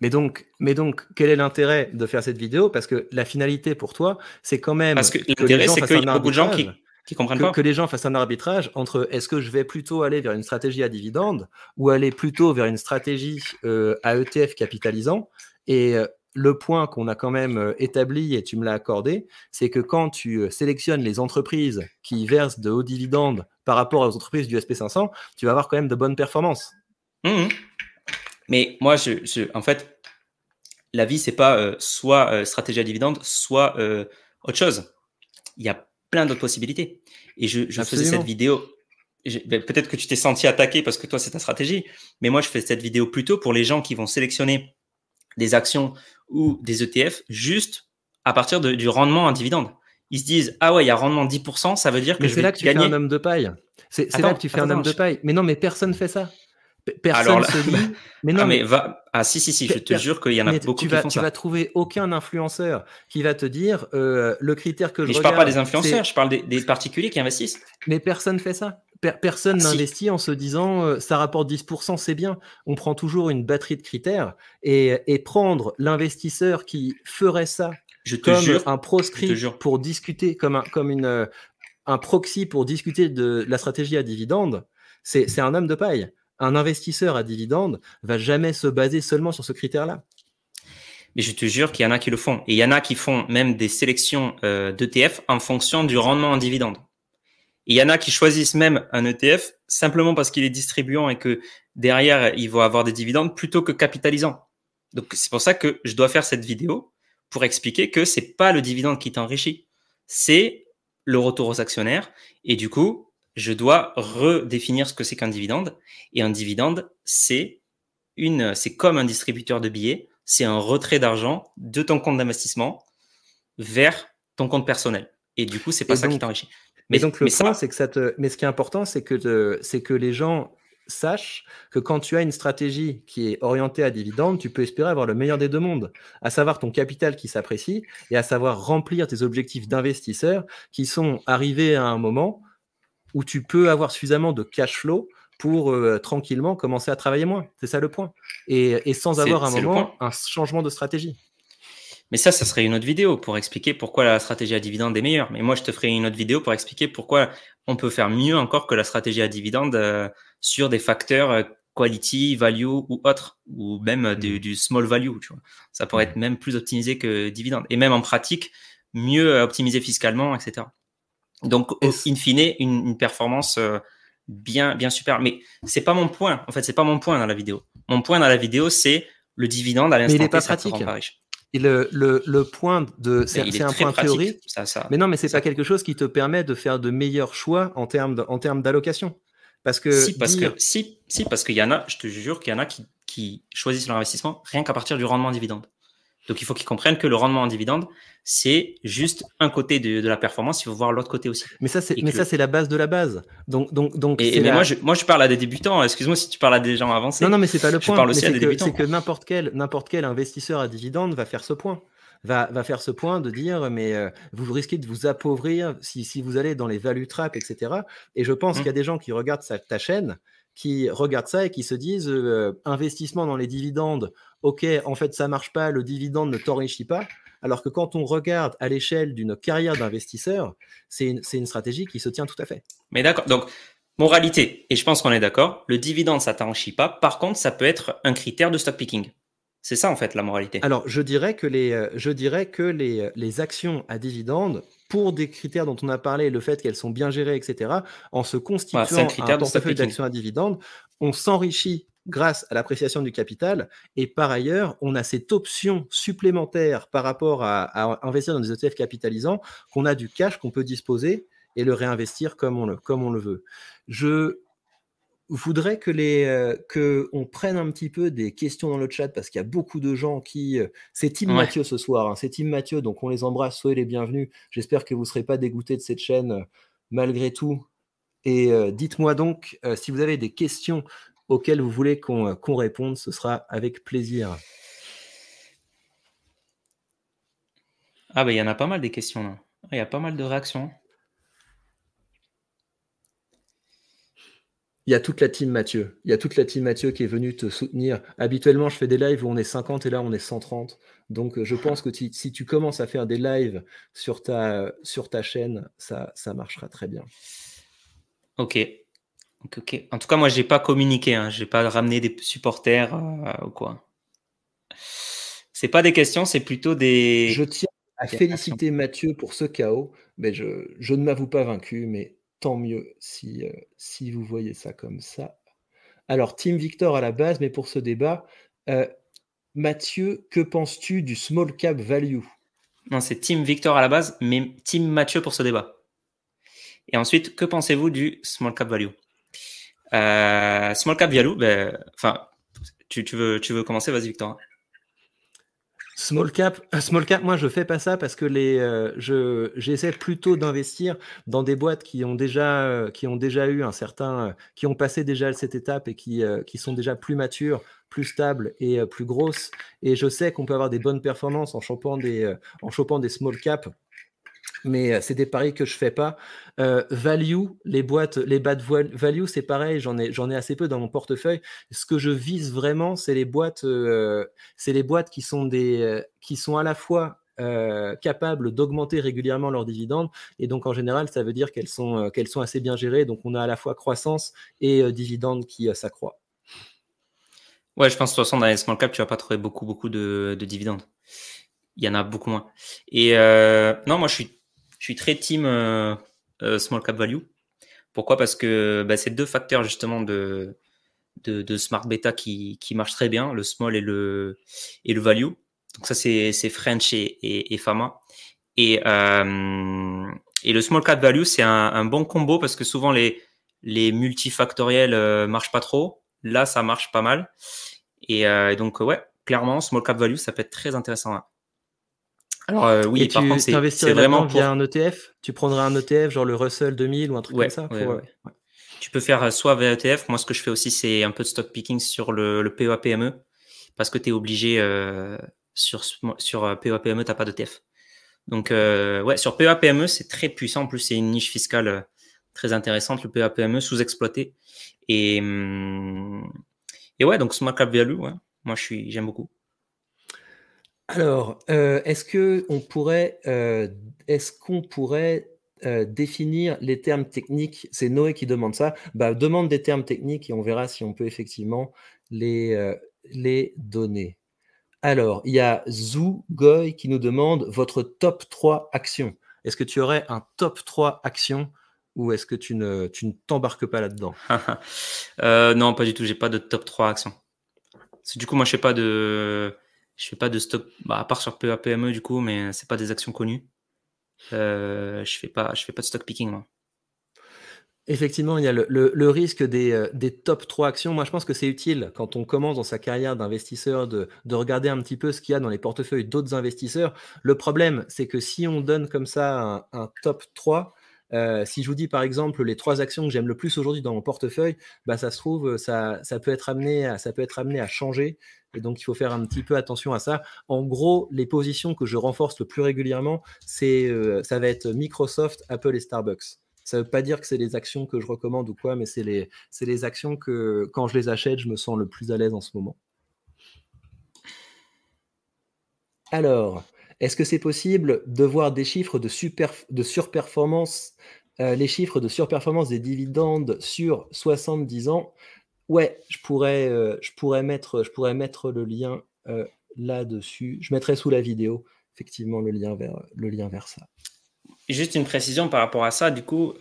S1: Mais donc, mais donc, quel est l'intérêt de faire cette vidéo? Parce que la finalité pour toi, c'est quand même.
S2: Parce que, l'intérêt, c'est qu'il y a beaucoup de gens qui, qui comprennent
S1: que,
S2: pas.
S1: Que les gens fassent un arbitrage entre est-ce que je vais plutôt aller vers une stratégie à dividende ou aller plutôt vers une stratégie euh, à ETF capitalisant. Et euh, le point qu'on a quand même euh, établi, et tu me l'as accordé, c'est que quand tu sélectionnes les entreprises qui versent de hauts dividendes par rapport aux entreprises du SP500, tu vas avoir quand même de bonnes performances.
S2: Mmh Mais moi, je, en fait, la vie, c'est pas soit stratégie à dividende, soit autre chose. Il y a plein d'autres possibilités. Et je, faisais cette vidéo. Ben, peut-être que tu t'es senti attaqué parce que toi, c'est ta stratégie. Mais moi, je fais cette vidéo plutôt pour les gens qui vont sélectionner des actions ou des ETF juste à partir du rendement en dividende. Ils se disent, ah ouais, il y a rendement 10%, ça veut dire que je
S1: vais
S2: là
S1: que tu fais un homme de paille. C'est là que tu fais un homme de paille. Mais non, mais personne ne fait ça. Personne se dit.
S2: mais non, ah, mais va. Ah si si si, je te jure qu'il y en a beaucoup
S1: tu
S2: qui font
S1: tu vas trouver aucun influenceur qui va te dire euh, le critère que
S2: mais
S1: je.
S2: je parle pas des influenceurs, je parle des, particuliers qui investissent.
S1: Mais personne fait ça. Personne ah, n'investit en se disant euh, ça rapporte 10%, c'est bien. On prend toujours une batterie de critères et, et prendre l'investisseur qui ferait ça
S2: je te
S1: comme
S2: jure,
S1: un proscrit pour discuter, comme un, comme une, euh, un proxy pour discuter de la stratégie à dividende, c'est un homme de paille un investisseur à dividende va jamais se baser seulement sur ce critère-là.
S2: Mais je te jure qu'il y en a qui le font. Et il y en a qui font même des sélections euh, d'ETF en fonction du rendement en dividende. Et il y en a qui choisissent même un ETF simplement parce qu'il est distribuant et que derrière, il va avoir des dividendes plutôt que capitalisant. Donc c'est pour ça que je dois faire cette vidéo pour expliquer que c'est pas le dividende qui t'enrichit, c'est le retour aux actionnaires. Et du coup, je dois redéfinir ce que c'est qu'un dividende. Et un dividende, c'est une, c'est comme un distributeur de billets, c'est un retrait d'argent de ton compte d'investissement vers ton compte personnel. Et du coup, c'est pas ça qui t'enrichit.
S1: Mais, donc le point, c'est que ça te, mais ce qui est important, c'est que c'est que les gens sachent que quand tu as une stratégie qui est orientée à dividende, tu peux espérer avoir le meilleur des deux mondes, à savoir ton capital qui s'apprécie et à savoir remplir tes objectifs d'investisseur qui sont arrivés à un moment où tu peux avoir suffisamment de cash flow pour euh, tranquillement commencer à travailler moins. C'est ça le point. Et, sans avoir un moment un changement de stratégie.
S2: Mais ça, ça serait une autre vidéo pour expliquer pourquoi la stratégie à dividende est meilleure. Mais moi, je te ferai une autre vidéo pour expliquer pourquoi on peut faire mieux encore que la stratégie à dividende euh, sur des facteurs euh, quality, value ou autres, ou même mmh. du, small value. Tu vois. Ça pourrait mmh. être même plus optimisé que dividende. Et même en pratique, mieux optimisé fiscalement, etc. Donc, in fine, une, performance euh, bien, bien super. Mais c'est pas mon point. En fait, c'est pas mon point dans la vidéo. Mon point dans la vidéo, c'est le dividende à l'instant
S1: T. Mais il n'est pas pratique. Et le, le, le, point de c'est un point théorique. Ça, ça, mais non, mais c'est pas quelque chose qui te permet de faire de meilleurs choix en termes d'allocation. Parce que
S2: si parce que si si parce qu'il y en a, je te jure qu'il y en a qui, qui choisissent leur investissement rien qu'à partir du rendement dividende. Donc il faut qu'ils comprennent que le rendement en dividende, c'est juste un côté de, la performance, il faut voir l'autre côté aussi.
S1: Mais ça, c'est, mais ça, c'est la base de la base. Donc, donc, donc.
S2: Et, mais moi, je, moi, je parle à des débutants. Excuse-moi si tu parles à des gens avancés.
S1: Non, non, mais c'est pas le point. Je parle aussi à des débutants. C'est que n'importe quel, n'importe quel investisseur à dividende va faire ce point. Va, va faire ce point de dire, mais euh, vous risquez de vous appauvrir si, si vous allez dans les value traps, etc. Et je pense mmh. qu'il y a des gens qui regardent ta chaîne qui regardent ça et qui se disent euh, investissement dans les dividendes, ok, en fait ça marche pas, le dividende ne t'enrichit pas. Alors que quand on regarde à l'échelle d'une carrière d'investisseur, c'est une, une stratégie qui se tient tout à fait.
S2: Mais d'accord. Donc, moralité, et je pense qu'on est d'accord, le dividende, ça t'enrichit pas. Par contre, ça peut être un critère de stock picking. C'est ça, en fait, la moralité.
S1: Alors, je dirais que les, euh, je dirais que les, euh, les actions à dividende, pour des critères dont on a parlé, le fait qu'elles sont bien gérées, etc., en se constituant un, un portefeuille d'actions à dividende, on s'enrichit grâce à l'appréciation du capital. Et par ailleurs, on a cette option supplémentaire par rapport à, à investir dans des ETF capitalisants, qu'on a du cash qu'on peut disposer et le réinvestir comme on le, comme on le veut. Je voudrais que les euh, que on prenne un petit peu des questions dans le chat parce qu'il y a beaucoup de gens qui euh, c'est Team Mathieu ce soir hein, c'est Team Mathieu donc on les embrasse soyez les bienvenus j'espère que vous ne serez pas dégoûtés de cette chaîne euh, malgré tout et dites-moi donc si vous avez des questions auxquelles vous voulez qu'on euh, qu'on réponde ce sera avec plaisir
S2: ah ben il y en a pas mal des questions là il y a pas mal de réactions
S1: Il y a toute la team Mathieu. Il y a toute la team Mathieu qui est venue te soutenir. Habituellement, je fais des lives où on est 50 et là, on est 130. Donc, je pense que si, si tu commences à faire des lives sur ta, sur ta chaîne, ça, ça marchera très bien.
S2: Ok. En tout cas, moi, j'ai pas communiqué. Hein. J'ai pas ramené des supporters euh, ou quoi. C'est pas des questions, c'est plutôt des.
S1: Je tiens à féliciter Mathieu pour ce chaos. Mais je, je ne m'avoue pas vaincu, mais tant mieux si, euh, si vous voyez ça comme ça. Alors, Team Victor à la base, mais pour ce débat, euh, Mathieu, que penses-tu du small cap value?
S2: Non, c'est Team Victor à la base, mais Team Mathieu pour ce débat. Et ensuite, que pensez-vous du small cap value? Euh, Small cap value, ben, enfin, tu, veux, tu veux commencer Vas-y, Victor.
S1: Small cap, euh, small cap, moi je fais pas ça parce que les, euh, je, j'essaie plutôt d'investir dans des boîtes qui ont déjà, qui ont déjà eu un certain, qui ont passé déjà cette étape et qui, qui sont déjà plus matures, plus stables et plus grosses. Et je sais qu'on peut avoir des bonnes performances en chopant des, en chopant des small cap, mais euh, c'est des paris que je fais pas. Euh, value, les boîtes, les bad voil- value, c'est pareil, j'en ai, j'en ai assez peu dans mon portefeuille. Ce que je vise vraiment, c'est les boîtes, euh, c'est les boîtes qui sont des, qui sont à la fois capables d'augmenter régulièrement leurs dividendes. Et donc, en général, ça veut dire qu'elles sont, qu'elles sont assez bien gérées. Donc, on a à la fois croissance et dividendes qui s'accroît.
S2: Ouais, je pense de toute façon, dans les small cap, tu vas pas trouver beaucoup, beaucoup de, de dividendes. Il y en a beaucoup moins. Et euh, non, moi, je suis, je suis très team euh, euh, small cap value. Pourquoi? Parce que bah, c'est deux facteurs justement de, de, de smart beta qui, qui marchent très bien, le small et le, et le value. Donc ça, c'est c'est French et, et, et Fama. Et, euh, et le small cap value, c'est un, un bon combo parce que souvent les, les multifactoriels euh, marchent pas trop. Là, ça marche pas mal. Et, donc, ouais, clairement, small cap value, ça peut être très intéressant. Alors, euh, oui,
S1: et
S2: par
S1: tu
S2: contre, c'est vraiment pour.
S1: via un ETF Tu prendrais un ETF, genre le Russell 2000 ou un truc
S2: Ouais,
S1: comme ça
S2: ouais,
S1: pour,
S2: ouais.
S1: euh, ouais.
S2: Tu peux faire euh, soit VETF. Moi, ce que je fais aussi, c'est un peu de stock picking sur le, le PEA-PME parce que tu es obligé euh, sur, sur PEA-PME, tu n'as pas d'ETF. Donc, euh, ouais, sur PEA-PME, c'est très puissant. En plus, c'est une niche fiscale très intéressante, le PEA-PME, sous-exploité. Et, hum, et ouais, donc small cap value, ouais. Moi, je suis, j'aime beaucoup.
S1: Alors, euh, est-ce pourrait, euh, qu'on pourrait euh, définir les termes techniques? C'est Noé qui demande ça. Bah, demande des termes techniques et on verra si on peut effectivement les, donner. Alors, il y a Zougoy qui nous demande votre top 3 actions. Est-ce que tu aurais un top 3 actions ou est-ce que tu ne, t'embarques pas là-dedans?
S2: non, pas du tout. J'ai pas de top 3 actions. Du coup, moi, je fais pas de, je fais pas de stock, bah, à part sur PEA-PME, du coup, mais c'est pas des actions connues. Euh, je fais pas, je fais pas de stock picking, moi.
S1: Effectivement, il y a le, risque des, euh, top 3 actions. Moi, je pense que c'est utile quand on commence dans sa carrière d'investisseur de, de regarder un petit peu ce qu'il y a dans les portefeuilles d'autres investisseurs. Le problème, c'est que si on donne comme ça un, un top 3, euh, si je vous dis par exemple les trois actions que j'aime le plus aujourd'hui dans mon portefeuille, bah, ça se trouve, ça, ça, peut être amené à, ça peut être amené à changer. Et donc, il faut faire un petit peu attention à ça. En gros, les positions que je renforce le plus régulièrement, euh, ça va être Microsoft, Apple et Starbucks. Ça ne veut pas dire que c'est les actions que je recommande ou quoi, mais c'est les, c'est les actions que, quand je les achète, je me sens le plus à l'aise en ce moment. Alors, Est-ce que c'est possible de voir des chiffres de, surperformance, euh, les chiffres de surperformance des dividendes sur 70 ans? Ouais, je pourrais, euh, je pourrais mettre le lien euh, là-dessus. Je mettrai sous la vidéo, effectivement, le lien vers, le lien vers ça.
S2: Juste une précision par rapport à ça, du coup,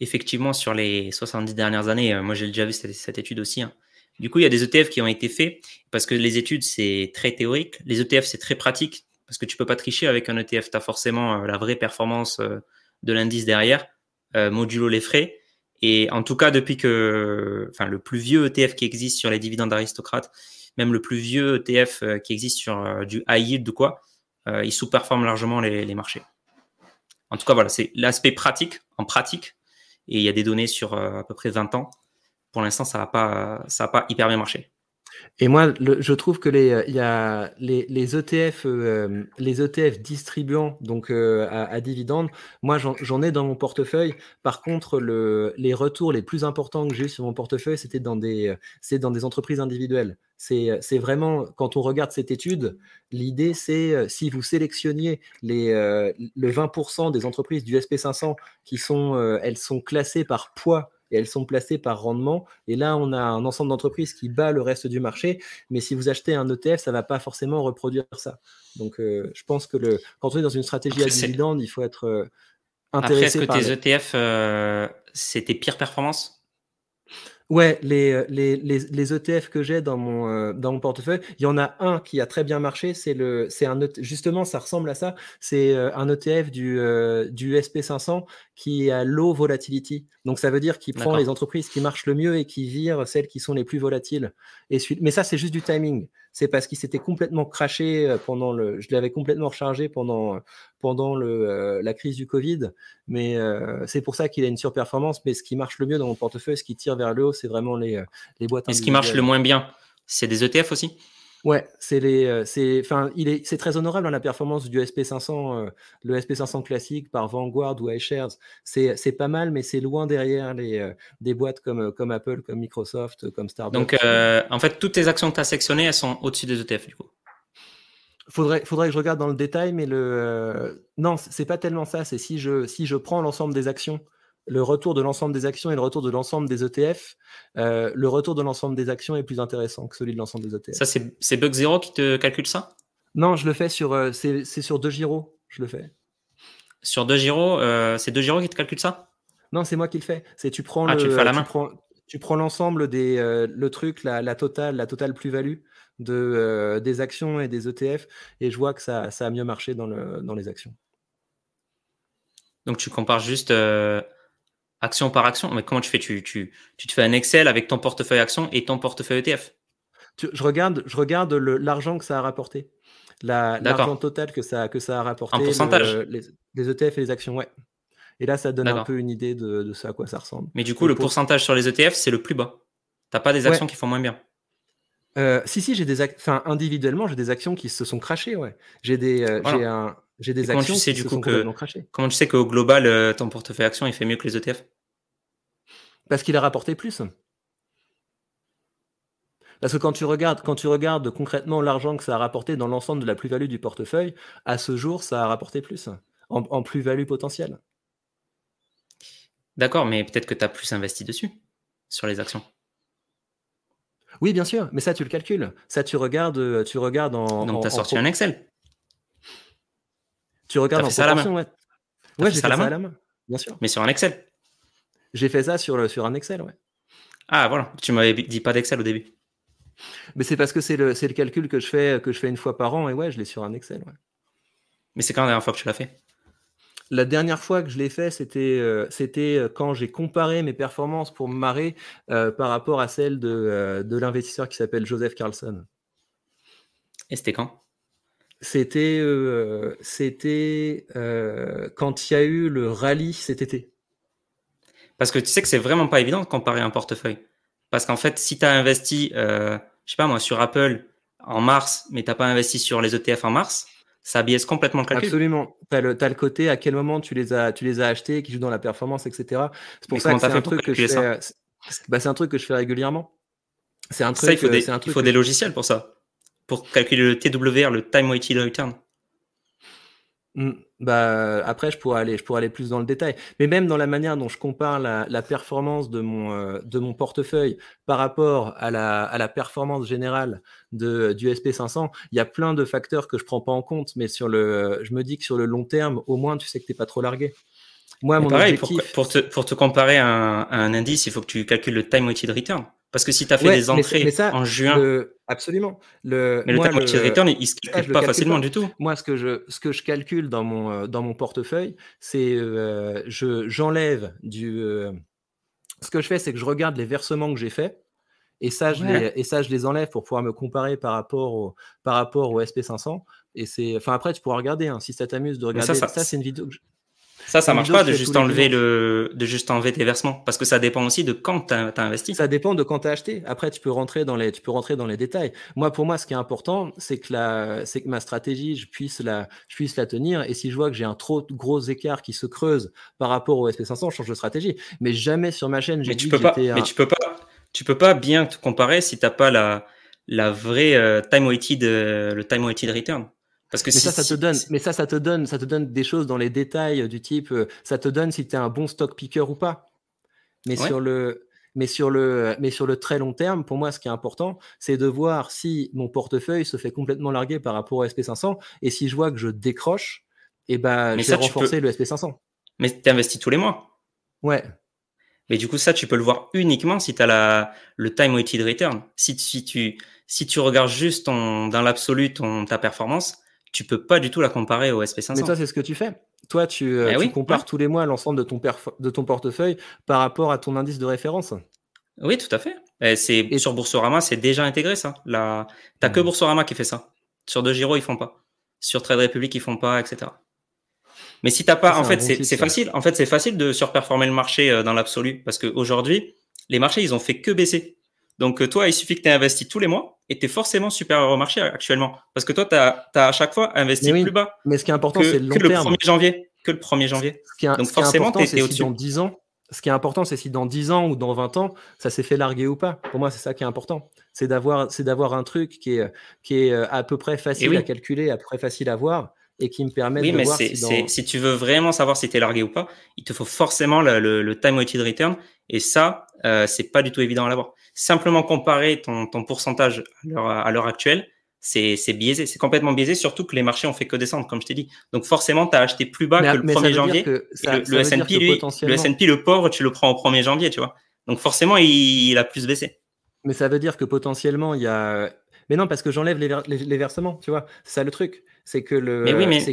S2: effectivement, sur les 70 dernières années, moi j'ai déjà vu cette, étude aussi. Hein. Du coup, il y a des ETF qui ont été faits parce que les études, c'est très théorique. Les ETF, c'est très pratique parce que tu peux pas tricher avec un ETF. Tu as forcément la vraie performance de l'indice derrière, modulo les frais. Et en tout cas, depuis que, enfin, le plus vieux ETF qui existe sur les dividendes d'aristocrates, même le plus vieux ETF euh, qui existe sur euh, du high yield ou quoi, euh, il sous-performe largement les, marchés. En tout cas, voilà, c'est l'aspect pratique, en pratique. Et il y a des données sur à peu près 20 ans. Pour l'instant, ça n'a pas, pas hyper bien marché.
S1: Et moi, je trouve que les, il y a les, les ETF, euh, les ETF distribuant donc euh, à, à, dividendes, moi j'en ai dans mon portefeuille. Par contre, le, les retours les plus importants que j'ai eu sur mon portefeuille, c'était dans des, c'est dans des entreprises individuelles. C'est vraiment quand on regarde cette étude, l'idée c'est si vous sélectionniez les le 20% des entreprises du SP500 qui sont, elles sont classées par poids et elles sont placées par rendement. Et là, on a un ensemble d'entreprises qui bat le reste du marché. Mais si vous achetez un ETF, ça ne va pas forcément reproduire ça. Donc, euh, je pense que le, quand on est dans une stratégie à dividende, il faut être euh, intéressé.
S2: Après, est-ce que tes ETF, euh, c'est tes pires performances
S1: Ouais, les, les, les, les, ETF que j'ai dans mon, dans mon portefeuille, il y en a un qui a très bien marché. C'est le, c'est un, e justement, ça ressemble à ça. C'est un ETF du, du SP500 qui a low volatility. Donc ça veut dire qu'il prend les entreprises qui marchent le mieux et qui vire celles qui sont les plus volatiles. Et mais ça, c'est juste du timing. C'est parce qu'il s'était complètement craché euh, pendant le. Je l'avais complètement rechargé pendant, pendant le, euh, la crise du Covid. Mais euh, c'est pour ça qu'il a une surperformance. Mais ce qui marche le mieux dans mon portefeuille, ce qui tire vers le haut, c'est vraiment les, les boîtes.
S2: Et ce qui marche le moins bien, c'est des ETF aussi?
S1: Ouais, c'est les, euh, c'est, enfin, il est, c'est très honorable dans hein, la performance du SP500, euh, le SP500 classique par Vanguard ou iShares. C'est, c'est pas mal, mais c'est loin derrière les, euh, des boîtes comme, comme Apple, comme Microsoft, comme Starbucks.
S2: Donc, en fait, toutes tes actions que tu as sectionnées, elles sont au-dessus des ETF, du coup.
S1: Faudrait, faudrait que je regarde dans le détail, mais le, non, c'est pas tellement ça. C'est si je, si je prends l'ensemble des actions le retour de l'ensemble des actions et le retour de l'ensemble des ETF, euh, le retour de l'ensemble des actions est plus intéressant que celui de l'ensemble des ETF.
S2: Ça, c'est Bug Zero qui te calcule ça?
S1: Non, je le fais sur. Euh, c'est sur deux Giro, je le fais.
S2: Sur Giro, euh, c'est deux Giro qui te calcule ça?
S1: Non, c'est moi qui le fais. C'est tu prends ah, le. Tu, la main. prends, tu prends l'ensemble des le truc, la, la, totale, la totale plus-value de des actions et des ETF, et je vois que ça, ça a mieux marché dans, le, dans les actions.
S2: Donc tu compares juste action par action. Mais comment tu fais? Tu, tu, tu, te fais un Excel avec ton portefeuille action et ton portefeuille ETF
S1: Je regarde, je regarde l'argent que ça a rapporté. L'argent total que ça, que ça a rapporté.
S2: En pourcentage
S1: les, ETF et les actions, ouais. Et là, ça donne un peu une idée de, de, ça à quoi ça ressemble.
S2: Mais du coup, le pourcentage sur les ETF, c'est le plus bas. T'as pas des actions qui font moins bien.
S1: Euh, si, si, j'ai des enfin, individuellement, j'ai des actions qui se sont crachées, ouais. J'ai des, euh, j'ai un, j'ai des actions
S2: tu sais, qui du coup, que, Comment tu sais qu'au global, euh, ton portefeuille action, il fait mieux que les ETF
S1: Parce qu'il a rapporté plus. Parce que quand tu regardes, quand tu regardes concrètement l'argent que ça a rapporté dans l'ensemble de la plus-value du portefeuille, à ce jour, ça a rapporté plus en, plus-value potentielle.
S2: D'accord, mais peut-être que tu as plus investi dessus, sur les actions.
S1: Oui, bien sûr, mais ça, tu le calcules. Ça, tu regardes, tu regardes en.
S2: Donc, tu as sorti un Excel.
S1: Tu regardes
S2: en ça à la main.
S1: ouais. Ouais, j'ai fait ça à la main, bien sûr.
S2: Mais sur un Excel.
S1: J'ai fait ça sur, le, sur un Excel, ouais.
S2: Ah, voilà. Tu m'avais dit pas d'Excel au début.
S1: Mais c'est parce que c'est le, le, calcul que je, fais, que je fais une fois par an, et ouais, je l'ai sur un Excel, ouais.
S2: Mais c'est quand la dernière fois que tu l'as fait?
S1: La dernière fois que je l'ai fait, c'était euh, c'était euh, quand j'ai comparé mes performances pour me marrer euh, par rapport à celles de, de l'investisseur qui s'appelle Joseph Carlson.
S2: Et c'était quand?
S1: C'était euh, c'était euh, quand il y a eu le rallye cet été.
S2: Parce que tu sais que c'est vraiment pas évident de comparer un portefeuille. Parce qu'en fait, si tu as investi, euh, je sais pas moi, sur Apple en mars, mais t'as pas investi sur les ETF en mars, ça biaise complètement le calcul.
S1: Absolument. Tu as, le côté à quel moment tu les as, tu les as achetés, qui joue dans la performance, etc. C'est pour ça que c'est un truc que je fais. Bah, c'est un truc que je fais régulièrement.
S2: C'est un truc. Ça, il faut, des, il faut des logiciels pour ça pour calculer le TWR, le Time Weighted Return
S1: Mmh. Bah, après, je pourrais, aller, je pourrais aller plus dans le détail. Mais même dans la manière dont je compare la, performance de mon, euh, de mon portefeuille par rapport à la, à la performance générale de, du SP500, il y a plein de facteurs que je prends pas en compte. Mais sur le, je me dis que sur le long terme, au moins, tu sais que tu n'es pas trop largué.
S2: Moi, mon pareil, objectif... pour, te, pour te comparer à un, à un, indice, il faut que tu calcules le time weighted return. Parce que si tu as fait des entrées en juin.
S1: absolument. Le,
S2: mais le time weighted return, il ne se calcule pas facilement du tout.
S1: Moi, ce que je, ce que je calcule dans mon, euh, dans mon portefeuille, c'est euh, je j'enlève du. Euh, ce que je fais, c'est que je regarde les versements que j'ai faits. Et ça, je les, et ça, je les enlève pour pouvoir me comparer par rapport au, par rapport au SP500. Et c'est, enfin après, tu pourras regarder. Hein, si ça t'amuse de regarder, ça, ça c'est une vidéo. Que je,
S2: ça, ça marche pas de juste enlever le, de juste enlever tes versements parce que ça dépend aussi de quand tu as, investi.
S1: Ça dépend de quand tu as acheté. Après, tu peux rentrer dans les, tu peux rentrer dans les détails. Moi, pour moi, ce qui est important, c'est que la, c'est que ma stratégie, je puisse la, je puisse la tenir. Et si je vois que j'ai un trop gros écart qui se creuse par rapport au SP500, je change de stratégie. Mais jamais sur ma chaîne, j'ai
S2: dit tu peux pas, mais tu peux pas, tu peux pas bien te comparer si t'as pas la, la vraie euh, time weighted, euh, le time weighted return.
S1: Parce que mais ça, ça te donne, mais ça, ça te donne, ça te donne des choses dans les détails du type, euh, ça te donne si tu es un bon stock picker ou pas. Mais sur le, mais sur le, mais sur le très long terme, pour moi, ce qui est important, c'est de voir si mon portefeuille se fait complètement larguer par rapport au SP500 et si je vois que je décroche, et eh ben, mais je vais renforcer le SP500.
S2: Mais tu investis tous les mois.
S1: Ouais.
S2: Mais du coup, ça, tu peux le voir uniquement si tu as la, le time weighted return. Si, si, tu, si tu regardes juste ton, dans l'absolu ton, ta performance, tu peux pas du tout la comparer au SP500.
S1: Mais toi, c'est ce que tu fais. Toi, tu, euh, eh compares tous les mois l'ensemble de ton, de ton portefeuille par rapport à ton indice de référence.
S2: Oui, tout à fait. Et sur Boursorama, c'est déjà intégré ça. La... T'as que. Boursorama qui fait ça. Sur De Giro, ils font pas. Sur Trade Republic, ils font pas, etc. Mais si t'as pas, en fait, c'est facile. En fait, c'est facile de surperformer le marché euh, dans l'absolu parce qu'aujourd'hui, les marchés, ils ont fait que baisser. Donc, euh, toi, il suffit que tu aies investi tous les mois et tu es forcément supérieur au marché actuellement. Parce que toi, tu as, à chaque fois investi plus bas.
S1: Mais ce qui est important, c'est le long
S2: que
S1: le
S2: 1er janvier. Que le 1er janvier.
S1: Ce qui est, Donc, forcément, tu es, au-dessus. dans 10 ans, ce qui est important, c'est si dans 10 ans ou dans 20 ans, ça s'est fait larguer ou pas. Pour moi, c'est ça qui est important. C'est d'avoir, c'est d'avoir un truc qui est, qui est euh, à peu près facile à calculer, à peu près facile à voir et qui me permet de
S2: mais
S1: voir
S2: si, si tu veux vraiment savoir si tu es largué ou pas, il te faut forcément le, le, time weighted return et ça, euh, c'est pas du tout évident à l'avoir. Simplement comparer ton, ton pourcentage à l'heure actuelle, c'est biaisé, c'est complètement biaisé, surtout que les marchés ont fait que descendre, comme je t'ai dit. Donc forcément, tu as acheté plus bas que le 1er janvier. le, S&P, lui, le S&P, le pauvre, tu le prends au 1er janvier, tu vois. Donc forcément, il, a plus baissé.
S1: Mais ça veut dire que potentiellement, il y a... Mais non, parce que j'enlève les, les, versements, tu vois. C'est ça le truc. C'est que le...
S2: Mais oui, mais,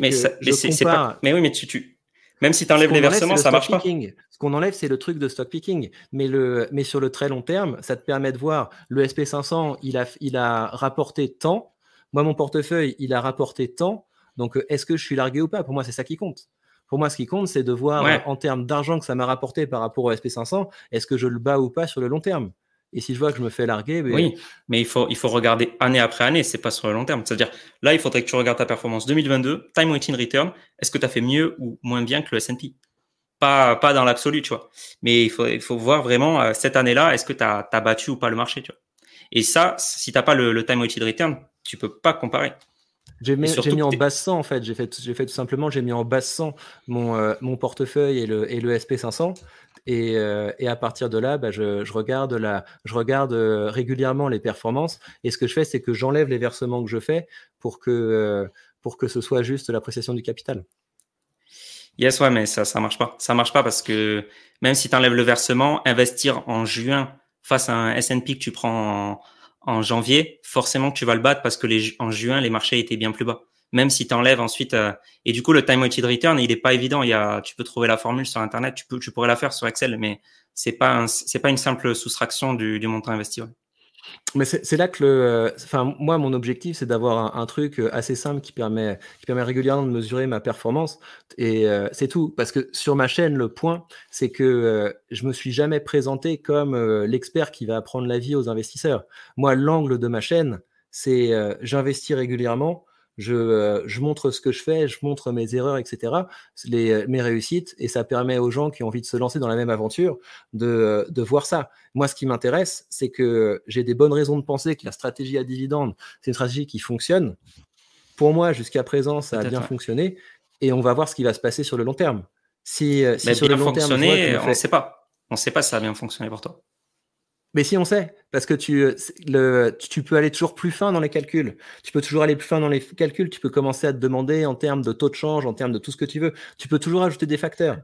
S2: pas... Mais oui, mais tu, tu, même si tu enlèves les versements, ça marche pas.
S1: Ce qu'on enlève, c'est le truc de stock picking. Mais, le, mais sur le très long terme, ça te permet de voir le SP500, il a, il a rapporté tant. Moi, mon portefeuille, il a rapporté tant. Donc, euh, est-ce que je suis largué ou pas? Pour moi, c'est ça qui compte. Pour moi, ce qui compte, c'est de voir en termes d'argent que ça m'a rapporté par rapport au SP500, est-ce que je le bats ou pas sur le long terme? Et si je vois que je me fais larguer.
S2: Mais... Oui, mais il faut, il faut regarder année après année, c'est pas sur le long terme. C'est-à-dire, là, il faudrait que tu regardes ta performance 2022, time weighting return. Est-ce que tu as fait mieux ou moins bien que le S&P pas, pas dans l'absolu, tu vois. Mais il faut, il faut voir vraiment euh, cette année-là, est-ce que tu as, battu ou pas le marché, tu vois. Et ça, si tu n'as pas le, time weighted return, tu peux pas comparer.
S1: J'ai mis, mis en basse 100 en fait. J'ai fait, fait tout simplement, j'ai mis en basse 100 mon, euh, mon portefeuille et le, et le SP500. Euh, et, à partir de là, bah, je, regarde, la, je regarde euh, régulièrement les performances. Et ce que je fais, c'est que j'enlève les versements que je fais pour que, euh, pour que ce soit juste l'appréciation du capital.
S2: Yes, ouais, mais ça, ça marche pas. Ça marche pas parce que même si tu enlèves le versement, investir en juin face à un S&P que tu prends en, janvier, forcément tu vas le battre parce que en juin, les marchés étaient bien plus bas même si tu enlèves ensuite. Euh, et du coup, le time weighted return, il est pas évident. Il y a, tu peux trouver la formule sur Internet, tu, peux, tu pourrais la faire sur Excel, mais c'est pas pas une simple soustraction du montant investi.
S1: Mais c'est là que le, euh, enfin moi mon objectif c'est d'avoir un, truc euh, assez simple qui permet qui permet régulièrement de mesurer ma performance et c'est tout parce que sur ma chaîne le point c'est que je me suis jamais présenté comme l'expert qui va apprendre la vie aux investisseurs. Moi l'angle de ma chaîne c'est j'investis régulièrement je, je, montre ce que je fais, je montre mes erreurs, etc., les, mes réussites, et ça permet aux gens qui ont envie de se lancer dans la même aventure de, de voir ça. Moi, ce qui m'intéresse, c'est que j'ai des bonnes raisons de penser que la stratégie à dividende, c'est une stratégie qui fonctionne. Pour moi, jusqu'à présent, ça a bien fonctionné. et on va voir ce qui va se passer sur le long terme. Si,
S2: si sur le long terme, on ne sait pas. On ne sait pas si ça a bien fonctionné pour toi.
S1: Mais si on sait, parce que tu, le, tu peux aller toujours plus fin dans les calculs. Tu peux toujours aller plus fin dans les calculs. Tu peux commencer à te demander en termes de taux de change, en termes de tout ce que tu veux. Tu peux toujours ajouter des facteurs.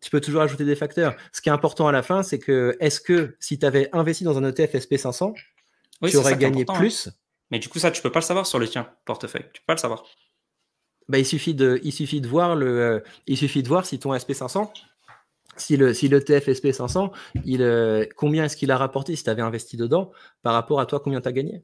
S1: Tu peux toujours ajouter des facteurs. Ce qui est important à la fin, c'est que est-ce que si tu avais investi dans un ETF SP500, tu aurais gagné hein. plus?
S2: Mais du coup, ça, tu peux pas le savoir sur le tien portefeuille. Tu peux pas le savoir.
S1: Bah, il suffit de, il suffit de voir le, euh, il suffit de voir si ton SP500 si le si l'ETF SP500, il, euh, combien est-ce qu'il a rapporté si tu avais investi dedans par rapport à toi, combien tu as gagné?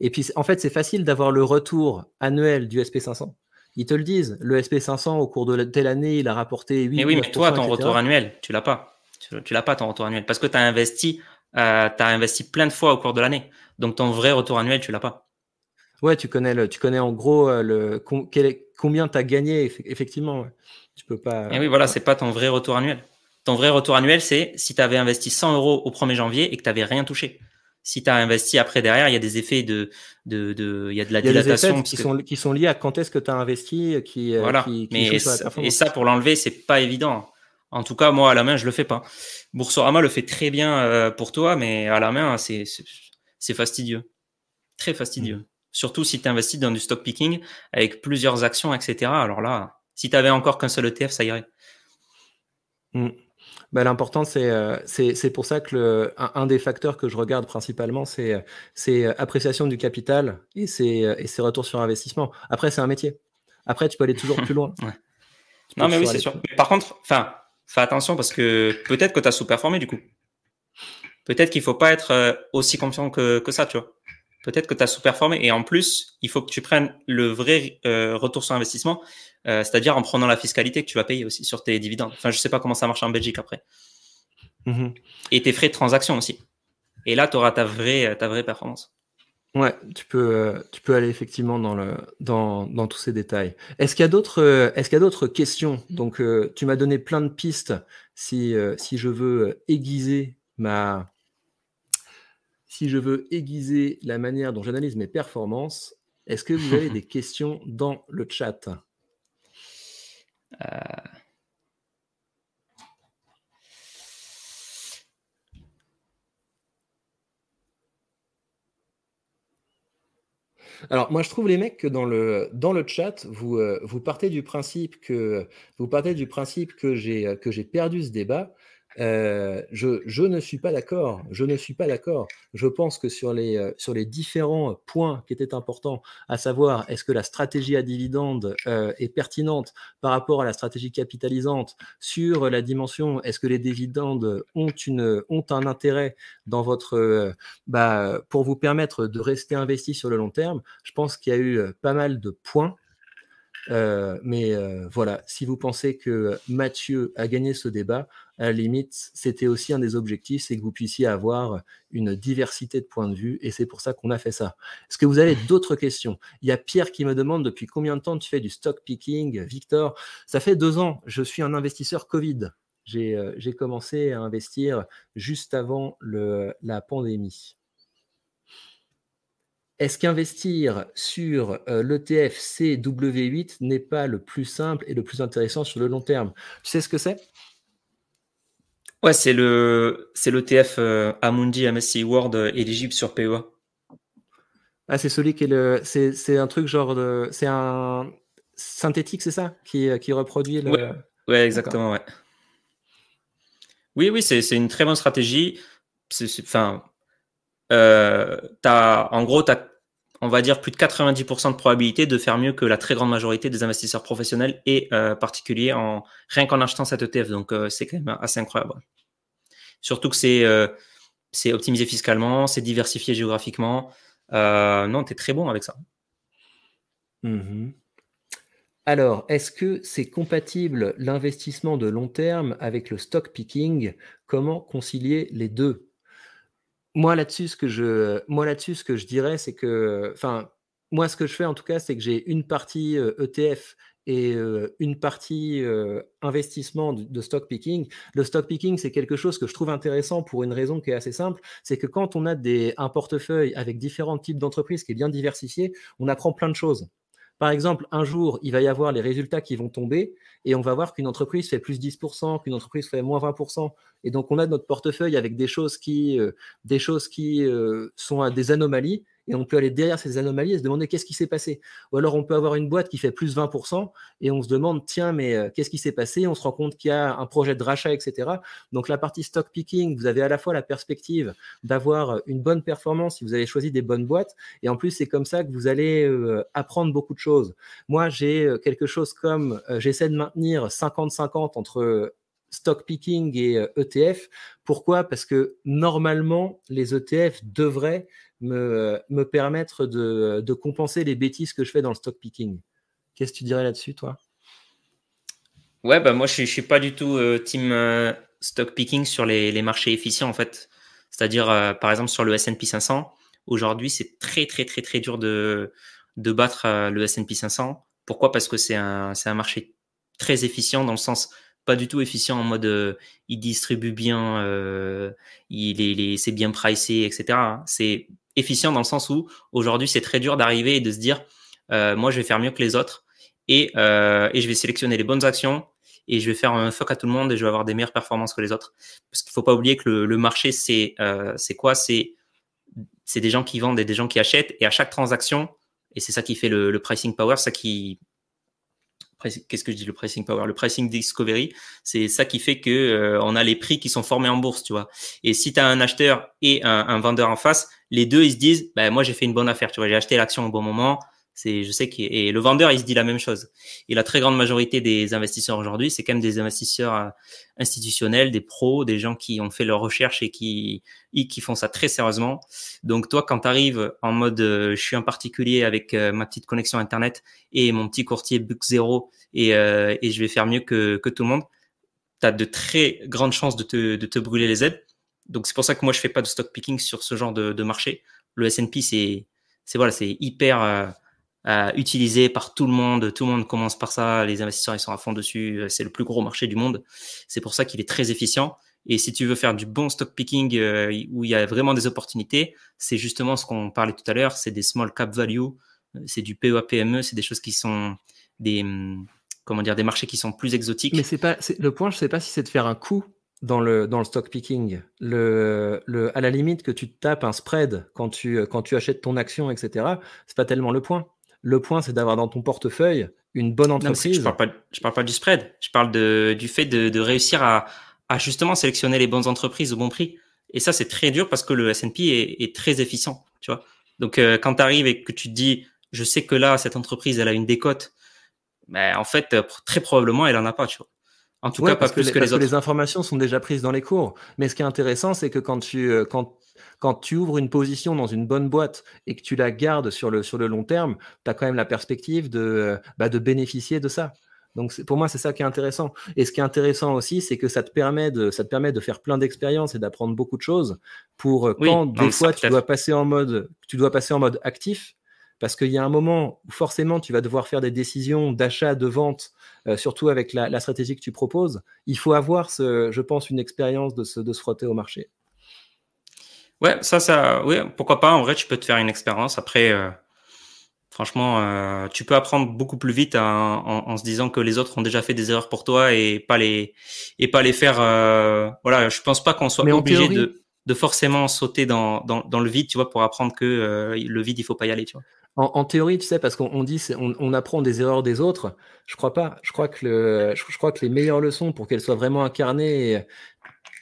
S1: Et puis, en fait, c'est facile d'avoir le retour annuel du SP500. Ils te le disent, le SP500, au cours de telle année, il a rapporté 8
S2: Mais oui, mais toi, ton retour annuel, tu l'as pas. Tu, l'as pas, ton retour annuel. Parce que tu as investi, euh, as investi plein de fois au cours de l'année. Donc, ton vrai retour annuel, tu l'as pas.
S1: Ouais, tu connais, le, tu connais en gros euh, le, combien tu as gagné, effectivement. Tu peux pas.
S2: Et oui, voilà, c'est pas ton vrai retour annuel. Ton vrai retour annuel, c'est si tu avais investi 100 euros au 1er janvier et que tu n'avais rien touché. Si tu as investi après derrière, il y a des effets de, de, de il y a de la dilatation.
S1: qui, sont, qui sont liés à quand est-ce que tu as investi, qui,
S2: euh, voilà. Mais et ça, pour l'enlever, c'est pas évident. En tout cas, moi, à la main, je le fais pas. Boursorama le fait très bien euh, pour toi, mais à la main, c'est, fastidieux. Très fastidieux. Mm. Surtout si tu investis dans du stock picking avec plusieurs actions, etc. Alors là, si tu avais encore qu'un seul ETF, ça irait.
S1: Mm. Bah, L'important, euh, c'est c'est pour ça que le, un, des facteurs que je regarde principalement, c'est c'est appréciation du capital et c'est et ses retours sur investissement. Après, c'est un métier. Après, tu peux aller toujours plus loin.
S2: Non, mais oui, c'est sûr. par contre, enfin, fais attention parce que peut-être que tu as sous-performé du coup. Peut-être qu'il faut pas être euh, aussi confiant que, que ça, tu vois. Peut-être que tu as sous-performé et en plus, il faut que tu prennes le vrai euh, retour sur investissement euh, c'est-à-dire en prenant la fiscalité que tu vas payer aussi sur tes dividendes. Enfin, je sais pas comment ça marche en Belgique après. Mm-hmm. Et tes frais de transaction aussi. Et là, tu auras ta vraie, ta vraie performance.
S1: Ouais, tu peux, euh, tu peux aller effectivement dans, le, dans, dans tous ces détails. Est-ce qu'il y a d'autres, euh, est-ce qu'il y a d'autres questions? Donc, tu m'as donné plein de pistes. Si, si je veux aiguiser ma, si je veux aiguiser la manière dont j'analyse mes performances, est-ce que vous avez des questions dans le chat? Alors, moi, je trouve les mecs que dans le, dans le chat, vous, euh, vous partez du principe que vous partez du principe que j'ai que j'ai perdu ce débat. Euh, je, ne suis pas d'accord. Je ne suis pas d'accord. Je pense que sur les, euh, sur les différents points qui étaient importants, à savoir est-ce que la stratégie à dividende euh, est pertinente par rapport à la stratégie capitalisante, sur la dimension est-ce que les dividendes ont, une, ont un intérêt dans votre, bah, pour vous permettre de rester investi sur le long terme, je pense qu'il y a eu pas mal de points euh, mais euh, voilà, si vous pensez que Mathieu a gagné ce débat, à la limite, c'était aussi un des objectifs, c'est que vous puissiez avoir une diversité de points de vue, et c'est pour ça qu'on a fait ça. Est-ce que vous avez d'autres questions? Il y a Pierre qui me demande depuis combien de temps tu fais du stock picking Victor, ça fait deux ans, je suis un investisseur Covid. J'ai euh, commencé à investir juste avant le, la pandémie. Est-ce qu'investir sur euh, l'ETF CW8 n'est pas le plus simple et le plus intéressant sur le long terme? Tu sais ce que c'est?
S2: Ouais, c'est le c'est l'ETF euh, Amundi MSCI World euh, éligible sur PEA.
S1: Ah, c'est celui qui est le c'est un truc genre de c'est un synthétique, c'est ça? Qui, qui reproduit le
S2: Ouais, exactement, ouais. Oui, oui, c'est une très bonne stratégie. Enfin, euh, en gros, tu as on va dire, plus de 90% de probabilité de faire mieux que la très grande majorité des investisseurs professionnels et euh, particuliers en rien qu'en achetant cette ETF. Donc, euh, c'est quand même assez incroyable. Surtout que c'est euh, optimisé fiscalement, c'est diversifié géographiquement. non, tu es très bon avec ça.
S1: Mm-hmm. Alors, est-ce que c'est compatible l'investissement de long terme avec le stock picking? Comment concilier les deux? Moi là-dessus, ce que je, ce que je dirais, c'est que, enfin, moi, ce que je fais en tout cas, c'est que j'ai une partie ETF et une partie investissement de, stock picking. Le stock picking, c'est quelque chose que je trouve intéressant pour une raison qui est assez simple, c'est que quand on a des, un portefeuille avec différents types d'entreprises qui est bien diversifié, on apprend plein de choses. Par exemple, un jour, il va y avoir les résultats qui vont tomber et on va voir qu'une entreprise fait plus 10%, qu'une entreprise fait moins 20%. Et donc, on a notre portefeuille avec des choses qui, euh, des choses qui euh, sont à des anomalies et on peut aller derrière ces anomalies et se demander qu'est-ce qui s'est passé. Ou alors on peut avoir une boîte qui fait plus 20% et on se demande, tiens, mais euh, qu'est-ce qui s'est passé? On se rend compte qu'il y a un projet de rachat, etc. Donc la partie stock picking, vous avez à la fois la perspective d'avoir une bonne performance si vous avez choisi des bonnes boîtes et en plus c'est comme ça que vous allez euh, apprendre beaucoup de choses. Moi j'ai euh, quelque chose comme, j'essaie de maintenir 50-50 entre stock picking et ETF. E Pourquoi? Parce que normalement, les ETF devraient me, me permettre de, de, compenser les bêtises que je fais dans le stock picking. Qu'est-ce que tu dirais là-dessus, toi?
S2: Ouais, bah moi, je ne suis pas du tout euh, team euh, stock picking sur les, les, marchés efficients, en fait. C'est-à-dire, euh, par exemple, sur le S&P 500, aujourd'hui, c'est très, très, très, très dur de, de battre le S&P 500. Pourquoi? Parce que c'est un, un marché très efficient dans le sens pas du tout efficient en mode il distribue bien, euh, il est, c'est bien pricé, etc. C'est efficient dans le sens où aujourd'hui c'est très dur d'arriver et de se dire euh, moi je vais faire mieux que les autres et, euh, et je vais sélectionner les bonnes actions et je vais faire un fuck à tout le monde et je vais avoir des meilleures performances que les autres. Parce qu'il faut pas oublier que le, marché c'est euh, c'est quoi? C'est c'est des gens qui vendent et des gens qui achètent et à chaque transaction et c'est ça qui fait le pricing power, ça qui qu'est-ce que je dis le pricing power le pricing discovery c'est ça qui fait que euh, on a les prix qui sont formés en bourse tu vois. Et si tu as un acheteur et un, un, vendeur en face les deux ils se disent bah, moi j'ai fait une bonne affaire tu vois j'ai acheté l'action au bon moment c'est, je sais que et le vendeur, il se dit la même chose. Et la très grande majorité des investisseurs aujourd'hui, c'est quand même des investisseurs euh, institutionnels, des pros, des gens qui ont fait leurs recherches et qui qui font ça très sérieusement. Donc toi, quand tu arrives en mode, euh, je suis un particulier avec euh, ma petite connexion internet et mon petit courtier book zéro et et je vais faire mieux que que tout le monde, tu as de très grandes chances de te de te brûler les aides. Donc c'est pour ça que moi je fais pas de stock picking sur ce genre de, de marché. Le S&P c'est c'est voilà, c'est hyper euh, utilisé par tout le monde. Tout le monde commence par ça. Les investisseurs, ils sont à fond dessus. C'est le plus gros marché du monde. C'est pour ça qu'il est très efficient. Et si tu veux faire du bon stock picking euh, où il y a vraiment des opportunités, c'est justement ce qu'on parlait tout à l'heure. C'est des small cap value. C'est du PEA PME. C'est des choses qui sont des hum, comment dire des marchés qui sont plus exotiques.
S1: Mais c'est pas le point. Je sais pas si c'est de faire un coup dans le, dans le stock picking. Le, à la limite que tu tapes un spread quand tu, quand tu achètes ton action, etc., c'est pas tellement le point. Le point, c'est d'avoir dans ton portefeuille une bonne entreprise.
S2: je parle pas, je parle pas du spread. Je parle de, du fait de, de réussir à, à, justement sélectionner les bonnes entreprises au bon prix. Et ça, c'est très dur parce que le S&P est, est, très efficient, tu vois. Donc, euh, quand tu arrives et que tu te dis, je sais que là, cette entreprise, elle a une décote, ben, en fait, très probablement, elle en a pas, tu vois.
S1: En tout cas, pas plus que, les, parce autres. Que les informations sont déjà prises dans les cours. Mais ce qui est intéressant, c'est que quand tu, euh, quand quand tu ouvres une position dans une bonne boîte et que tu la gardes sur le, sur le long terme, tu as quand même la perspective de, bah, de bénéficier de ça. Donc pour moi, c'est ça qui est intéressant. Et ce qui est intéressant aussi, c'est que ça te permet de, ça te permet de faire plein d'expériences et d'apprendre beaucoup de choses pour euh, quand des fois tu dois passer en mode, tu dois passer en mode actif, parce qu'il y a un moment où forcément tu vas devoir faire des décisions d'achat, de vente, euh, surtout avec la, la, stratégie que tu proposes. Il faut avoir, ce, je pense, une expérience de se, de se frotter au marché.
S2: Ouais, ça, ça, oui, pourquoi pas. En vrai, tu peux te faire une expérience. Après, euh, franchement, euh, tu peux apprendre beaucoup plus vite en, en, se disant que les autres ont déjà fait des erreurs pour toi et pas les et pas les faire. Euh, voilà, je pense pas qu'on soit obligé de, de forcément sauter dans, dans, dans, le vide, tu vois, pour apprendre que euh, le vide, il faut pas y aller, tu vois.
S1: En, théorie, tu sais, parce qu'on dit on, apprend des erreurs des autres. Je crois pas. Je crois que le, je, crois que les meilleures leçons pour qu'elles soient vraiment incarnées et,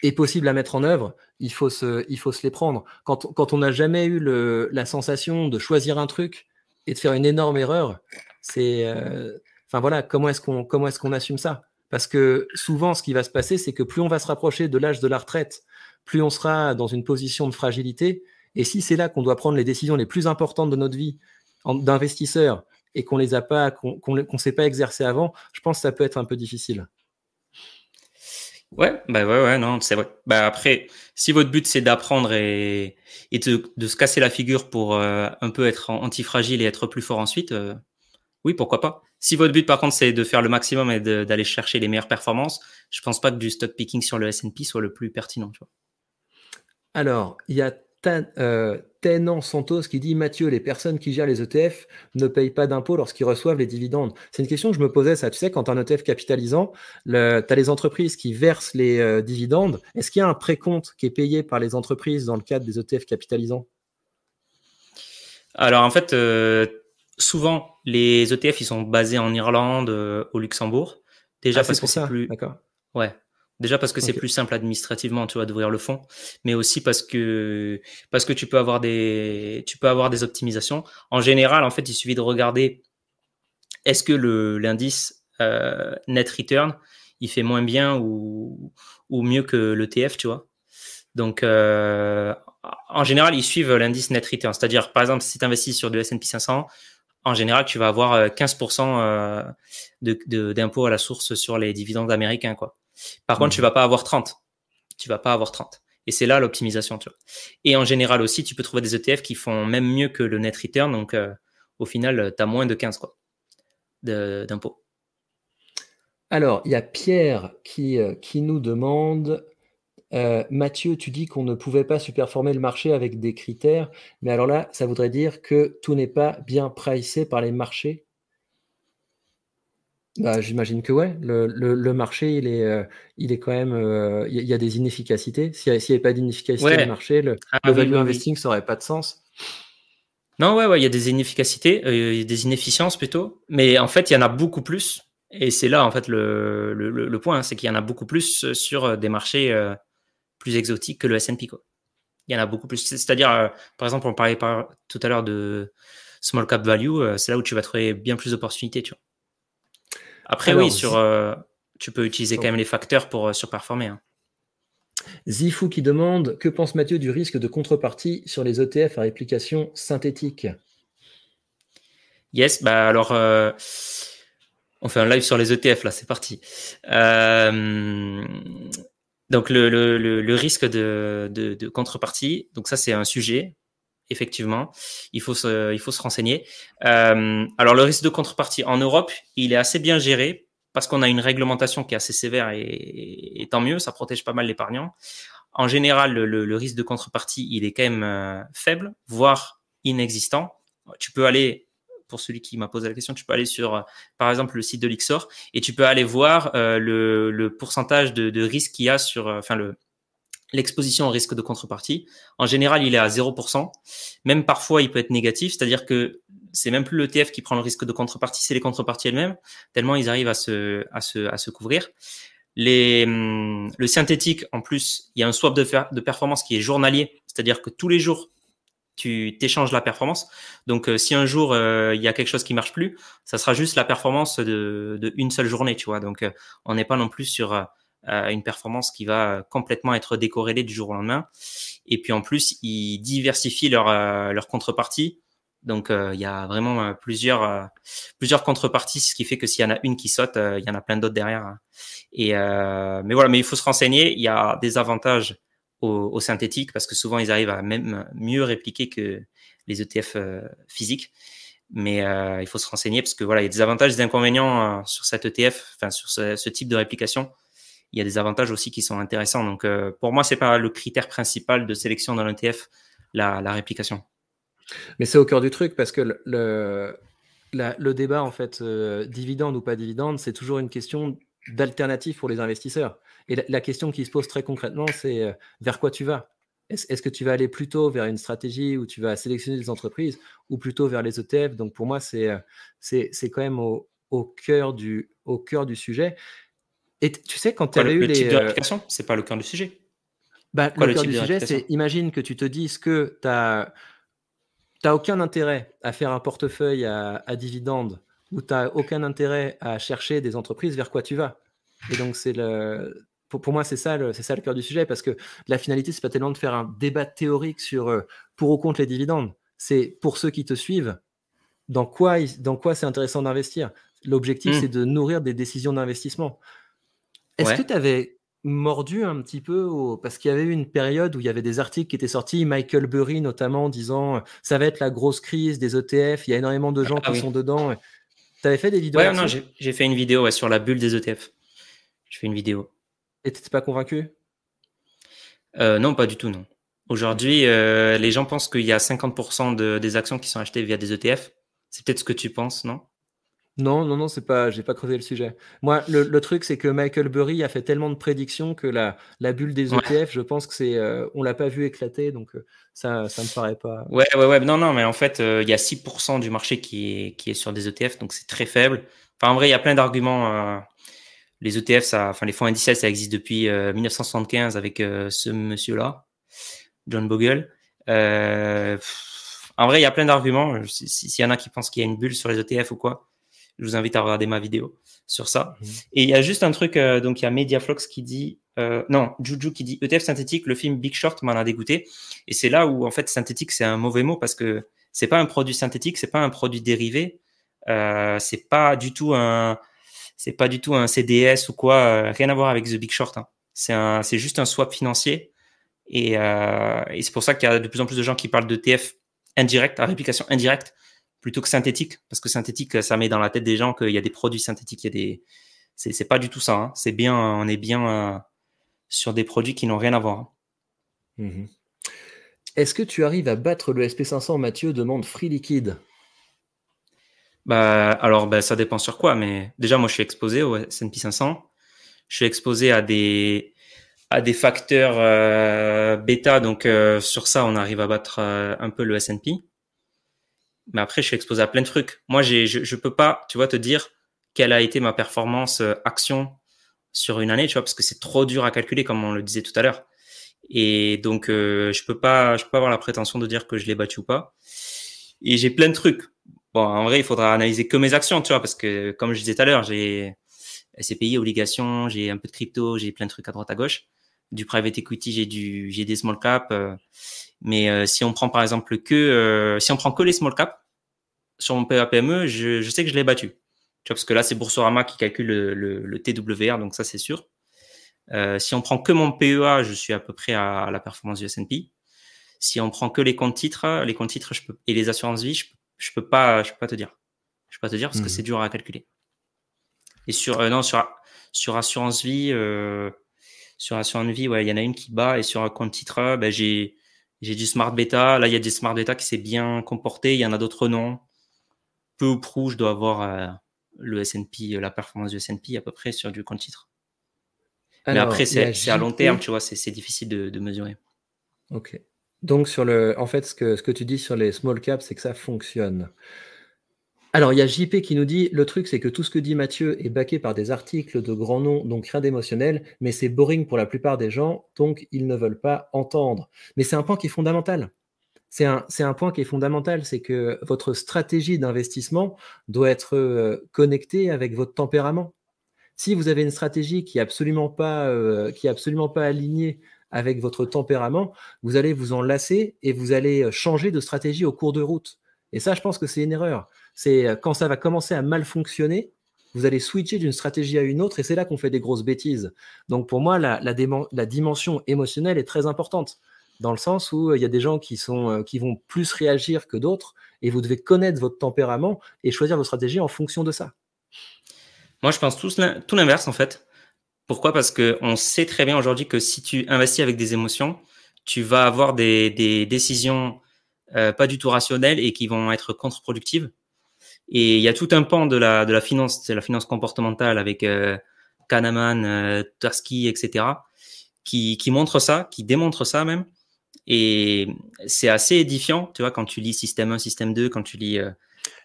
S1: et possibles à mettre en œuvre, il faut se, il faut se les prendre. Quand, quand on n'a jamais eu la sensation de choisir un truc et de faire une énorme erreur, c'est, euh, voilà, comment est-ce qu'on, comment est-ce qu'on assume ça? Parce que souvent, ce qui va se passer, c'est que plus on va se rapprocher de l'âge de la retraite, plus on sera dans une position de fragilité. Et si c'est là qu'on doit prendre les décisions les plus importantes de notre vie d'investisseur et qu'on les a pas, qu'on qu'on sait pas exercer avant, je pense que ça peut être un peu difficile.
S2: Ouais, bah ouais, ouais, non, c'est vrai. Bah après, si votre but c'est d'apprendre et, et de, de, se casser la figure pour euh, un peu être antifragile et être plus fort ensuite, euh, oui, pourquoi pas. Si votre but par contre c'est de faire le maximum et d'aller chercher les meilleures performances, je pense pas que du stock picking sur le S&P soit le plus pertinent, tu vois.
S1: Alors, il y a Tenant Santos qui dit Mathieu, les personnes qui gèrent les ETF ne payent pas d'impôts lorsqu'ils reçoivent les dividendes. C'est une question que je me posais, ça. Tu sais, quand tu as un ETF capitalisant, tu as les entreprises qui versent les euh, dividendes. Est-ce qu'il y a un précompte qui est payé par les entreprises dans le cadre des ETF capitalisants?
S2: Alors, en fait, euh, souvent, les ETF, ils sont basés en Irlande, euh, au Luxembourg.
S1: Déjà ah, parce que c'est plus.
S2: D'accord. Ouais. Déjà parce que c'est plus simple administrativement, tu vois, d'ouvrir le fonds, mais aussi parce que parce que tu peux avoir des tu peux avoir des optimisations. En général, en fait, il suffit de regarder est-ce que le l'indice euh, net return il fait moins bien ou ou mieux que l'ETF, tu vois. Donc euh, en général, ils suivent l'indice net return, c'est-à-dire par exemple si tu investis sur du S&P 500, en général, tu vas avoir 15% euh, de d'impôt à la source sur les dividendes américains, quoi. Par contre, tu mhm. vas pas avoir 30. Tu vas pas avoir 30. Et c'est là l'optimisation, tu vois. Et en général aussi, tu peux trouver des ETF qui font même mieux que le net return. Donc, euh, au final, tu as moins de 15 quoi, d'impôts.
S1: Alors, il y a Pierre qui, euh, qui nous demande euh, Mathieu, tu dis qu'on ne pouvait pas superformer le marché avec des critères, mais alors là, ça voudrait dire que tout n'est pas bien pricé par les marchés? Bah, j'imagine que ouais, le, marché, il est, euh, il est quand même, euh, il y, a des inefficacités. S'il n'y avait pas d'inefficacité du marché, le, ah value investing, ça n'aurait pas de sens.
S2: Non, ouais, ouais, il y a des inefficacités, euh, des inefficiences plutôt, mais en fait, il y en a beaucoup plus. Et c'est là, en fait, le, le, point, hein, c'est qu'il y en a beaucoup plus sur des marchés plus exotiques que le S&P, quoi. Il y en a beaucoup plus. C'est-à-dire, par exemple, on parlait tout à l'heure de small cap value, c'est là où tu vas trouver bien plus d'opportunités, tu vois. Après, oui, sur, euh, tu peux utiliser quand même les facteurs pour euh, surperformer. Hein.
S1: Zifou qui demande Que pense Mathieu du risque de contrepartie sur les ETF à réplication synthétique?
S2: Yes, bah alors, euh, on fait un live sur les ETF là, c'est parti. donc, le, risque de, de, contrepartie, donc ça, c'est un sujet effectivement, il faut se, il faut se renseigner. Euh, alors le risque de contrepartie en Europe, il est assez bien géré parce qu'on a une réglementation qui est assez sévère et, tant mieux, ça protège pas mal l'épargnant. En général, le, risque de contrepartie, il est quand même euh, faible, voire inexistant. Tu peux aller, pour celui qui m'a posé la question, tu peux aller sur, euh, par exemple, le site de l'Ixor et tu peux aller voir le, pourcentage de, de risque qu'il y a sur, enfin le, l'exposition au risque de contrepartie. En général, il est à 0%. Même parfois, il peut être négatif, c'est-à-dire que c'est même plus l'ETF qui prend le risque de contrepartie, c'est les contreparties elles-mêmes, tellement ils arrivent à se, à se, à se couvrir. Hum, le synthétique, en plus, il y a un swap de, performance qui est journalier, c'est-à-dire que tous les jours, tu t'échanges la performance. Donc, euh, si un jour euh, il y a quelque chose qui marche plus, ça sera juste la performance de, de une seule journée, tu vois. Donc, euh, on n'est pas non plus sur une performance qui va complètement être décorrélée du jour au lendemain. Et puis en plus, ils diversifient leur, euh, leur contrepartie. Donc euh, il y a vraiment euh, plusieurs plusieurs contreparties, ce qui fait que s'il y en a une qui saute, il y en a plein d'autres derrière. Et mais voilà, mais il faut se renseigner. Il y a des avantages aux, aux synthétiques parce que souvent ils arrivent à même mieux répliquer que les ETF physiques mais il faut se renseigner parce que voilà, il y a des avantages et des inconvénients sur cet ETF, enfin sur ce, type de réplication il y a des avantages aussi qui sont intéressants. Donc, euh, pour moi, c'est pas le critère principal de sélection dans l'ETF, la, réplication.
S1: Mais c'est au cœur du truc parce que le, le débat, en fait, euh, dividende ou pas dividende, c'est toujours une question d'alternative pour les investisseurs. Et la, question qui se pose très concrètement, c'est euh, vers quoi tu vas? Est-ce que tu vas aller plutôt vers une stratégie où tu vas sélectionner des entreprises ou plutôt vers les ETF Donc, pour moi, c'est quand même au, au, cœur du, au cœur du sujet. Et tu sais, quand tu avais eu
S2: le
S1: les.
S2: type de euh, réplication, c'est pas le cœur du sujet.
S1: Bah, le, cœur du sujet, c'est imagine que tu te dises que tu n'as aucun intérêt à faire un portefeuille à, à dividende ou tu n'as aucun intérêt à chercher des entreprises vers quoi tu vas. Et donc, c'est le. Pour, moi, c'est ça, le, ça le cœur du sujet, parce que la finalité, c'est pas tellement de faire un débat théorique sur euh, pour ou contre les dividendes. C'est pour ceux qui te suivent, dans quoi, dans quoi c'est intéressant d'investir. L'objectif, hmm. c'est de nourrir des décisions d'investissement. Est-ce que tu avais mordu un petit peu parce qu'il y avait eu une période où il y avait des articles qui étaient sortis, Michael Burry notamment disant ça va être la grosse crise des ETF, il y a énormément de gens ah qui sont dedans. Tu avais fait des vidéos
S2: Ouais, non, j'ai fait une vidéo sur la bulle des ETF. Je fais une vidéo.
S1: Et t'étais pas convaincu?
S2: Euh, Non, pas du tout, non. Aujourd'hui, euh, les gens pensent qu'il y a 50% de, des actions qui sont achetées via des ETF. C'est peut-être ce que tu penses, non?
S1: Non, non, non, c'est pas, j'ai pas creusé le sujet. Moi, le, truc, c'est que Michael Burry a fait tellement de prédictions que la, la bulle des ETF, je pense que c'est, euh, on l'a pas vu éclater, donc euh, ça, ça me paraît pas.
S2: Ouais, ouais, ouais, non, non, mais en fait, il y a 6% du marché qui est, qui est sur des ETF, donc c'est très faible. Enfin, en vrai, il y a plein d'arguments les ETF, ça, enfin les fonds indiciels, ça existe depuis 1975 avec ce monsieur-là. John Bogle. Euh, en vrai, il y a plein d'arguments. S'il y en a qui pensent qu'il y a une bulle sur les ETF ou quoi, je vous invite à regarder ma vidéo sur ça. Mhm. Et il y a juste un truc, euh, donc il y a Mediaflox qui dit, euh, non, Juju qui dit ETF synthétique, le film Big Short m'en a dégoûté. Et c'est là où en fait synthétique c'est un mauvais mot parce que c'est pas un produit synthétique, c'est pas un produit dérivé, euh, c'est pas du tout un, c'est pas du tout un CDS ou quoi, rien à voir avec The Big Short. Hein. C'est un, c'est juste un swap financier euh, et, c'est pour ça qu'il y a de plus en plus de gens qui parlent de TF indirect, à réplication indirecte, plutôt que synthétique, parce que synthétique, ça met dans la tête des gens qu'il y a des produits synthétiques, il y a des, c'est pas du tout ça. Hein. C'est bien, on est bien euh, sur des produits qui n'ont rien à voir.
S1: Mhm. Est-ce que tu arrives à battre le SP500 Mathieu demande Free Liquide
S2: bah, alors, bah, ça dépend sur quoi, mais déjà, moi, je suis exposé au S&P 500. Je suis exposé à des, à des facteurs euh, bêta. Donc euh, sur ça, on arrive à battre un peu le S&P. Mais après, je suis exposé à plein de trucs. Moi, j'ai, je, je peux pas, tu vois, te dire quelle a été ma performance action sur une année, tu vois, parce que c'est trop dur à calculer, comme on le disait tout à l'heure. Et donc, je peux pas, je peux pas avoir la prétention de dire que je l'ai battu ou pas. Et j'ai plein de trucs. Bon, en vrai, il faudra analyser que mes actions, tu vois, parce que comme je disais tout à l'heure, j'ai SCPI, obligations, j'ai un peu de crypto, j'ai plein de trucs à droite à gauche du private equity, j'ai du, j'ai des small cap. Euh, mais euh, si on prend par exemple que, euh, si on prend que les small cap sur mon PAPME, je, je sais que je l'ai battu. Tu vois, parce que là, c'est Boursorama qui calcule le, le, TWR, donc ça, c'est sûr. si on prend que mon PEA, je suis à peu près à, la performance du S&P. Si on prend que les comptes titres, les comptes titres, je peux, et les assurances vie, je, je peux pas, je peux pas te dire. Je peux pas te dire parce que mmh. c'est dur à calculer. Et sur, non, sur, sur assurance vie, euh, sur Assurance Vie, ouais, il y en a une qui bat et sur un compte titre, ben, j'ai, j'ai du Smart Beta. Là, il y a des Smart Beta qui s'est bien comporté. Il y en a d'autres non. Peu ou prou, je dois avoir euh, le S&P, la performance du S&P à peu près sur du compte titre. Mais après, c'est, à long terme, tu vois, c'est, difficile de, de, mesurer.
S1: Ok. Donc, sur le, en fait, ce que, ce que tu dis sur les small caps, c'est que ça fonctionne. Alors, il y a JP qui nous dit le truc, c'est que tout ce que dit Mathieu est baqué par des articles de grands noms, donc rien d'émotionnel, mais c'est boring pour la plupart des gens, donc ils ne veulent pas entendre. Mais c'est un point qui est fondamental. C'est un, point qui est fondamental, c'est que votre stratégie d'investissement doit être euh, connectée avec votre tempérament. Si vous avez une stratégie qui n'est absolument, euh, absolument pas alignée avec votre tempérament, vous allez vous en lasser et vous allez changer de stratégie au cours de route. Et ça, je pense que c'est une erreur c'est euh, quand ça va commencer à mal fonctionner, vous allez switcher d'une stratégie à une autre et c'est là qu'on fait des grosses bêtises. Donc pour moi, la, dimension émotionnelle est très importante dans le sens où euh, il y a des gens qui, sont, euh, qui vont plus réagir que d'autres et vous devez connaître votre tempérament et choisir votre stratégie en fonction de ça.
S2: Moi, je pense tout, tout l'inverse en fait. Pourquoi? Parce qu'on sait très bien aujourd'hui que si tu investis avec des émotions, tu vas avoir des, décisions pas du tout rationnelles et qui vont être contre-productives. Et il y a tout un pan de la, de la finance, c'est la finance comportementale avec euh, Kahneman, euh, Tversky, etc., qui, qui montre ça, qui démontre ça même. Et c'est assez édifiant, tu vois, quand tu lis Système 1, Système 2, quand tu lis euh,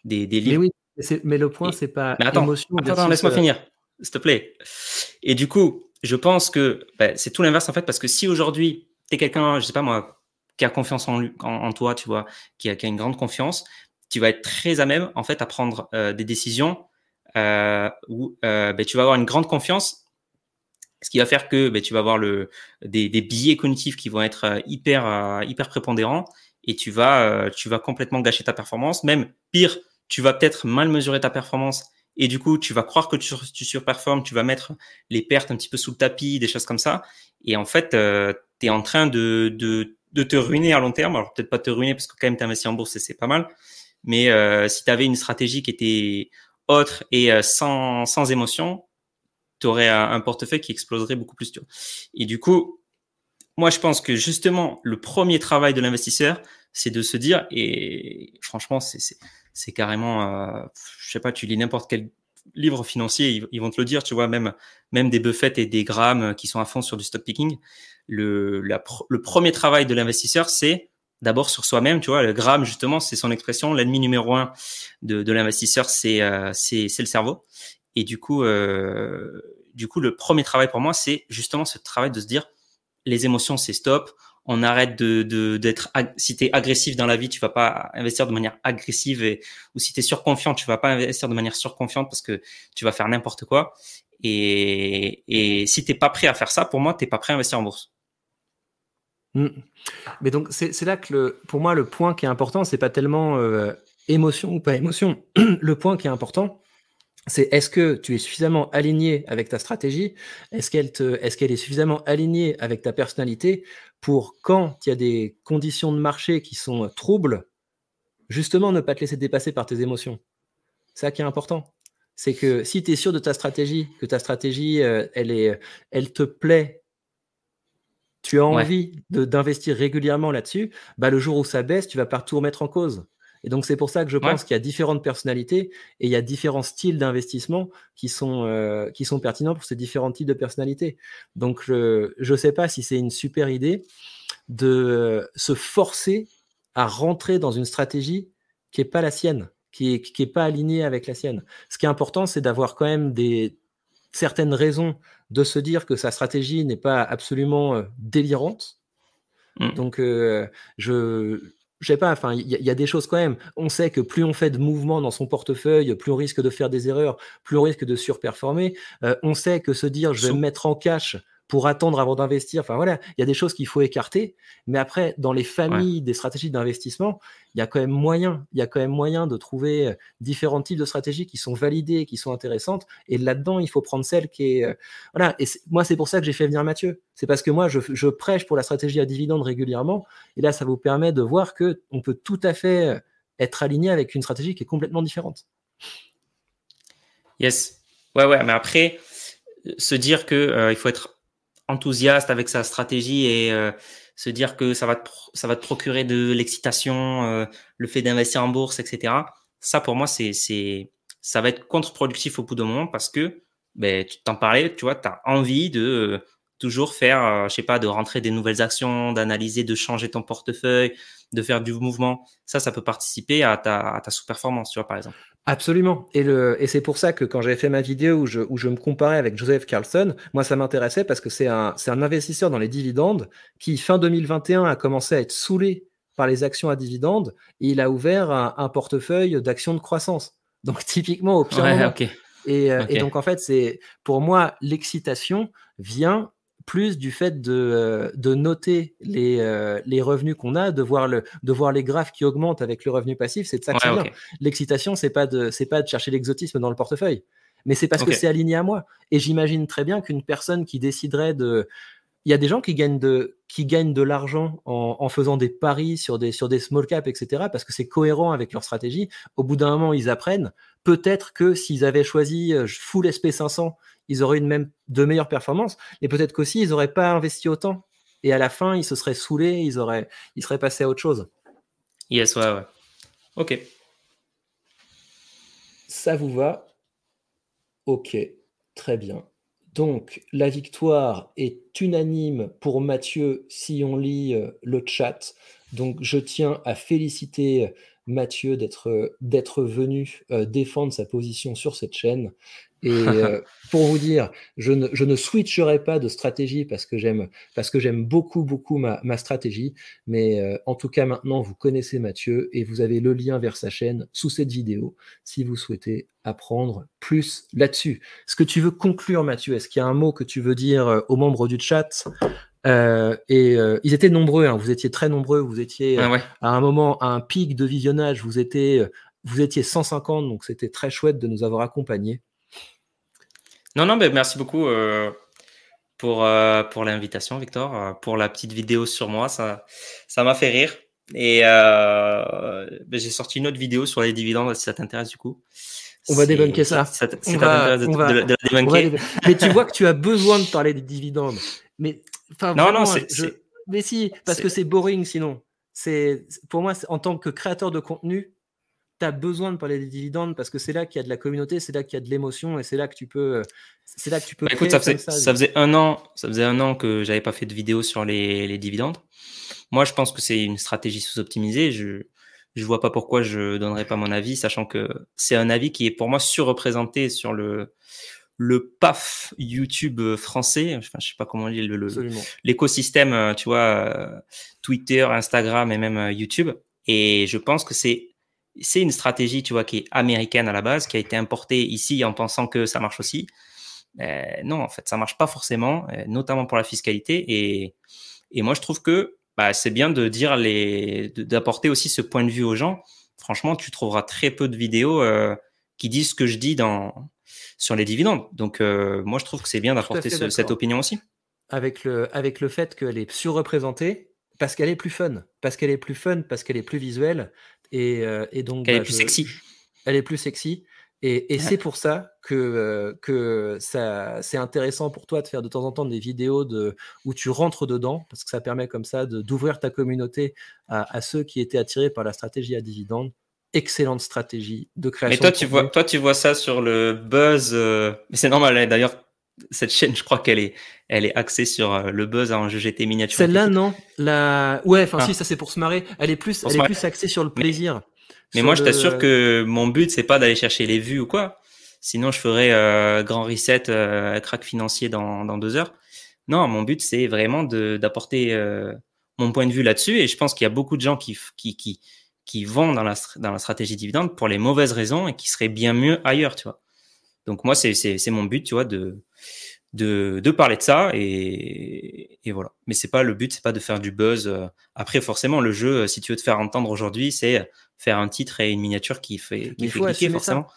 S2: des, des, livres.
S1: Mais oui, mais le point, c'est pas
S2: mais attends, Attends, laisse-moi finir, s'il te plaît. Et du coup, je pense que ben, c'est tout l'inverse en fait, parce que si aujourd'hui, tu es quelqu'un, je sais pas moi, qui a confiance en, en, en toi, tu vois, qui a, qui a une grande confiance, tu vas être très à même en fait à prendre euh, des décisions euh, où euh, ben, tu vas avoir une grande confiance, ce qui va faire que ben, tu vas avoir le, des, des billets cognitifs qui vont être euh, hyper euh, hyper prépondérants et tu vas tu vas complètement gâcher ta performance. Même pire, tu vas peut-être mal mesurer ta performance et du coup tu vas croire que tu, surperformes, tu vas mettre les pertes un petit peu sous le tapis, des choses comme ça. Et en fait, tu es en train de, de, de te ruiner à long terme. Alors peut-être pas te ruiner parce que quand même tu investi en bourse et c'est pas mal, mais euh, si tu avais une stratégie qui était autre et euh, sans, sans émotion, tu aurais un, portefeuille qui exploserait beaucoup plus. Tu vois. Et du coup, moi, je pense que justement, le premier travail de l'investisseur, c'est de se dire, et franchement, c'est carrément, euh, je sais pas, tu lis n'importe quel livre financier, ils, vont te le dire, tu vois, même, même des Buffett et des Graham qui sont à fond sur du stock picking. Le, le premier travail de l'investisseur, c'est d'abord sur soi-même, tu vois. Le Graham, justement, c'est son expression. L'ennemi numéro un de, de l'investisseur, c'est euh, c'est le cerveau. Et du coup, euh, du coup, le premier travail pour moi, c'est justement ce travail de se dire, les émotions, c'est stop. On arrête de d'être si tu es agressif dans la vie, tu vas pas investir de manière agressive et ou si tu es surconfiant, tu vas pas investir de manière surconfiante parce que tu vas faire n'importe quoi. Et, et si t'es pas prêt à faire ça, pour moi, t'es pas prêt à investir en bourse.
S1: Mmh. Mais donc c'est là que le, pour moi le point qui est important, c'est pas tellement euh, émotion ou pas émotion. le point qui est important, c'est est-ce que tu es suffisamment aligné avec ta stratégie? Est-ce qu'elle est, suffisamment alignée avec ta personnalité pour quand il y a des conditions de marché qui sont troubles, justement ne pas te laisser dépasser par tes émotions? C'est ça qui est important. C'est que si tu es sûr de ta stratégie, que ta stratégie, euh, elle, est, elle te plaît, tu as envie d'investir régulièrement là-dessus, bah, le jour où ça baisse, tu vas pas tout remettre en cause. Et donc, c'est pour ça que je pense qu'il y a différentes personnalités et il y a différents styles d'investissement qui, sont euh, qui sont pertinents pour ces différents types de personnalités. Donc, je ne sais pas si c'est une super idée de se forcer à rentrer dans une stratégie qui n'est pas la sienne, qui n'est qui est pas alignée avec la sienne. Ce qui est important, c'est d'avoir quand même des, certaines raisons de se dire que sa stratégie n'est pas absolument euh, délirante. Mmh. Donc, euh, je, je sais pas, enfin, il y, a des choses quand même. On sait que plus on fait de mouvements dans son portefeuille, plus on risque de faire des erreurs, plus on risque de surperformer. Euh, on sait que se dire je vais me mettre en cash pour attendre avant d'investir. Enfin voilà, il y a des choses qu'il faut écarter. Mais après, dans les familles des stratégies d'investissement, il y a quand même moyen, il y a quand même moyen de trouver euh, différents types de stratégies qui sont validées, qui sont intéressantes. Et là-dedans, il faut prendre celle qui est, euh, voilà. Et moi, c'est pour ça que j'ai fait venir Mathieu. C'est parce que moi, je, prêche pour la stratégie à dividende régulièrement. Et là, ça vous permet de voir que on peut tout à fait euh, être aligné avec une stratégie qui est complètement différente.
S2: Yes. Ouais, ouais. Mais après, se dire que il faut être enthousiaste avec sa stratégie et euh, se dire que ça va te, ça va te procurer de l'excitation, euh, le fait d'investir en bourse, etc. Ça, pour moi, c'est, c'est, ça va être contre-productif au bout d'un moment parce que, ben, tu t'en parlais, tu vois, tu as envie de euh, toujours faire, je sais pas, de rentrer des nouvelles actions, d'analyser, de changer ton portefeuille, de faire du mouvement. Ça, ça peut participer à ta, ta sous-performance, tu vois, par exemple.
S1: Absolument. Et, le, et c'est pour ça que quand j'avais fait ma vidéo où je, où je me comparais avec Joseph Carlson, moi ça m'intéressait parce que c'est un, c'est un investisseur dans les dividendes qui, fin 2021, a commencé à être saoulé par les actions à dividendes et il a ouvert un, portefeuille d'actions de croissance. Donc typiquement au pire moment. Et, euh, et, donc en fait, c'est pour moi l'excitation vient plus du fait de, euh, de noter les, euh, les revenus qu'on a, de voir, le, de voir les graphes qui augmentent avec le revenu passif, c'est de ça que ouais, L'excitation, c'est pas de c'est pas de chercher l'exotisme dans le portefeuille, mais c'est parce que c'est aligné à moi. Et j'imagine très bien qu'une personne qui déciderait de il y a des gens qui gagnent de, qui gagnent de l'argent en, en, faisant des paris sur des, sur des small caps, etc., parce que c'est cohérent avec leur stratégie. Au bout d'un moment, ils apprennent. Peut-être que s'ils avaient choisi euh, full SP500 ils auraient une même de meilleures performances. Et peut-être qu'aussi, ils n'auraient pas investi autant. Et à la fin, ils se seraient saoulés, ils, auraient, ils seraient passés à autre chose.
S2: Yes, ouais, ouais. Ok.
S1: Ça vous va? Ok, très bien. Donc, la victoire est unanime pour Mathieu si on lit euh, le chat. Donc, je tiens à féliciter Mathieu d'être venu euh, défendre sa position sur cette chaîne. Et euh, pour vous dire, je ne, je ne switcherai pas de stratégie parce que j'aime parce que j'aime beaucoup beaucoup ma, ma stratégie. Mais euh, en tout cas maintenant vous connaissez Mathieu et vous avez le lien vers sa chaîne sous cette vidéo si vous souhaitez apprendre plus là-dessus. Est-ce que tu veux conclure Mathieu? Est-ce qu'il y a un mot que tu veux dire euh, aux membres du chat? Euh, et euh, ils étaient nombreux, hein, vous étiez très nombreux, vous étiez ah à un moment à un pic de visionnage, vous étiez, vous étiez 150, donc c'était très chouette de nous avoir accompagnés.
S2: Non, non, mais merci beaucoup euh, pour, euh, pour l'invitation, Victor, euh, pour la petite vidéo sur moi. Ça, ça m'a fait rire. Et ben, j'ai sorti une autre vidéo sur les dividendes, si ça t'intéresse du coup.
S1: On va débunker ça. ça, Mais tu vois que tu as besoin de parler des dividendes. Mais
S2: non, non, c'est
S1: mais si, parce que c'est boring sinon. C'est pour moi, en tant que créateur de contenu, tu as besoin de parler des dividendes parce que c'est là qu'il y a de la communauté, c'est là qu'il y a de l'émotion et c'est là que tu peux. C'est là que tu peux.
S2: Bah, écoute, ça faisait, ça, faisait, un an, ça faisait un an que j'avais pas fait de vidéo sur les, les dividendes. Moi, je pense que c'est une stratégie sous-optimisée. Je je vois pas pourquoi je donnerais pas mon avis, sachant que c'est un avis qui est pour moi surreprésenté sur le le PAF YouTube français. Enfin, je sais pas comment on dit l'écosystème, tu vois, Twitter, Instagram et même YouTube. Et je pense que c'est c'est une stratégie, tu vois, qui est américaine à la base, qui a été importée ici en pensant que ça marche aussi. Euh, non, en fait, ça marche pas forcément, euh, notamment pour la fiscalité. Et, et moi, je trouve que bah, c'est bien de dire les, d'apporter aussi ce point de vue aux gens. Franchement, tu trouveras très peu de vidéos euh, qui disent ce que je dis dans sur les dividendes. Donc, euh, moi, je trouve que c'est bien d'apporter cette opinion aussi.
S1: Avec le, avec le fait qu'elle est surreprésentée, parce qu'elle est plus fun, parce qu'elle est plus fun, parce qu'elle est plus visuelle, et, euh, et donc.
S2: Elle est bah, plus sexy.
S1: Elle est plus sexy. Et, et c'est pour ça que, euh, que ça, c'est intéressant pour toi de faire de temps en temps des vidéos de, où tu rentres dedans, parce que ça permet comme ça d'ouvrir ta communauté à, à, ceux qui étaient attirés par la stratégie à dividende. Excellente stratégie de création.
S2: Mais toi, tu vois, toi, tu vois ça sur le buzz. Euh, mais c'est normal. Hein. D'ailleurs, cette chaîne, je crois qu'elle est, elle est axée sur euh, le buzz en jeu GT miniature.
S1: Celle-là, non. La... Ouais, enfin, ah. si, ça c'est pour se marrer. Elle est plus, elle est plus axée sur le plaisir.
S2: Mais, moi, je t'assure que mon but, c'est pas d'aller chercher les vues ou quoi. Sinon, je ferais euh, grand reset, euh, crack financier dans, dans deux heures. Non, mon but, c'est vraiment d'apporter euh, mon point de vue là-dessus. Et je pense qu'il y a beaucoup de gens qui, qui, qui, qui vont dans la, dans la stratégie dividende pour les mauvaises raisons et qui seraient bien mieux ailleurs, tu vois. Donc moi, c'est mon but, tu vois, de, de, de parler de ça et, et voilà. Mais c'est pas le but, c'est pas de faire du buzz. Après, forcément, le jeu, si tu veux te faire entendre aujourd'hui, c'est faire un titre et une miniature qui fait, qui fait cliquer forcément.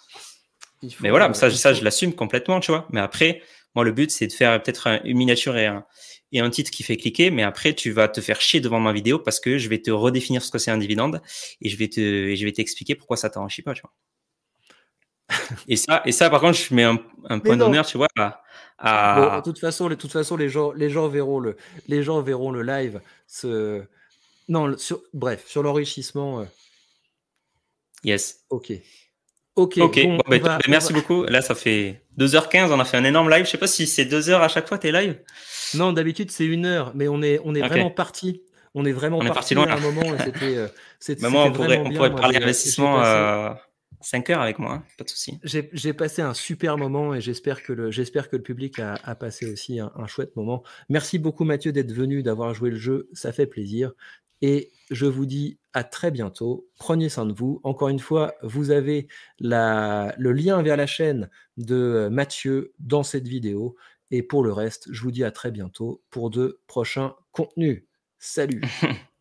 S2: mais voilà, ça, ça je l'assume complètement, tu vois. Mais après, moi, le but, c'est de faire peut-être une miniature et un, et un titre qui fait cliquer, mais après, tu vas te faire chier devant ma vidéo parce que je vais te redéfinir ce que c'est un dividende et je vais te, et je vais t'expliquer pourquoi ça t'enrichit pas, tu vois et ça, et ça, par contre, je mets un, point d'honneur, tu vois.
S1: À, de toute façon, de toute façon, les gens, les gens verront le, les gens verront le live. Ce... Non, sur, bref, sur l'enrichissement. Euh.
S2: Yes.
S1: Ok.
S2: Ok. Ok. Bah, merci beaucoup. Là, ça fait 2h15. On a fait un énorme live. Je sais pas si c'est 2 heures à chaque fois tes lives?
S1: Non, d'habitude c'est une heure, mais on est, on est vraiment parti. On est vraiment
S2: parti,
S1: loin, à un moment c'était. Euh,
S2: bah, moi, on pourrait, on pourrait parler d'investissement. 5 heures avec moi, hein, pas de souci.
S1: J'ai passé un super moment et j'espère que, le, que le public a, a passé aussi un, chouette moment. Merci beaucoup Mathieu d'être venu, d'avoir joué le jeu, ça fait plaisir. Et je vous dis à très bientôt. Prenez soin de vous. Encore une fois, vous avez le lien vers la chaîne de Mathieu dans cette vidéo. Et pour le reste, je vous dis à très bientôt pour de prochains contenus. Salut